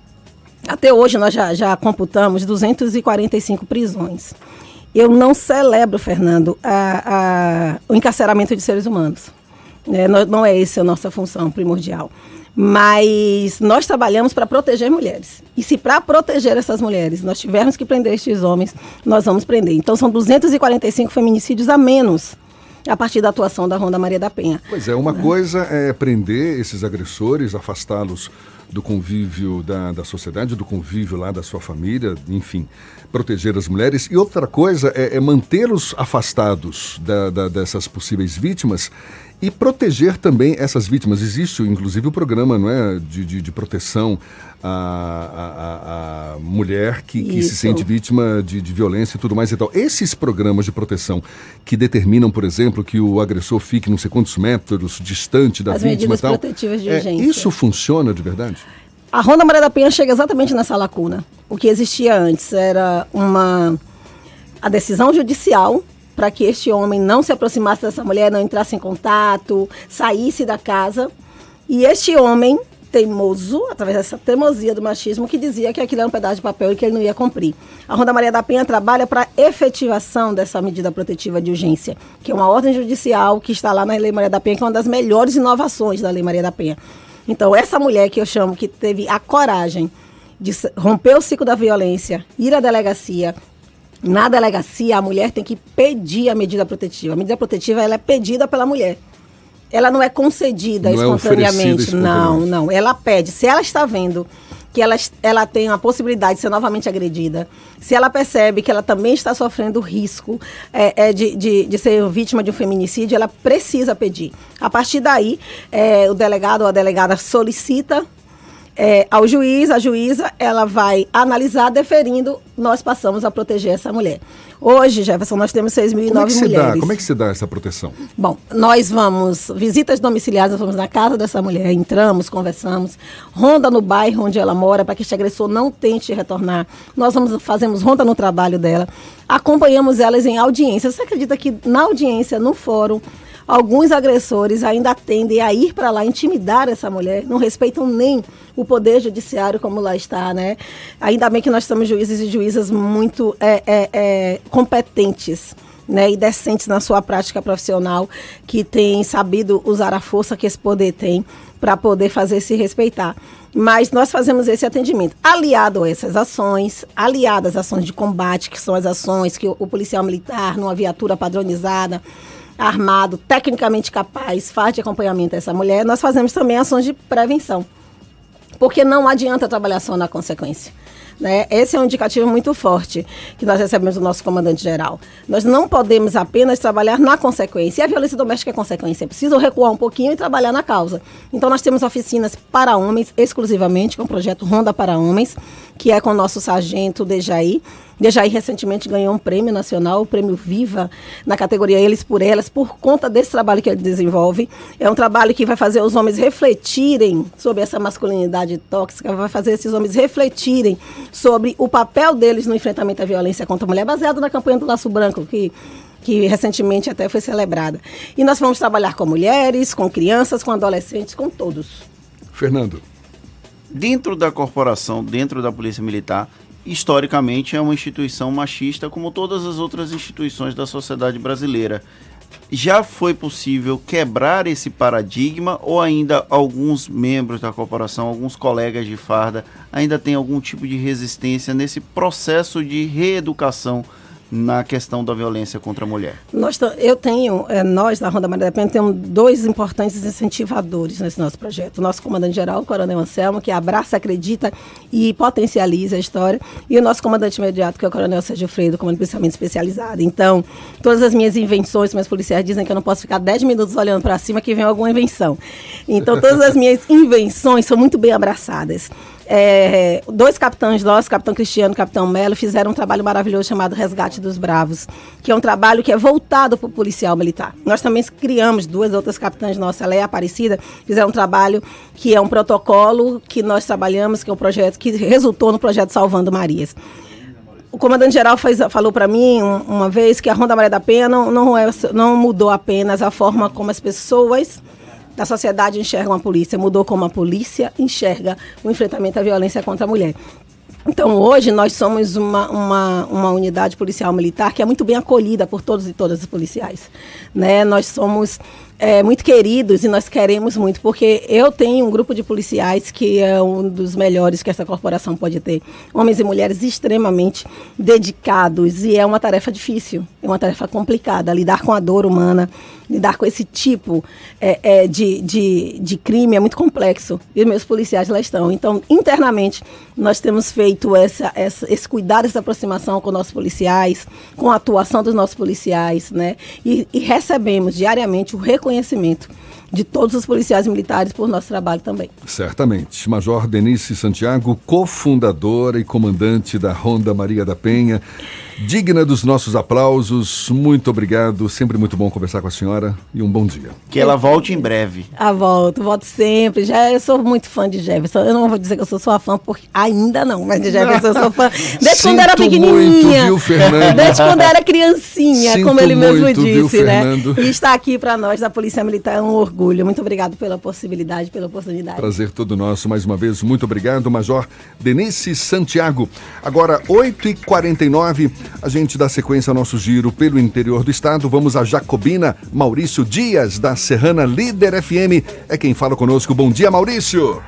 até hoje nós já, já computamos 245 prisões. Eu não celebro, Fernando, a, a, o encarceramento de seres humanos. É, não, não é essa a nossa função primordial. Mas nós trabalhamos para proteger mulheres. E se para proteger essas mulheres nós tivermos que prender estes homens, nós vamos prender. Então são 245 feminicídios a menos a partir da atuação da Ronda Maria da Penha. Pois é, uma coisa é prender esses agressores, afastá-los do convívio da, da sociedade, do convívio lá da sua família, enfim, proteger as mulheres. E outra coisa é, é mantê-los afastados da, da, dessas possíveis vítimas e proteger também essas vítimas. Existe, inclusive, o programa não é, de, de, de proteção à, à, à, mulher que, que se sente vítima de, de, violência e tudo mais e tal. Esses programas de proteção que determinam, por exemplo, que o agressor fique não sei quantos metros distante da As vítima e tal. protetivas de é, urgência. Isso funciona de verdade? A Ronda Maria da Penha chega exatamente nessa lacuna. O que existia antes era uma a decisão judicial para que este homem não se aproximasse dessa mulher, não entrasse em contato, saísse da casa. E este homem teimoso, através dessa teimosia do machismo, que dizia que aquilo era um pedaço de papel e que ele não ia cumprir. A Ronda Maria da Penha trabalha para efetivação dessa medida protetiva de urgência, que é uma ordem judicial que está lá na Lei Maria da Penha, que é uma das melhores inovações da Lei Maria da Penha. Então, essa mulher que eu chamo que teve a coragem de romper o ciclo da violência, ir à delegacia, na delegacia, a mulher tem que pedir a medida protetiva. A medida protetiva ela é pedida pela mulher. Ela não é concedida não é espontaneamente. É não, não. Ela pede. Se ela está vendo que ela, ela tem a possibilidade de ser novamente agredida, se ela percebe que ela também está sofrendo risco é, é, de, de, de, ser vítima de um feminicídio, ela precisa pedir. A partir daí, é, o delegado ou a delegada solicita é, ao juiz, a juíza, ela vai analisar, deferindo, nós passamos a proteger essa mulher. Hoje, Jefferson, nós temos 6.009 Como é que se mulheres. dá? Como é que se dá essa proteção? Bom, nós vamos, visitas domiciliares, nós vamos na casa dessa mulher, entramos, conversamos, ronda no bairro onde ela mora, para que este agressor não tente retornar. Nós vamos, fazemos ronda no trabalho dela, acompanhamos elas em audiência. Você acredita que na audiência, no fórum, alguns agressores ainda tendem a ir para lá intimidar essa mulher, não respeitam nem o poder judiciário como lá está, né? Ainda bem que nós temos juízes e juízas muito é, é, é, competentes. Né, e decentes na sua prática profissional, que têm sabido usar a força que esse poder tem para poder fazer se respeitar. Mas nós fazemos esse atendimento. Aliado a essas ações, aliadas às ações de combate, que são as ações que o policial militar, numa viatura padronizada, armado, tecnicamente capaz, faz de acompanhamento a essa mulher, nós fazemos também ações de prevenção. Porque não adianta trabalhar só na consequência. Né? Esse é um indicativo muito forte que nós recebemos do nosso comandante geral. Nós não podemos apenas trabalhar na consequência. E a violência doméstica é consequência. É preciso recuar um pouquinho e trabalhar na causa. Então, nós temos oficinas para homens, exclusivamente, com o projeto Ronda para Homens, que é com o nosso sargento Dejaí Dejaí recentemente ganhou um prêmio nacional, o prêmio Viva, na categoria Eles por Elas, por conta desse trabalho que ele desenvolve. É um trabalho que vai fazer os homens refletirem sobre essa masculinidade tóxica, vai fazer esses homens refletirem sobre o papel deles no enfrentamento à violência contra a mulher, baseado na campanha do Laço Branco, que que recentemente até foi celebrada. E nós vamos trabalhar com mulheres, com crianças, com adolescentes, com todos. Fernando. Dentro da corporação, dentro da Polícia Militar, historicamente é uma instituição machista, como todas as outras instituições da sociedade brasileira. Já foi possível quebrar esse paradigma ou ainda alguns membros da corporação, alguns colegas de farda, ainda têm algum tipo de resistência nesse processo de reeducação na questão da violência contra a mulher? Nós, eu tenho, é, nós da Ronda Maria da Penha temos dois importantes incentivadores nesse nosso projeto. O nosso comandante-geral, Coronel Anselmo, que abraça, acredita e potencializa a história, e o nosso comandante imediato, que é o Coronel Sérgio Freire, comando policiamento especializado. Então, todas as minhas invenções, meus policiais dizem que eu não posso ficar 10 minutos olhando para cima que vem alguma invenção. Então, todas as minhas invenções são muito bem abraçadas. É, dois capitães nossos, capitão Cristiano e capitão Melo, fizeram um trabalho maravilhoso chamado Resgate dos Bravos, que é um trabalho que é voltado para o policial militar. Nós também criamos duas outras capitãs nossas, ela é Aparecida, fizeram um trabalho que é um protocolo que nós trabalhamos, que é um projeto que resultou no projeto Salvando Marias. O comandante-geral falou para mim uma vez que a Ronda Maria da Penha não, não, é, não mudou apenas a forma como as pessoas da sociedade enxergam a polícia, mudou como a polícia enxerga o enfrentamento à violência contra a mulher. Então, hoje, nós somos uma, uma, uma unidade policial militar que é muito bem acolhida por todos e todas os policiais. Né? Nós somos é, muito queridos e nós queremos muito, porque eu tenho um grupo de policiais que é um dos melhores que essa corporação pode ter. Homens e mulheres extremamente dedicados e é uma tarefa difícil, é uma tarefa complicada. Lidar com a dor humana, lidar com esse tipo é, é, de, de, de crime é muito complexo e meus policiais lá estão. Então, internamente, nós temos feito essa, essa, esse cuidado, essa aproximação com nossos policiais, com a atuação dos nossos policiais, né? E, e recebemos diariamente o reconhecimento de todos os policiais militares por nosso trabalho também. Certamente. Major Denise Santiago, cofundadora e comandante da Ronda Maria da Penha digna dos nossos aplausos. Muito obrigado. Sempre muito bom conversar com a senhora e um bom dia. Que ela volte em breve. Ah, volto, volto sempre. Já eu sou muito fã de Jefferson. Eu não vou dizer que eu sou sua fã, porque ainda não, mas de Jefferson eu sou fã. Desde quando era pequenininha. Muito, viu, Fernando? Desde quando era criancinha, Sinto como ele mesmo muito, disse, viu, né? Fernando? E estar aqui para nós da Polícia Militar é um orgulho. Muito obrigado pela possibilidade, pela oportunidade. Prazer todo nosso. Mais uma vez, muito obrigado, Major Denise Santiago. Agora, 8h49, a gente dá sequência ao nosso giro pelo interior do estado. Vamos a Jacobina. Maurício Dias, da Serrana Líder FM, é quem fala conosco. Bom dia, Maurício.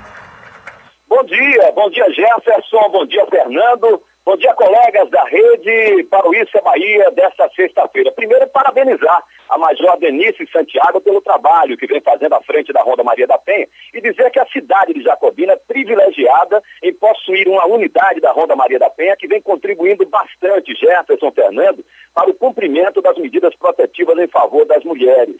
Bom dia, bom dia Jefferson, bom dia Fernando, Bom dia, colegas da rede é Bahia desta sexta-feira. Primeiro, parabenizar a Major Denise Santiago pelo trabalho que vem fazendo à frente da Ronda Maria da Penha e dizer que a cidade de Jacobina é privilegiada em possuir uma unidade da Ronda Maria da Penha que vem contribuindo bastante, Jefferson Fernando, para o cumprimento das medidas protetivas em favor das mulheres.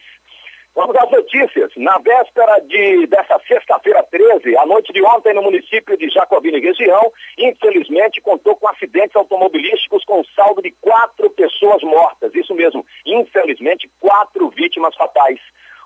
Vamos às notícias. Na véspera de, dessa sexta-feira 13, a noite de ontem no município de Jacobina e região, infelizmente contou com acidentes automobilísticos com saldo de quatro pessoas mortas. Isso mesmo, infelizmente, quatro vítimas fatais.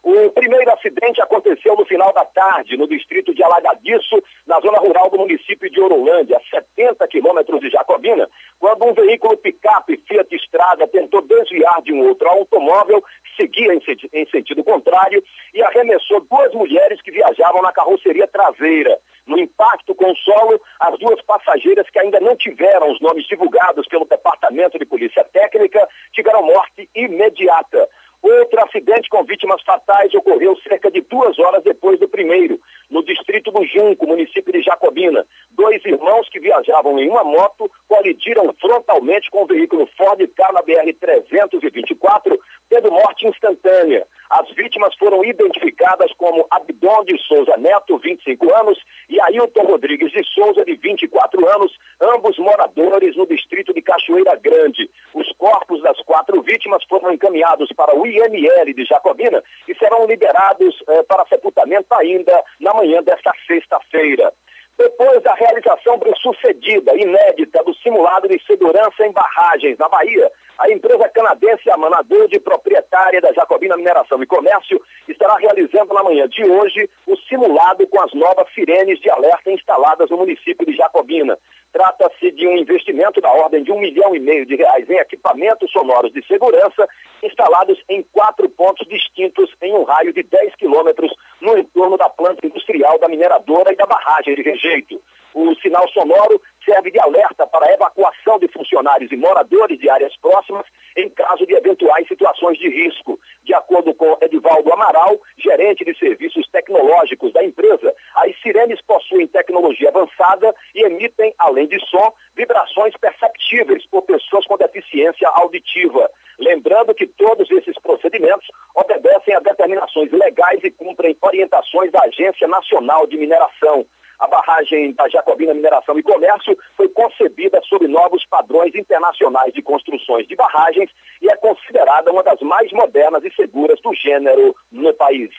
O primeiro acidente aconteceu no final da tarde, no distrito de Alagadiço, na zona rural do município de Orolândia, a 70 quilômetros de Jacobina, quando um veículo picape Fiat Estrada tentou desviar de um outro automóvel seguia em, em sentido contrário e arremessou duas mulheres que viajavam na carroceria traseira. No impacto com o solo, as duas passageiras que ainda não tiveram os nomes divulgados pelo Departamento de Polícia Técnica tiveram morte imediata. Outro acidente com vítimas fatais ocorreu cerca de duas horas depois do primeiro, no distrito do Junco, município de Jacobina. Dois irmãos que viajavam em uma moto colidiram frontalmente com o veículo Ford K na BR-324, tendo morte instantânea. As vítimas foram identificadas como Abdon de Souza Neto, 25 anos, e Ailton Rodrigues de Souza, de 24 anos, ambos moradores no distrito de Cachoeira Grande. Os corpos das quatro vítimas foram encaminhados para o IML de Jacobina e serão liberados eh, para sepultamento ainda na manhã desta sexta-feira. Depois da realização bem-sucedida, inédita, do simulado de segurança em barragens na Bahia, a empresa canadense Amanador, proprietária da Jacobina Mineração e Comércio, estará realizando na manhã de hoje o simulado com as novas sirenes de alerta instaladas no município de Jacobina. Trata-se de um investimento da ordem de um milhão e meio de reais em equipamentos sonoros de segurança instalados em quatro pontos distintos em um raio de 10 quilômetros no entorno da planta industrial da mineradora e da barragem de rejeito. O sinal sonoro serve de alerta para evacuação de funcionários e moradores de áreas próximas em caso de eventuais situações de risco. De acordo com Edivaldo Amaral, gerente de serviços tecnológicos da empresa, as sirenes possuem tecnologia avançada e emitem, além de som, vibrações perceptíveis por pessoas com deficiência auditiva. Lembrando que todos esses procedimentos obedecem a determinações legais e cumprem orientações da Agência Nacional de Mineração. A barragem da Jacobina Mineração e Comércio foi concebida sob novos padrões internacionais de construções de barragens e é considerada uma das mais modernas e seguras do gênero no país.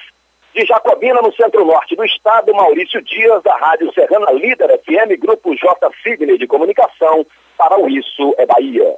De Jacobina, no centro-norte do estado, Maurício Dias, da Rádio Serrana Líder FM, Grupo J. Sidney de Comunicação, para o Isso é Bahia.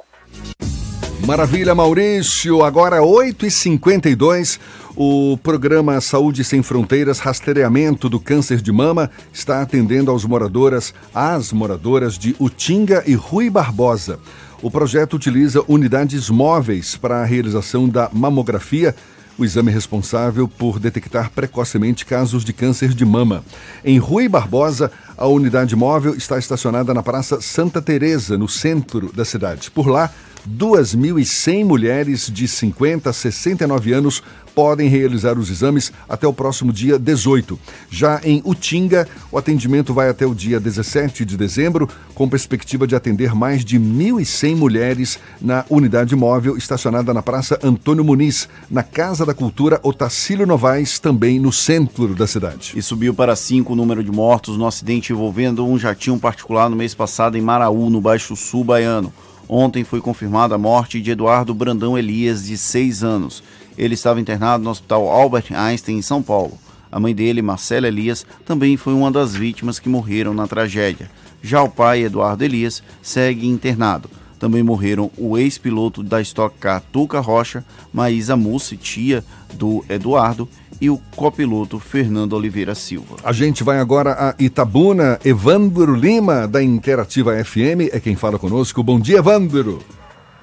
Maravilha, Maurício. Agora 8h52. O programa Saúde Sem Fronteiras Rastreamento do Câncer de Mama está atendendo aos moradoras, às moradoras de Utinga e Rui Barbosa. O projeto utiliza unidades móveis para a realização da mamografia, o exame responsável por detectar precocemente casos de câncer de mama. Em Rui Barbosa, a unidade móvel está estacionada na Praça Santa Teresa, no centro da cidade. Por lá, 2.100 mulheres de 50 a 69 anos podem realizar os exames até o próximo dia 18. Já em Utinga, o atendimento vai até o dia 17 de dezembro, com perspectiva de atender mais de 1.100 mulheres na unidade móvel estacionada na Praça Antônio Muniz, na Casa da Cultura Otacílio Novaes, também no centro da cidade. E subiu para cinco o número de mortos no acidente envolvendo um jatinho particular no mês passado em Maraú, no Baixo Sul baiano. Ontem foi confirmada a morte de Eduardo Brandão Elias, de 6 anos. Ele estava internado no Hospital Albert Einstein, em São Paulo. A mãe dele, Marcela Elias, também foi uma das vítimas que morreram na tragédia. Já o pai, Eduardo Elias, segue internado. Também morreram o ex-piloto da Stock Car Tuca Rocha, Maísa Mussi, tia do Eduardo, e o copiloto Fernando Oliveira Silva. A gente vai agora a Itabuna. Evandro Lima, da Interativa FM, é quem fala conosco. Bom dia, Evandro.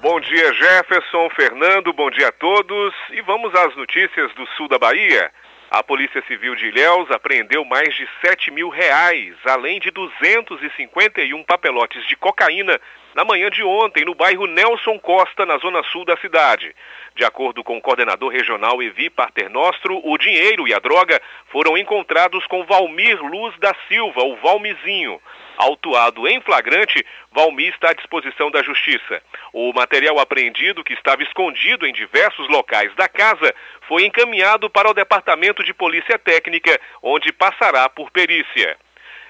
Bom dia, Jefferson, Fernando, bom dia a todos. E vamos às notícias do sul da Bahia. A Polícia Civil de Ilhéus apreendeu mais de 7 mil reais, além de 251 papelotes de cocaína na manhã de ontem no bairro Nelson Costa, na zona sul da cidade. De acordo com o coordenador regional Evi Paternostro, o dinheiro e a droga foram encontrados com Valmir Luz da Silva, o Valmizinho. Autuado em flagrante, Valmir está à disposição da Justiça. O material apreendido, que estava escondido em diversos locais da casa, foi encaminhado para o Departamento de Polícia Técnica, onde passará por perícia.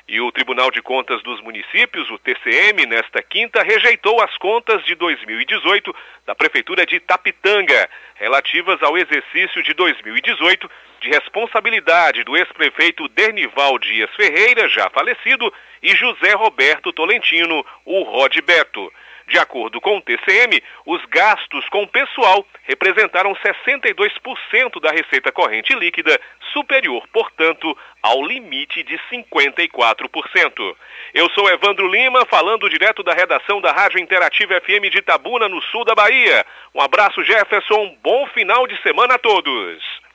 E o Tribunal de Contas dos Municípios, o TCM, nesta quinta, rejeitou as contas de 2018 da Prefeitura de Tapitanga, relativas ao exercício de 2018 de responsabilidade do ex-prefeito Dernival Dias Ferreira, já falecido, e José Roberto Tolentino, o Rod Beto. De acordo com o TCM, os gastos com pessoal representaram 62% da receita corrente líquida, superior, portanto, ao limite de 54%. Eu sou Evandro Lima, falando direto da redação da Rádio Interativa FM de Itabuna, no sul da Bahia. Um abraço, Jefferson. Bom final de semana a todos.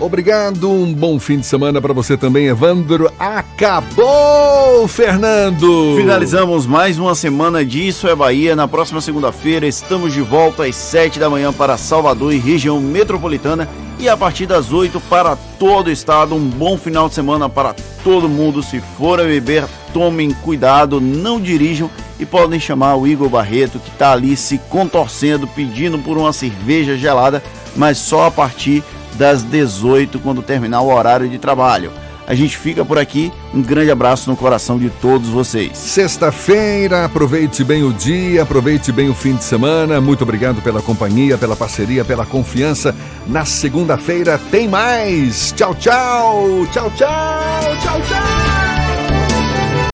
Obrigado, um bom fim de semana para você também, Evandro. Acabou, Fernando! Finalizamos mais uma semana de Isso é Bahia. Na próxima segunda-feira estamos de volta às 7 da manhã para Salvador e região metropolitana e a partir das 8 para todo o estado. Um bom final de semana para todo mundo. Se for a beber, tomem cuidado, não dirijam e podem chamar o Igor Barreto que está ali se contorcendo, pedindo por uma cerveja gelada, mas só a partir das 18 quando terminar o horário de trabalho. A gente fica por aqui. Um grande abraço no coração de todos vocês. Sexta-feira, aproveite bem o dia, aproveite bem o fim de semana. Muito obrigado pela companhia, pela parceria, pela confiança. Na segunda-feira tem mais. Tchau, tchau. Tchau, tchau. Tchau, tchau.